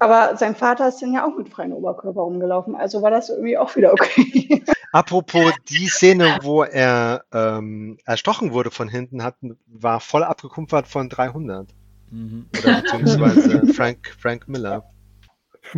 Aber sein Vater ist dann ja auch mit freiem Oberkörper rumgelaufen. Also war das irgendwie auch wieder okay. Apropos die Szene, wo er ähm, erstochen wurde von hinten, hat, war voll abgekumpfert von 300. Oder beziehungsweise Frank, Frank Miller.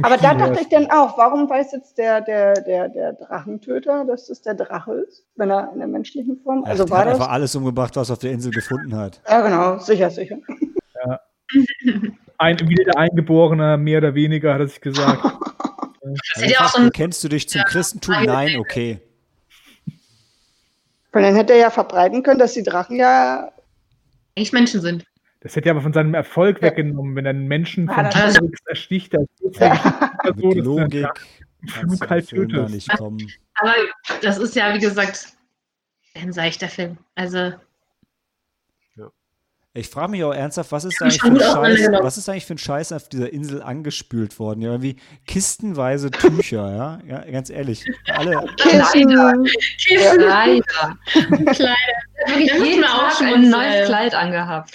Aber da dachte ich dann auch, warum weiß jetzt der, der, der, der Drachentöter, dass das der Drache ist, wenn er in der menschlichen Form? Ach, Also der war hat das? einfach alles umgebracht, was er auf der Insel gefunden hat. Ja, genau, sicher, sicher. Ein, wieder der Eingeborene, mehr oder weniger, hat er sich gesagt. Das ja auch so ein Bekennst du dich zum Christentum? Nein, okay. Weil dann hätte er ja verbreiten können, dass die Drachen ja. eigentlich Menschen sind. Das hätte er aber von seinem Erfolg weggenommen, wenn er einen Menschen Ah, von das- T-Rex ersticht. als Person, Mit dass Logik Flug halt kommen. Aber das ist ja, wie gesagt, ein seichter Film. Also, Ich frage mich auch ernsthaft, was ist eigentlich für ein Scheiß, auseinandergenommen. was ist eigentlich für ein Scheiß auf dieser Insel angespült worden? Ja, irgendwie kistenweise Tücher, ja? ja ganz ehrlich. Alle, Kissen. Leider. Kleider. Wirklich jeden Tag schon ein neues Kleid angehabt.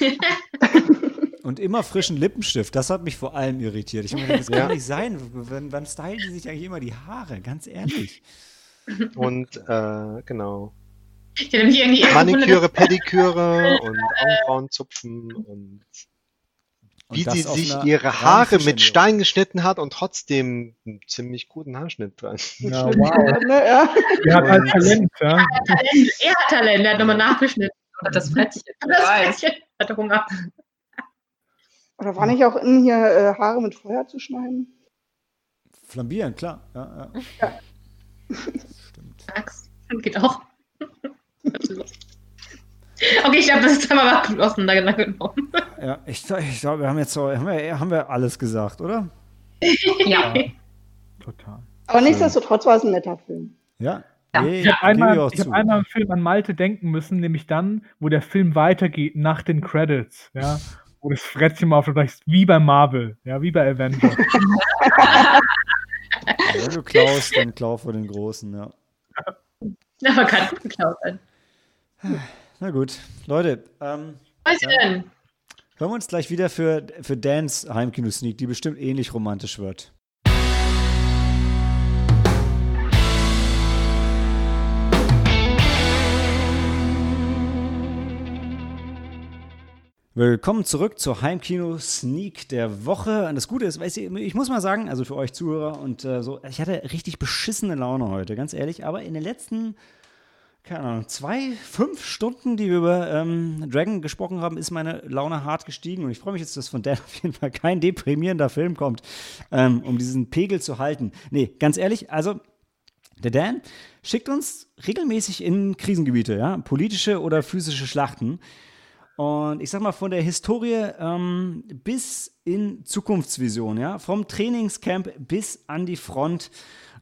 und immer frischen Lippenstift, das hat mich vor allem irritiert. Ich meine, das Ja. kann nicht sein. Wann, wann stylen die sich eigentlich immer die Haare? Ganz ehrlich. Und äh, genau. Ich hätte mich irgendwie Maniküre, Pediküre und Augenbrauen zupfen und Und wie sie sich ihre Haare mit. Stein geschnitten hat und trotzdem einen ziemlich guten Haarschnitt dran. Ja, wow. Ne, ja. Er hat halt Talent, ja. Talent. Er hat Talent, er hat nochmal nachgeschnitten. Und das Frettchen. Das. Mädchen hatte Hunger. Oder war nicht auch innen hier äh, Haare mit Feuer zu schneiden? Flambieren, klar. Ja, ja. Stimmt. Max, geht auch. Okay, ich glaube, das ist einmal was auseinandergenommen. Ja, ich, ich glaube, wir haben jetzt so, haben wir, haben wir alles gesagt, oder? Ja. Total. Aber nichtsdestotrotz war es ein netter Film. Ja. Ja. Nee, Ich habe einmal, ich hab einmal im Film an Malte denken müssen, nämlich dann, wo der Film weitergeht nach den Credits, ja, wo das Frettchen mal auf der ist, wie bei Marvel, ja, wie bei Avengers. Wenn du klaust, dann klau vor den Großen, ja. Aber kann gut geklaut sein. Na gut, Leute, ähm, Was denn? hören wir uns gleich wieder für, für Dans Heimkino-Sneak, die bestimmt ähnlich romantisch wird. Willkommen zurück zur Heimkino-Sneak der Woche. Und das Gute ist, weißt du, ich muss mal sagen, also für euch Zuhörer und äh, so, ich hatte richtig beschissene Laune heute, ganz ehrlich. Aber in den letzten, keine Ahnung, zwei, fünf Stunden, die wir über ähm, Dragon gesprochen haben, ist meine Laune hart gestiegen. Und ich freue mich jetzt, dass von Dan auf jeden Fall kein deprimierender Film kommt, ähm, um diesen Pegel zu halten. Nee, ganz ehrlich, also der Dan schickt uns regelmäßig in Krisengebiete, ja, politische oder physische Schlachten. Und ich sag mal, von der Historie ähm, bis in Zukunftsvision, ja, vom Trainingscamp bis an die Front.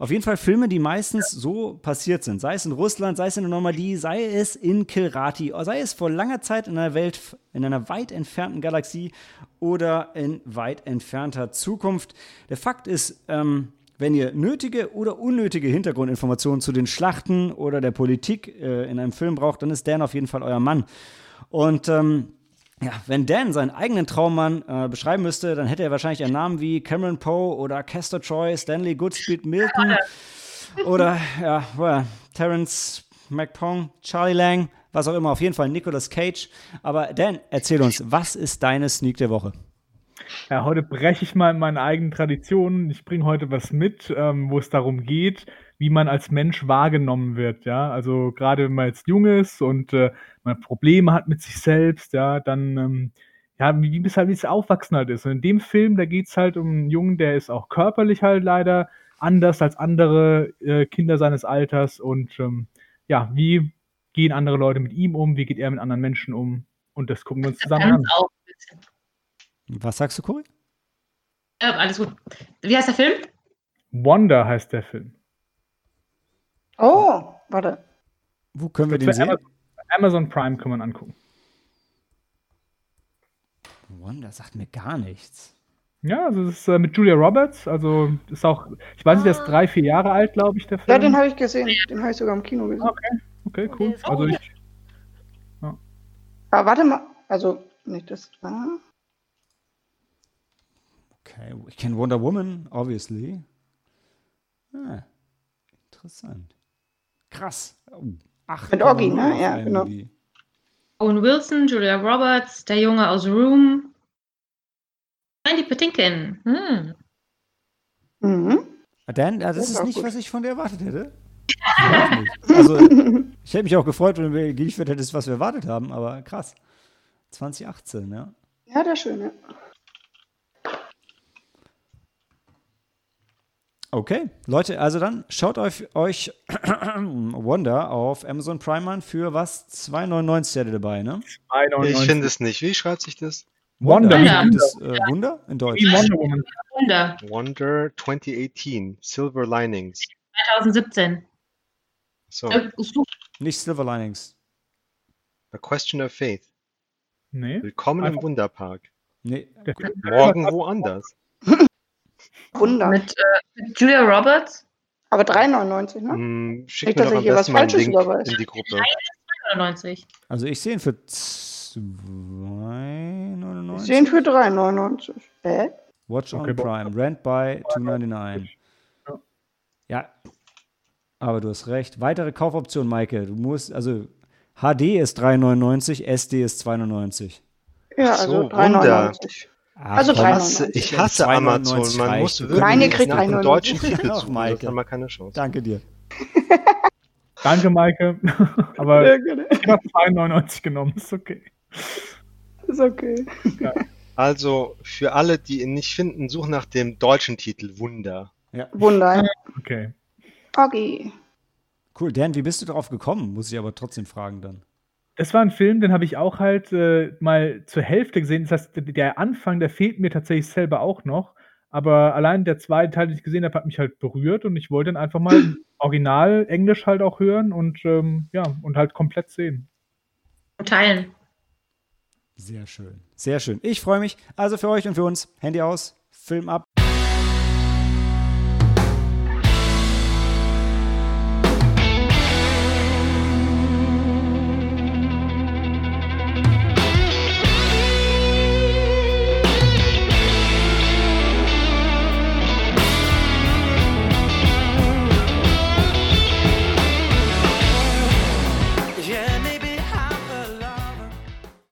Auf jeden Fall Filme, die meistens so passiert sind. Sei es in Russland, sei es in der Normandie, sei es in Kilrati, sei es vor langer Zeit in einer Welt, in einer weit entfernten Galaxie oder in weit entfernter Zukunft. Der Fakt ist, ähm, wenn ihr nötige oder unnötige Hintergrundinformationen zu den Schlachten oder der Politik äh, in einem Film braucht, dann ist Dan auf jeden Fall euer Mann. Und ähm, ja, wenn Dan seinen eigenen Traummann äh, beschreiben müsste, dann hätte er wahrscheinlich einen Namen wie Cameron Poe oder Castor Troy, Stanley Goodspeed Milton oder ja, well, Terence McPong, Charlie Lang, was auch immer, auf jeden Fall Nicolas Cage. Aber Dan, erzähl uns, was ist deine Sneak der Woche? Ja, heute breche ich mal in meine eigenen Traditionen. Ich bringe heute was mit, ähm, wo es darum geht, wie man als Mensch wahrgenommen wird. Ja, also gerade wenn man jetzt jung ist und äh, man Probleme hat mit sich selbst, ja, dann ähm, ja, wie es halt wie es Aufwachsen halt ist. Und in dem Film, da geht es halt um einen Jungen, der ist auch körperlich halt leider anders als andere äh, Kinder seines Alters. Und ähm, ja, wie gehen andere Leute mit ihm um? Wie geht er mit anderen Menschen um? Und das gucken wir uns zusammen an. Was sagst du, Cory? Ja, alles gut. Wie heißt der Film? Wonder heißt der Film. Oh, warte. Wo können wir den sehen? Amazon, Amazon Prime kann man angucken. Wonder sagt mir gar nichts. Ja, also es ist äh, mit Julia Roberts, also ist auch, ich weiß nicht, der ist drei, vier Jahre alt, glaube ich, der Film. Ja, den habe ich gesehen. Den habe ich sogar im Kino gesehen. Okay, okay, cool. Also ich, Aber warte mal. Also, nicht das war. Okay, ich kenne Wonder Woman, obviously. Ah, interessant. Krass. Oh, acht Mit null ne? Ja, genau. Owen Wilson, Julia Roberts, der Junge aus Room. Mandy Patinkin. Hm. Mhm. Dan, ja, das Das ist nicht, gut. was ich von dir erwartet hätte. Nicht. Also, ich hätte mich auch gefreut, wenn du geliefert hättest, was wir erwartet haben, aber krass. 2018, ja. Ja, der schöne. Okay, Leute, also dann schaut euch, euch Wonder auf Amazon Prime an für was? 2,99 hätte dabei, ne? 2,99. Ich finde es nicht. Wie schreibt sich das? Wonder. Wie Wonder. das, äh, Wunder in Deutsch. Wie Wonder Woman. Wunder. Wonder 2018, Silver Linings. 2017. So, Äh, Nicht Silver Linings. A Question of Faith. Nee. Willkommen im Wunderpark. Nee, Morgen woanders. Wunder. Mit, äh, mit Julia Roberts. Aber 3,99, ne? Hm, Schick Nicht, mir dass ich hier was Falsches überweise. in die Gruppe. 99. also ich sehe ihn für 2,99. Ich sehe ihn für 3,99. Hä? Watch on Okay, bo- Prime. Rent by 2,99. Ja. Ja, aber du hast recht. Weitere Kaufoptionen, Maike. Du musst, also HD ist 3,99, SD ist 2,99. Ja, also so, 3,99. Ach, Also komm. 3,99. Ich hasse 2,99 Amazon. Man muss wirklich ihr kriegt nach dem 3,99. deutschen Titel suchen, Maike. haben wir keine Chance. Danke dir. Danke, Maike. Aber Ja, ich habe 2,99 genommen. Ist okay. Ist okay. Also, für alle, die ihn nicht finden, suchen nach dem deutschen Titel Wunder. Wunder. Okay. Okay. Cool. Dan, wie bist du darauf gekommen? Muss ich aber trotzdem fragen dann. Das war ein Film, den habe ich auch halt äh, mal zur Hälfte gesehen. Das heißt, der Anfang, der fehlt mir tatsächlich selber auch noch. Aber allein der zweite Teil, den ich gesehen habe, hat mich halt berührt und ich wollte dann einfach mal original Englisch halt auch hören und ähm, ja, und halt komplett sehen. Und teilen. Sehr schön. Sehr schön. Ich freue mich. Also für euch und für uns. Handy aus, Film ab.